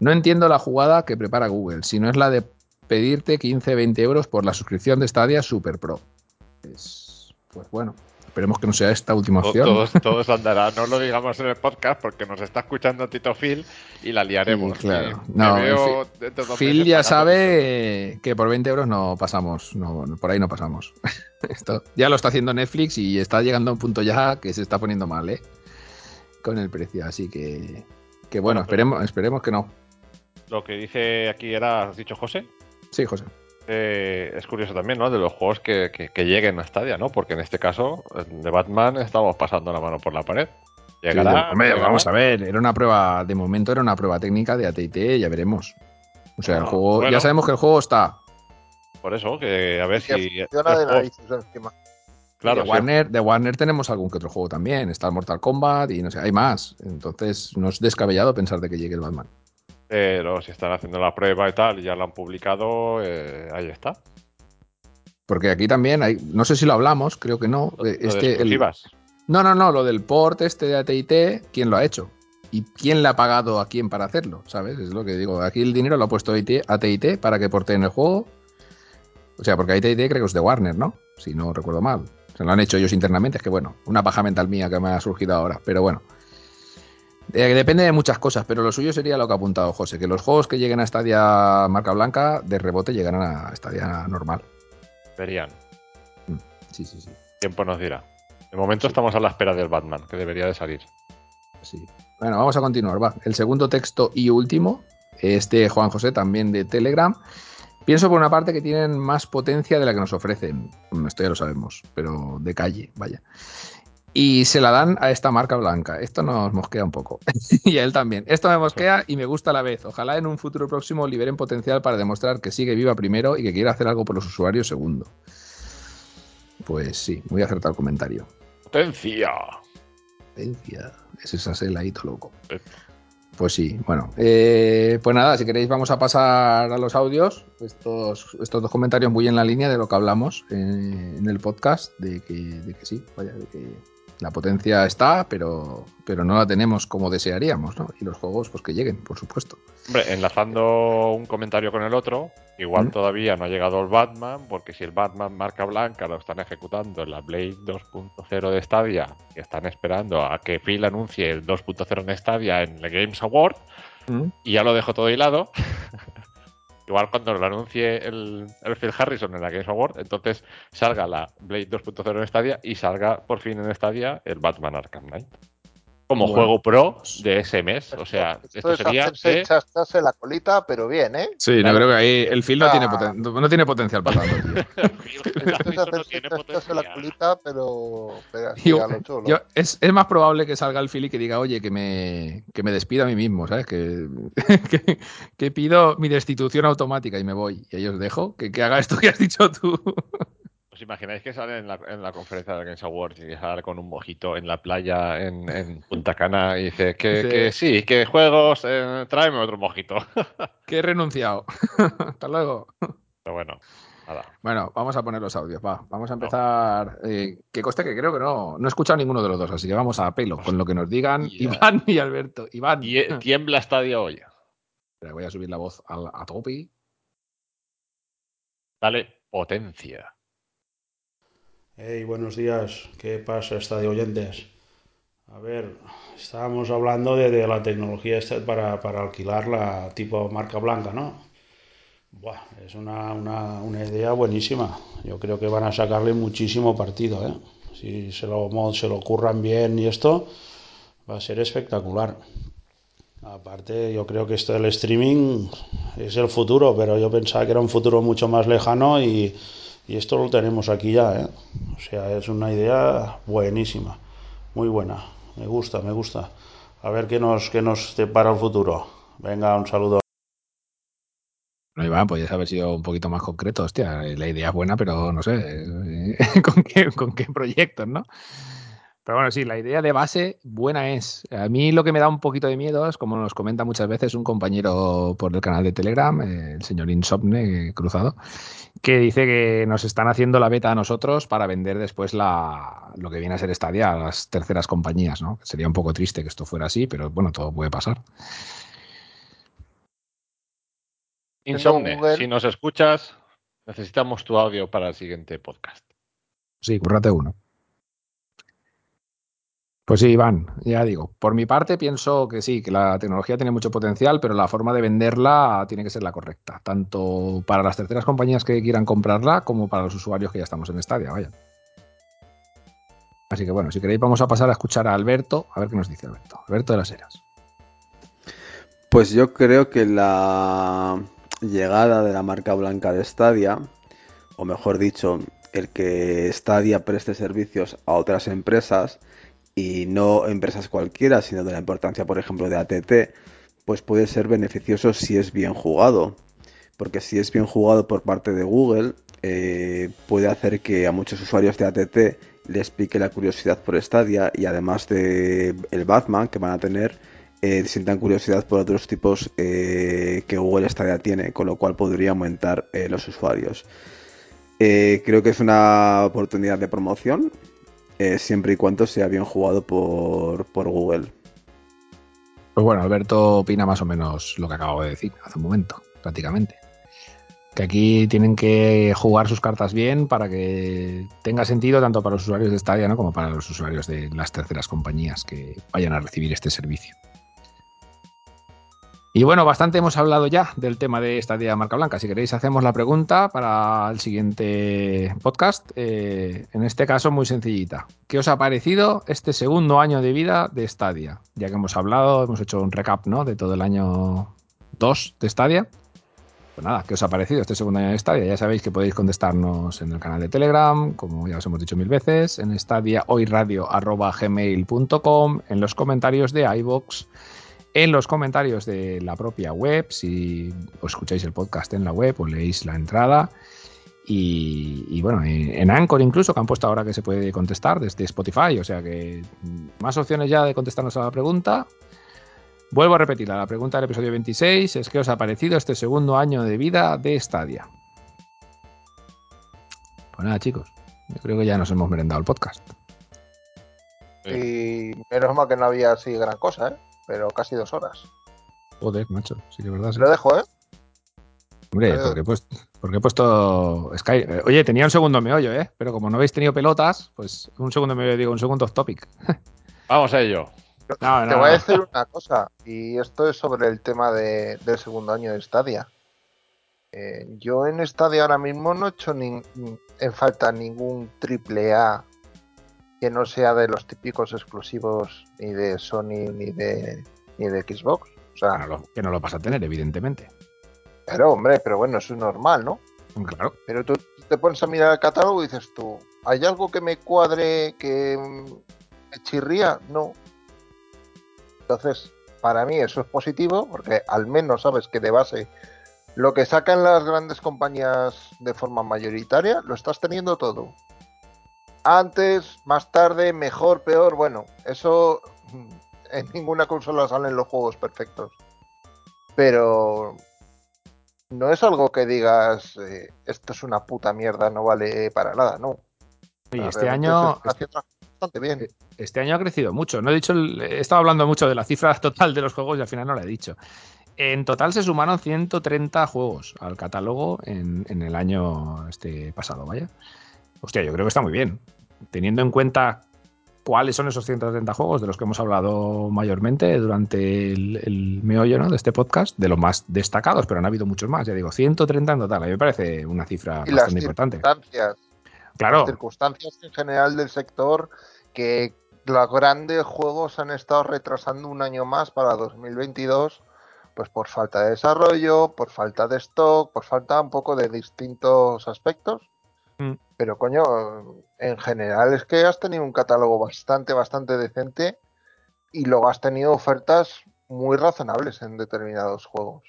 No entiendo la jugada que prepara Google, si no es la de pedirte 15-20 euros por la suscripción de Stadia Super Pro. Pues, pues bueno, esperemos que no sea esta última opción. Todos, todos andará. No lo digamos en el podcast porque nos está escuchando Tito Phil y la liaremos. Claro. No, veo de Phil ya sabe que por 20 euros no pasamos, no, por ahí no pasamos. Esto ya lo está haciendo Netflix y está llegando a un punto ya que se está poniendo mal, ¿eh? Con el precio, así que, que bueno, esperemos, esperemos que no. Lo que dice aquí era, has dicho José, Sí, José. Eh, es curioso también, ¿no? De los juegos que, que- que lleguen a Stadia, ¿no? Porque en este caso, de Batman, estamos pasando la mano por la pared. Llegará. Hombre, llegará. vamos a ver, era una prueba, de momento era una prueba técnica de AT&T, ya veremos. O sea, el juego, bueno. ya sabemos que el juego está. Por eso, que a ver Que si. funciona los de juegos- narices encima. Claro, de, sí. Warner, de Warner tenemos algún que otro juego también. Está el Mortal Kombat y no sé, hay más. Entonces, no es descabellado pensar de que llegue el Batman. Pero si están haciendo la prueba y tal, y ya lo han publicado, eh, ahí está. Porque aquí también hay, no sé si lo hablamos, creo que no. Lo- lo este, el- exclusivas. no, no, no, lo del port este de AT&T, ¿quién lo ha hecho? ¿Y quién le ha pagado a quién para hacerlo? ¿Sabes? Es lo que digo. Aquí el dinero lo ha puesto AT&T para que porteen el juego. O sea, porque AT&T creo que es de Warner, ¿no? Si no recuerdo mal. Se lo han hecho ellos internamente. Es que bueno, una paja mental mía que me ha surgido ahora. Pero bueno. Eh, depende de muchas cosas, pero lo suyo sería lo que ha apuntado José, que los juegos que lleguen a Stadia marca blanca de rebote llegarán a Stadia normal. Verían. Sí, sí, sí. Tiempo nos dirá. De momento estamos a la espera del Batman, que debería de salir. Sí. Bueno, vamos a continuar. Va. El segundo texto y último es de Juan José, también de Telegram. Pienso por una parte que tienen más potencia de la que nos ofrecen. Mm, Esto ya lo sabemos, pero de calle, vaya. Y se la dan a esta marca blanca. Esto nos mosquea un poco. y a él también. Esto me mosquea y me gusta a la vez. Ojalá en un futuro próximo liberen potencial para demostrar que sigue viva primero y que quiere hacer algo por los usuarios segundo. Pues sí, muy acertado el comentario. ¡Potencia! Potencia. Es esa seladito loco. Pues sí, bueno. eh, pues nada, si queréis vamos a pasar a los audios. Estos, estos dos comentarios muy en la línea de lo que hablamos eh, en el podcast, de que, de que sí, vaya, de que La potencia está, pero, pero no la tenemos como desearíamos, ¿no? Y los juegos, pues que lleguen, por supuesto. Hombre, enlazando un comentario con el otro, igual ¿Mm? todavía no ha llegado el Batman, porque si el Batman marca blanca lo están ejecutando en la Blade 2.0 de Stadia, que están esperando a que Phil anuncie el 2.0 en Stadia en el Games Award, ¿Mm? y ya lo dejo todo hilado. Igual cuando lo anuncie el, el Phil Harrison en la Games Award, entonces salga la Blade 2.0 en Stadia y salga por fin en Stadia el Batman Arkham Knight. Como Bueno. juego pro de ese mes. O sea, esto, esto es sería hacerse que- la colita, pero bien, ¿eh? Sí, Claro. no creo que ahí el Phil no, Ah. tiene, poten- no tiene potencial para tanto, tío. Phil Esto es no tiene la colita, pero, pero así Yo- a lo chulo. Yo- es, es más probable que salga el Phil y que diga, oye, que me, que me despida a mí mismo, ¿sabes? Que, que, que pido mi destitución automática y me voy. Y ahí os dejo que, que haga esto que has dicho tú. ¿Os imagináis que sale en la, en la conferencia de Games Awards y sale con un mojito en la playa en, en Punta Cana y dice que, Sí. que sí, que juegos, eh, tráeme otro mojito? que he renunciado. Hasta luego. Pero bueno, nada. Bueno, vamos a poner los audios, va. Vamos a empezar. Eh, que coste que creo que no, no he escuchado ninguno de los dos, así que vamos a pelo con lo que nos digan Hostia. Iván y Alberto. Iván, Tie- Tiembla Stadia hoy. Voy a subir la voz a, a tope. Dale potencia. Hey, buenos días. ¿Qué pasa, estadio oyentes? A ver, estábamos hablando de, la tecnología esta para, para alquilar la tipo marca blanca, ¿no? Buah, es una, una, una idea buenísima. Yo creo que van a sacarle muchísimo partido, ¿eh? Si se lo, se lo curran bien y esto, va a ser espectacular. Aparte, yo creo que esto del streaming es el futuro, pero yo pensaba que era un futuro mucho más lejano y, y esto lo tenemos aquí ya, ¿eh? O sea, es una idea buenísima, muy buena. Me gusta, me gusta. A ver qué nos, qué nos depara el futuro. Venga, un saludo. No, Iván, podrías haber sido un poquito más concreto. Hostia, la idea es buena, pero no sé con qué, con qué proyectos, ¿no? Pero bueno, sí, la idea de base buena es. A mí lo que me da un poquito de miedo es, como nos comenta muchas veces un compañero por el canal de Telegram, eh, el señor Insomne Cruzado, que dice que nos están haciendo la beta a nosotros para vender después la, lo que viene a ser Stadia a las terceras compañías, ¿no? Sería un poco triste que esto fuera así, pero bueno, todo puede pasar. Insomne, si nos escuchas, necesitamos tu audio para el siguiente podcast. Sí, currate uno. Pues sí, Iván, ya digo, por mi parte pienso que sí, que la tecnología tiene mucho potencial, pero la forma de venderla tiene que ser la correcta, tanto para las terceras compañías que quieran comprarla como para los usuarios que ya estamos en Stadia, vaya. Así que bueno, si queréis vamos a pasar a escuchar a Alberto, a ver qué nos dice Alberto. Alberto de las Heras. Pues yo creo que la llegada de la marca blanca de Stadia, o mejor dicho, el que Stadia preste servicios a otras empresas y no empresas cualquiera, sino de la importancia, por ejemplo, de ATT, pues puede ser beneficioso si es bien jugado. Porque si es bien jugado por parte de Google, eh, puede hacer que a muchos usuarios de ATT les pique la curiosidad por Stadia y además de el Batman que van a tener, eh, sientan curiosidad por otros tipos eh, que Google Stadia tiene, con lo cual podría aumentar los usuarios. Creo que es una oportunidad de promoción, eh, siempre y cuando sea bien jugado por, por Google. Pues bueno, Alberto opina más o menos lo que acabo de decir hace un momento, prácticamente. Que aquí tienen que jugar sus cartas bien para que tenga sentido tanto para los usuarios de Stadia ¿no? como para los usuarios de las terceras compañías que vayan a recibir este servicio. Y bueno, bastante hemos hablado ya del tema de Stadia marca blanca. Si queréis, hacemos la pregunta para el siguiente podcast. Eh, en este caso, muy sencillita. ¿Qué os ha parecido este segundo año de vida de Stadia? Ya que hemos hablado, hemos hecho un recap ¿no? de todo el año 2 de Stadia. Pues nada, ¿qué os ha parecido este segundo año de Stadia? Ya sabéis que podéis contestarnos en el canal de Telegram, como ya os hemos dicho mil veces, en stadiahoyradio.gmail.com, en los comentarios de iVoox, en los comentarios de la propia web, si os escucháis el podcast en la web o leéis la entrada. Y, bueno, en, Anchor incluso, que han puesto ahora que se puede contestar desde Spotify, o sea que más opciones ya de contestarnos a la pregunta. Vuelvo a repetirla, la pregunta del episodio 26 es ¿qué os ha parecido este segundo año de vida de Stadia? Pues nada chicos, yo creo que ya nos hemos merendado el podcast. Y menos mal que no había así gran cosa, ¿eh? Pero casi dos horas. Joder, macho. Sí que es verdad. sí. Lo dejo, ¿eh? Hombre, Adiós. porque he puesto, porque he puesto Sky. eh, Oye, tenía un segundo meollo, ¿eh? Pero como no habéis tenido pelotas, pues un segundo meollo, digo, un segundo off topic. Vamos a ello. No, Te no, voy a decir una cosa, y esto es sobre el tema de- del segundo año de Stadia. Eh, yo en Stadia ahora mismo no he hecho en falta ningún triple A que no sea de los típicos exclusivos ni de Sony ni de ni de Xbox. O Que sea, no lo- que no lo vas a tener, evidentemente. pero hombre, pero bueno, eso es normal, ¿no? Claro. Pero tú te pones a mirar el catálogo y dices tú, ¿hay algo que me cuadre que mm, me chirría? No. Entonces, para mí eso es positivo porque al menos sabes que de base lo que sacan las grandes compañías de forma mayoritaria lo estás teniendo todo. Antes, más tarde, mejor, peor, bueno, eso mm, en ninguna consola salen los juegos perfectos. Pero no es algo que digas, eh, esto es una puta mierda, no vale para nada, no. Oye, este año, bastante bien. este año ha crecido mucho. No he dicho, el- he estado hablando mucho de la cifra total de los juegos y al final no la he dicho. En total se sumaron 130 juegos al catálogo en, en el año este pasado, vaya. Hostia, yo creo que está muy bien. Teniendo en cuenta cuáles son esos 130 juegos de los que hemos hablado mayormente durante el, el meollo ¿no? de este podcast, de los más destacados, pero han habido muchos más. Ya digo, 130 en total. A mí me parece una cifra Y las bastante importante. circunstancias, Claro, las circunstancias en general del sector que los grandes juegos han estado retrasando un año más para 2022, pues por falta de desarrollo, por falta de stock, por falta un poco de distintos aspectos. Mm. Pero coño, en general es que has tenido un catálogo bastante, bastante decente y luego has tenido ofertas muy razonables en determinados juegos.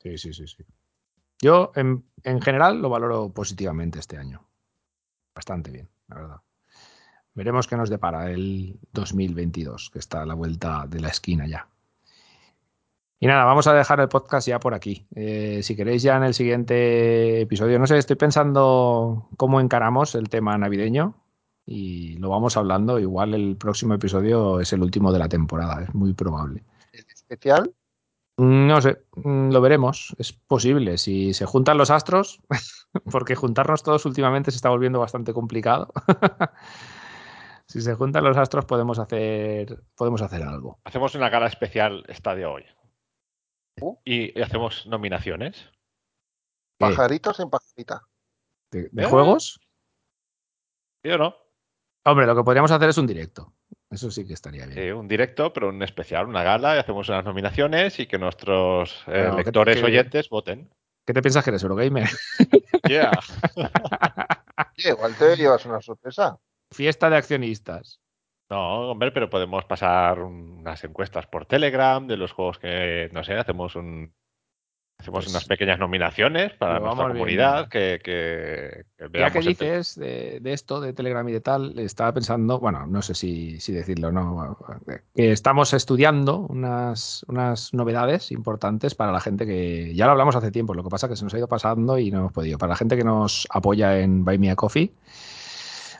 Sí, sí, sí, sí. Yo, en, en general, lo valoro positivamente este año. Bastante bien, la verdad. Veremos qué nos depara el 2022, que está a la vuelta de la esquina ya. Y nada, vamos a dejar el podcast ya por aquí. Eh, si queréis ya en el siguiente episodio, no sé, estoy pensando cómo encaramos el tema navideño y lo vamos hablando. Igual el próximo episodio es el último de la temporada, es muy probable. ¿El especial? No sé, mm, lo veremos. Es posible. Si se juntan los astros, porque juntarnos todos últimamente se está volviendo bastante complicado. si se juntan los astros, podemos hacer, podemos hacer algo. Hacemos una gala especial estadio hoy. Uh. Y, hacemos nominaciones. Pajaritos en pajarita. ¿De, de ¿Eh? juegos? ¿Sí o no? Hombre, lo que podríamos hacer es un directo. Eso sí que estaría bien. Eh, un directo, pero un especial, una gala, y hacemos unas nominaciones y que nuestros eh, lectores que- oyentes voten. ¿Qué te piensas que eres, Eurogamer? Yeah. Igual te llevas una sorpresa. Fiesta de accionistas. No, hombre, pero podemos pasar unas encuestas por Telegram de los juegos que, no sé, hacemos un hacemos Pues, unas pequeñas nominaciones para nuestra comunidad que, que, que Ya veamos que entre- dices de, de esto, de Telegram y de tal, estaba pensando, bueno, no sé si, si decirlo o no, que estamos estudiando unas, unas novedades importantes para la gente que, ya lo hablamos hace tiempo, lo que pasa es que se nos ha ido pasando y no hemos podido. Para la gente que nos apoya en Buy Me a Coffee,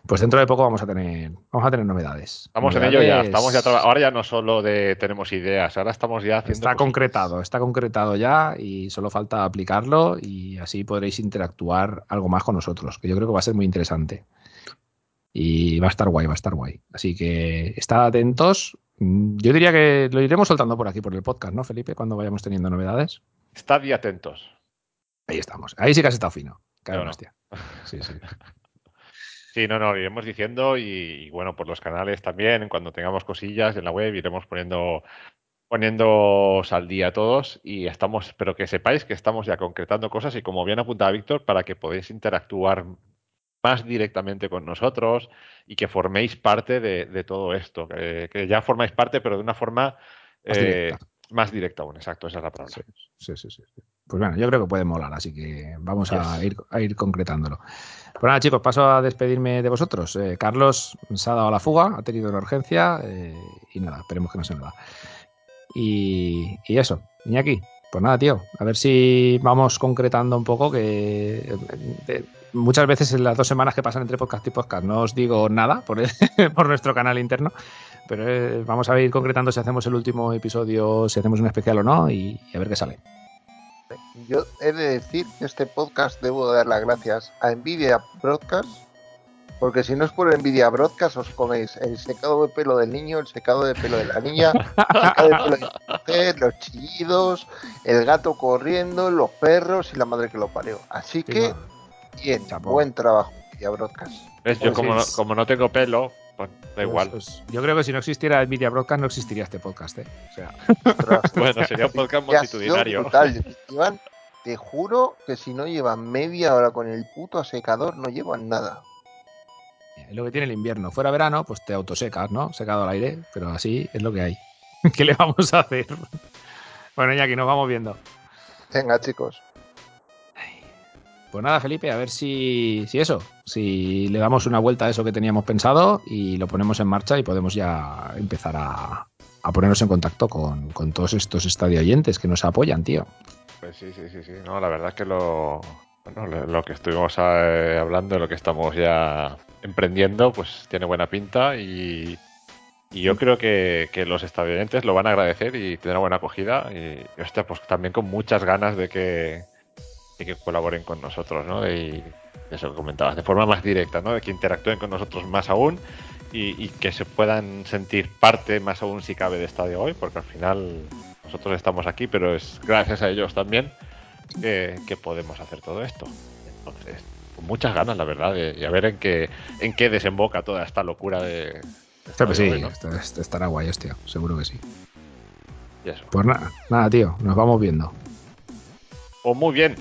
pues dentro de poco vamos a tener, vamos a tener novedades. Estamos en ello ya, estamos ya ahora ya no solo de tenemos ideas, ahora estamos ya haciendo Está concretado, está concretado ya y solo falta aplicarlo y así podréis interactuar algo más con nosotros, que yo creo que va a ser muy interesante. Y va a estar guay, va a estar guay. Así que estad atentos. Yo diría que lo iremos soltando por aquí, por el podcast, ¿no, Felipe? Cuando vayamos teniendo novedades. Estad y atentos. Ahí estamos. Ahí sí que has estado fino. No. hostia. Sí, sí. Sí, no, no, iremos diciendo y, y, bueno, por los canales también, cuando tengamos cosillas en la web, iremos poniendo poniéndoos al día todos y estamos, pero que sepáis que estamos ya concretando cosas y como bien apuntaba Víctor, para que podáis interactuar más directamente con nosotros y que forméis parte de, de todo esto, que, que ya formáis parte, pero de una forma Más eh, directa. más directa aún, exacto, esa es la palabra. Sí, sí, sí, sí. Pues bueno, yo creo que puede molar, así que vamos a, ir, a ir concretándolo. Pues nada, chicos, paso a despedirme de vosotros. Eh, Carlos se ha dado a la fuga, ha tenido una urgencia eh, y nada, esperemos que no se nada. Y, y eso, Iñaki, Pues nada, tío, a ver si vamos concretando un poco que eh, muchas veces en las dos semanas que pasan entre podcast y podcast no os digo nada por, por nuestro canal interno, pero vamos a ir concretando si hacemos el último episodio, si hacemos un especial o no y a ver qué sale. Yo he de decir que este podcast debo dar las gracias a Nvidia Broadcast, porque si no es por Nvidia Broadcast os coméis el secado de pelo del niño, el secado de pelo de la niña, el secado de pelo de la mujer, los chillidos, el gato corriendo, los perros y la madre que lo parió. Así que, bien, Chapo. buen trabajo, Nvidia Broadcast. ¿Ves? Yo como, no, como no tengo pelo, pues da igual. Pues, yo creo que si no existiera Nvidia Broadcast no existiría este podcast, ¿eh? O sea, Ostras, Bueno, sería un podcast multitudinario. Iván, te juro que si no llevan media hora con el puto secador, no llevan nada. es lo que tiene el invierno. Fuera verano, pues te autosecas, ¿no? Secado al aire, pero así es lo que hay. ¿Qué le vamos a hacer? Bueno, ya aquí nos vamos viendo. Venga, chicos. Pues nada, Felipe, a ver si, si eso, si le damos una vuelta a eso que teníamos pensado y lo ponemos en marcha y podemos ya empezar a, a ponernos en contacto con, con todos estos estadio oyentes que nos apoyan, tío. Pues sí, sí, sí, sí. No, la verdad es que lo, bueno, lo, que estuvimos eh, hablando, lo que estamos ya emprendiendo, pues tiene buena pinta y, y yo creo que, que los estadunidenses lo van a agradecer y tendrá buena acogida y, hostia, pues también con muchas ganas de que, de que colaboren con nosotros, ¿no? Y eso que comentabas, de forma más directa, ¿no? De que interactúen con nosotros más aún y, y que se puedan sentir parte más aún si cabe de Estadio hoy, porque al final nosotros estamos aquí, pero es gracias a ellos también que, que podemos hacer todo esto. Entonces, con muchas ganas, la verdad, de, y a ver en qué, en qué desemboca toda esta locura de. Pero sí, Hoy, ¿no? estará guay, tío, seguro que sí. Y eso. Pues nada, nada, tío, nos vamos viendo. Pues muy bien.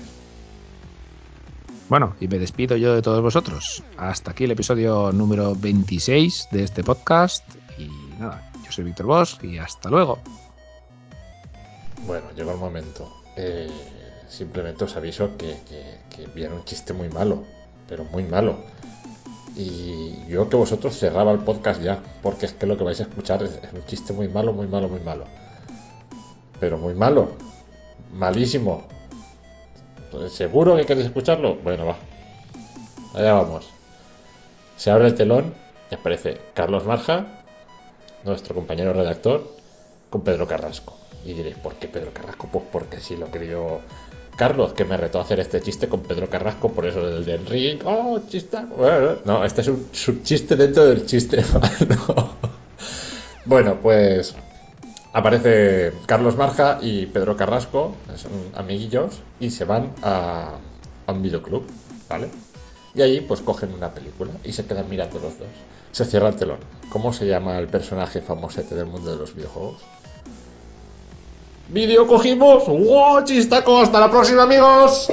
Bueno, y me despido yo de todos vosotros. Hasta aquí el episodio número 26 de este podcast. Y nada, yo soy Víctor Bosch y hasta luego. Bueno, llegó el momento. Eh, simplemente os aviso que, que, que viene un chiste muy malo, pero muy malo. Y yo que vosotros cerraba el podcast ya, porque es que lo que vais a escuchar es, es un chiste muy malo, muy malo, muy malo. Pero muy malo. Malísimo. ¿Seguro que queréis escucharlo? Bueno, va. Allá vamos. Se abre el telón y aparece Carlos Marja, nuestro compañero redactor, con Pedro Carrasco. Y diréis, ¿por qué Pedro Carrasco? Pues porque sí lo creyó Carlos, que me retó a hacer este chiste con Pedro Carrasco, por eso del de Enrique. ¡Oh, chiste! No, este es un subchiste dentro del chiste. Bueno, pues aparece Carlos Marja y Pedro Carrasco, son amiguillos, y se van a, un videoclub, ¿vale? Y allí pues cogen una película y se quedan mirando los dos. Se cierra el telón. ¿Cómo se llama el personaje famosete del mundo de los videojuegos? ¡Vídeo cogimos! ¡Wow, chistaco! ¡Hasta la próxima, amigos!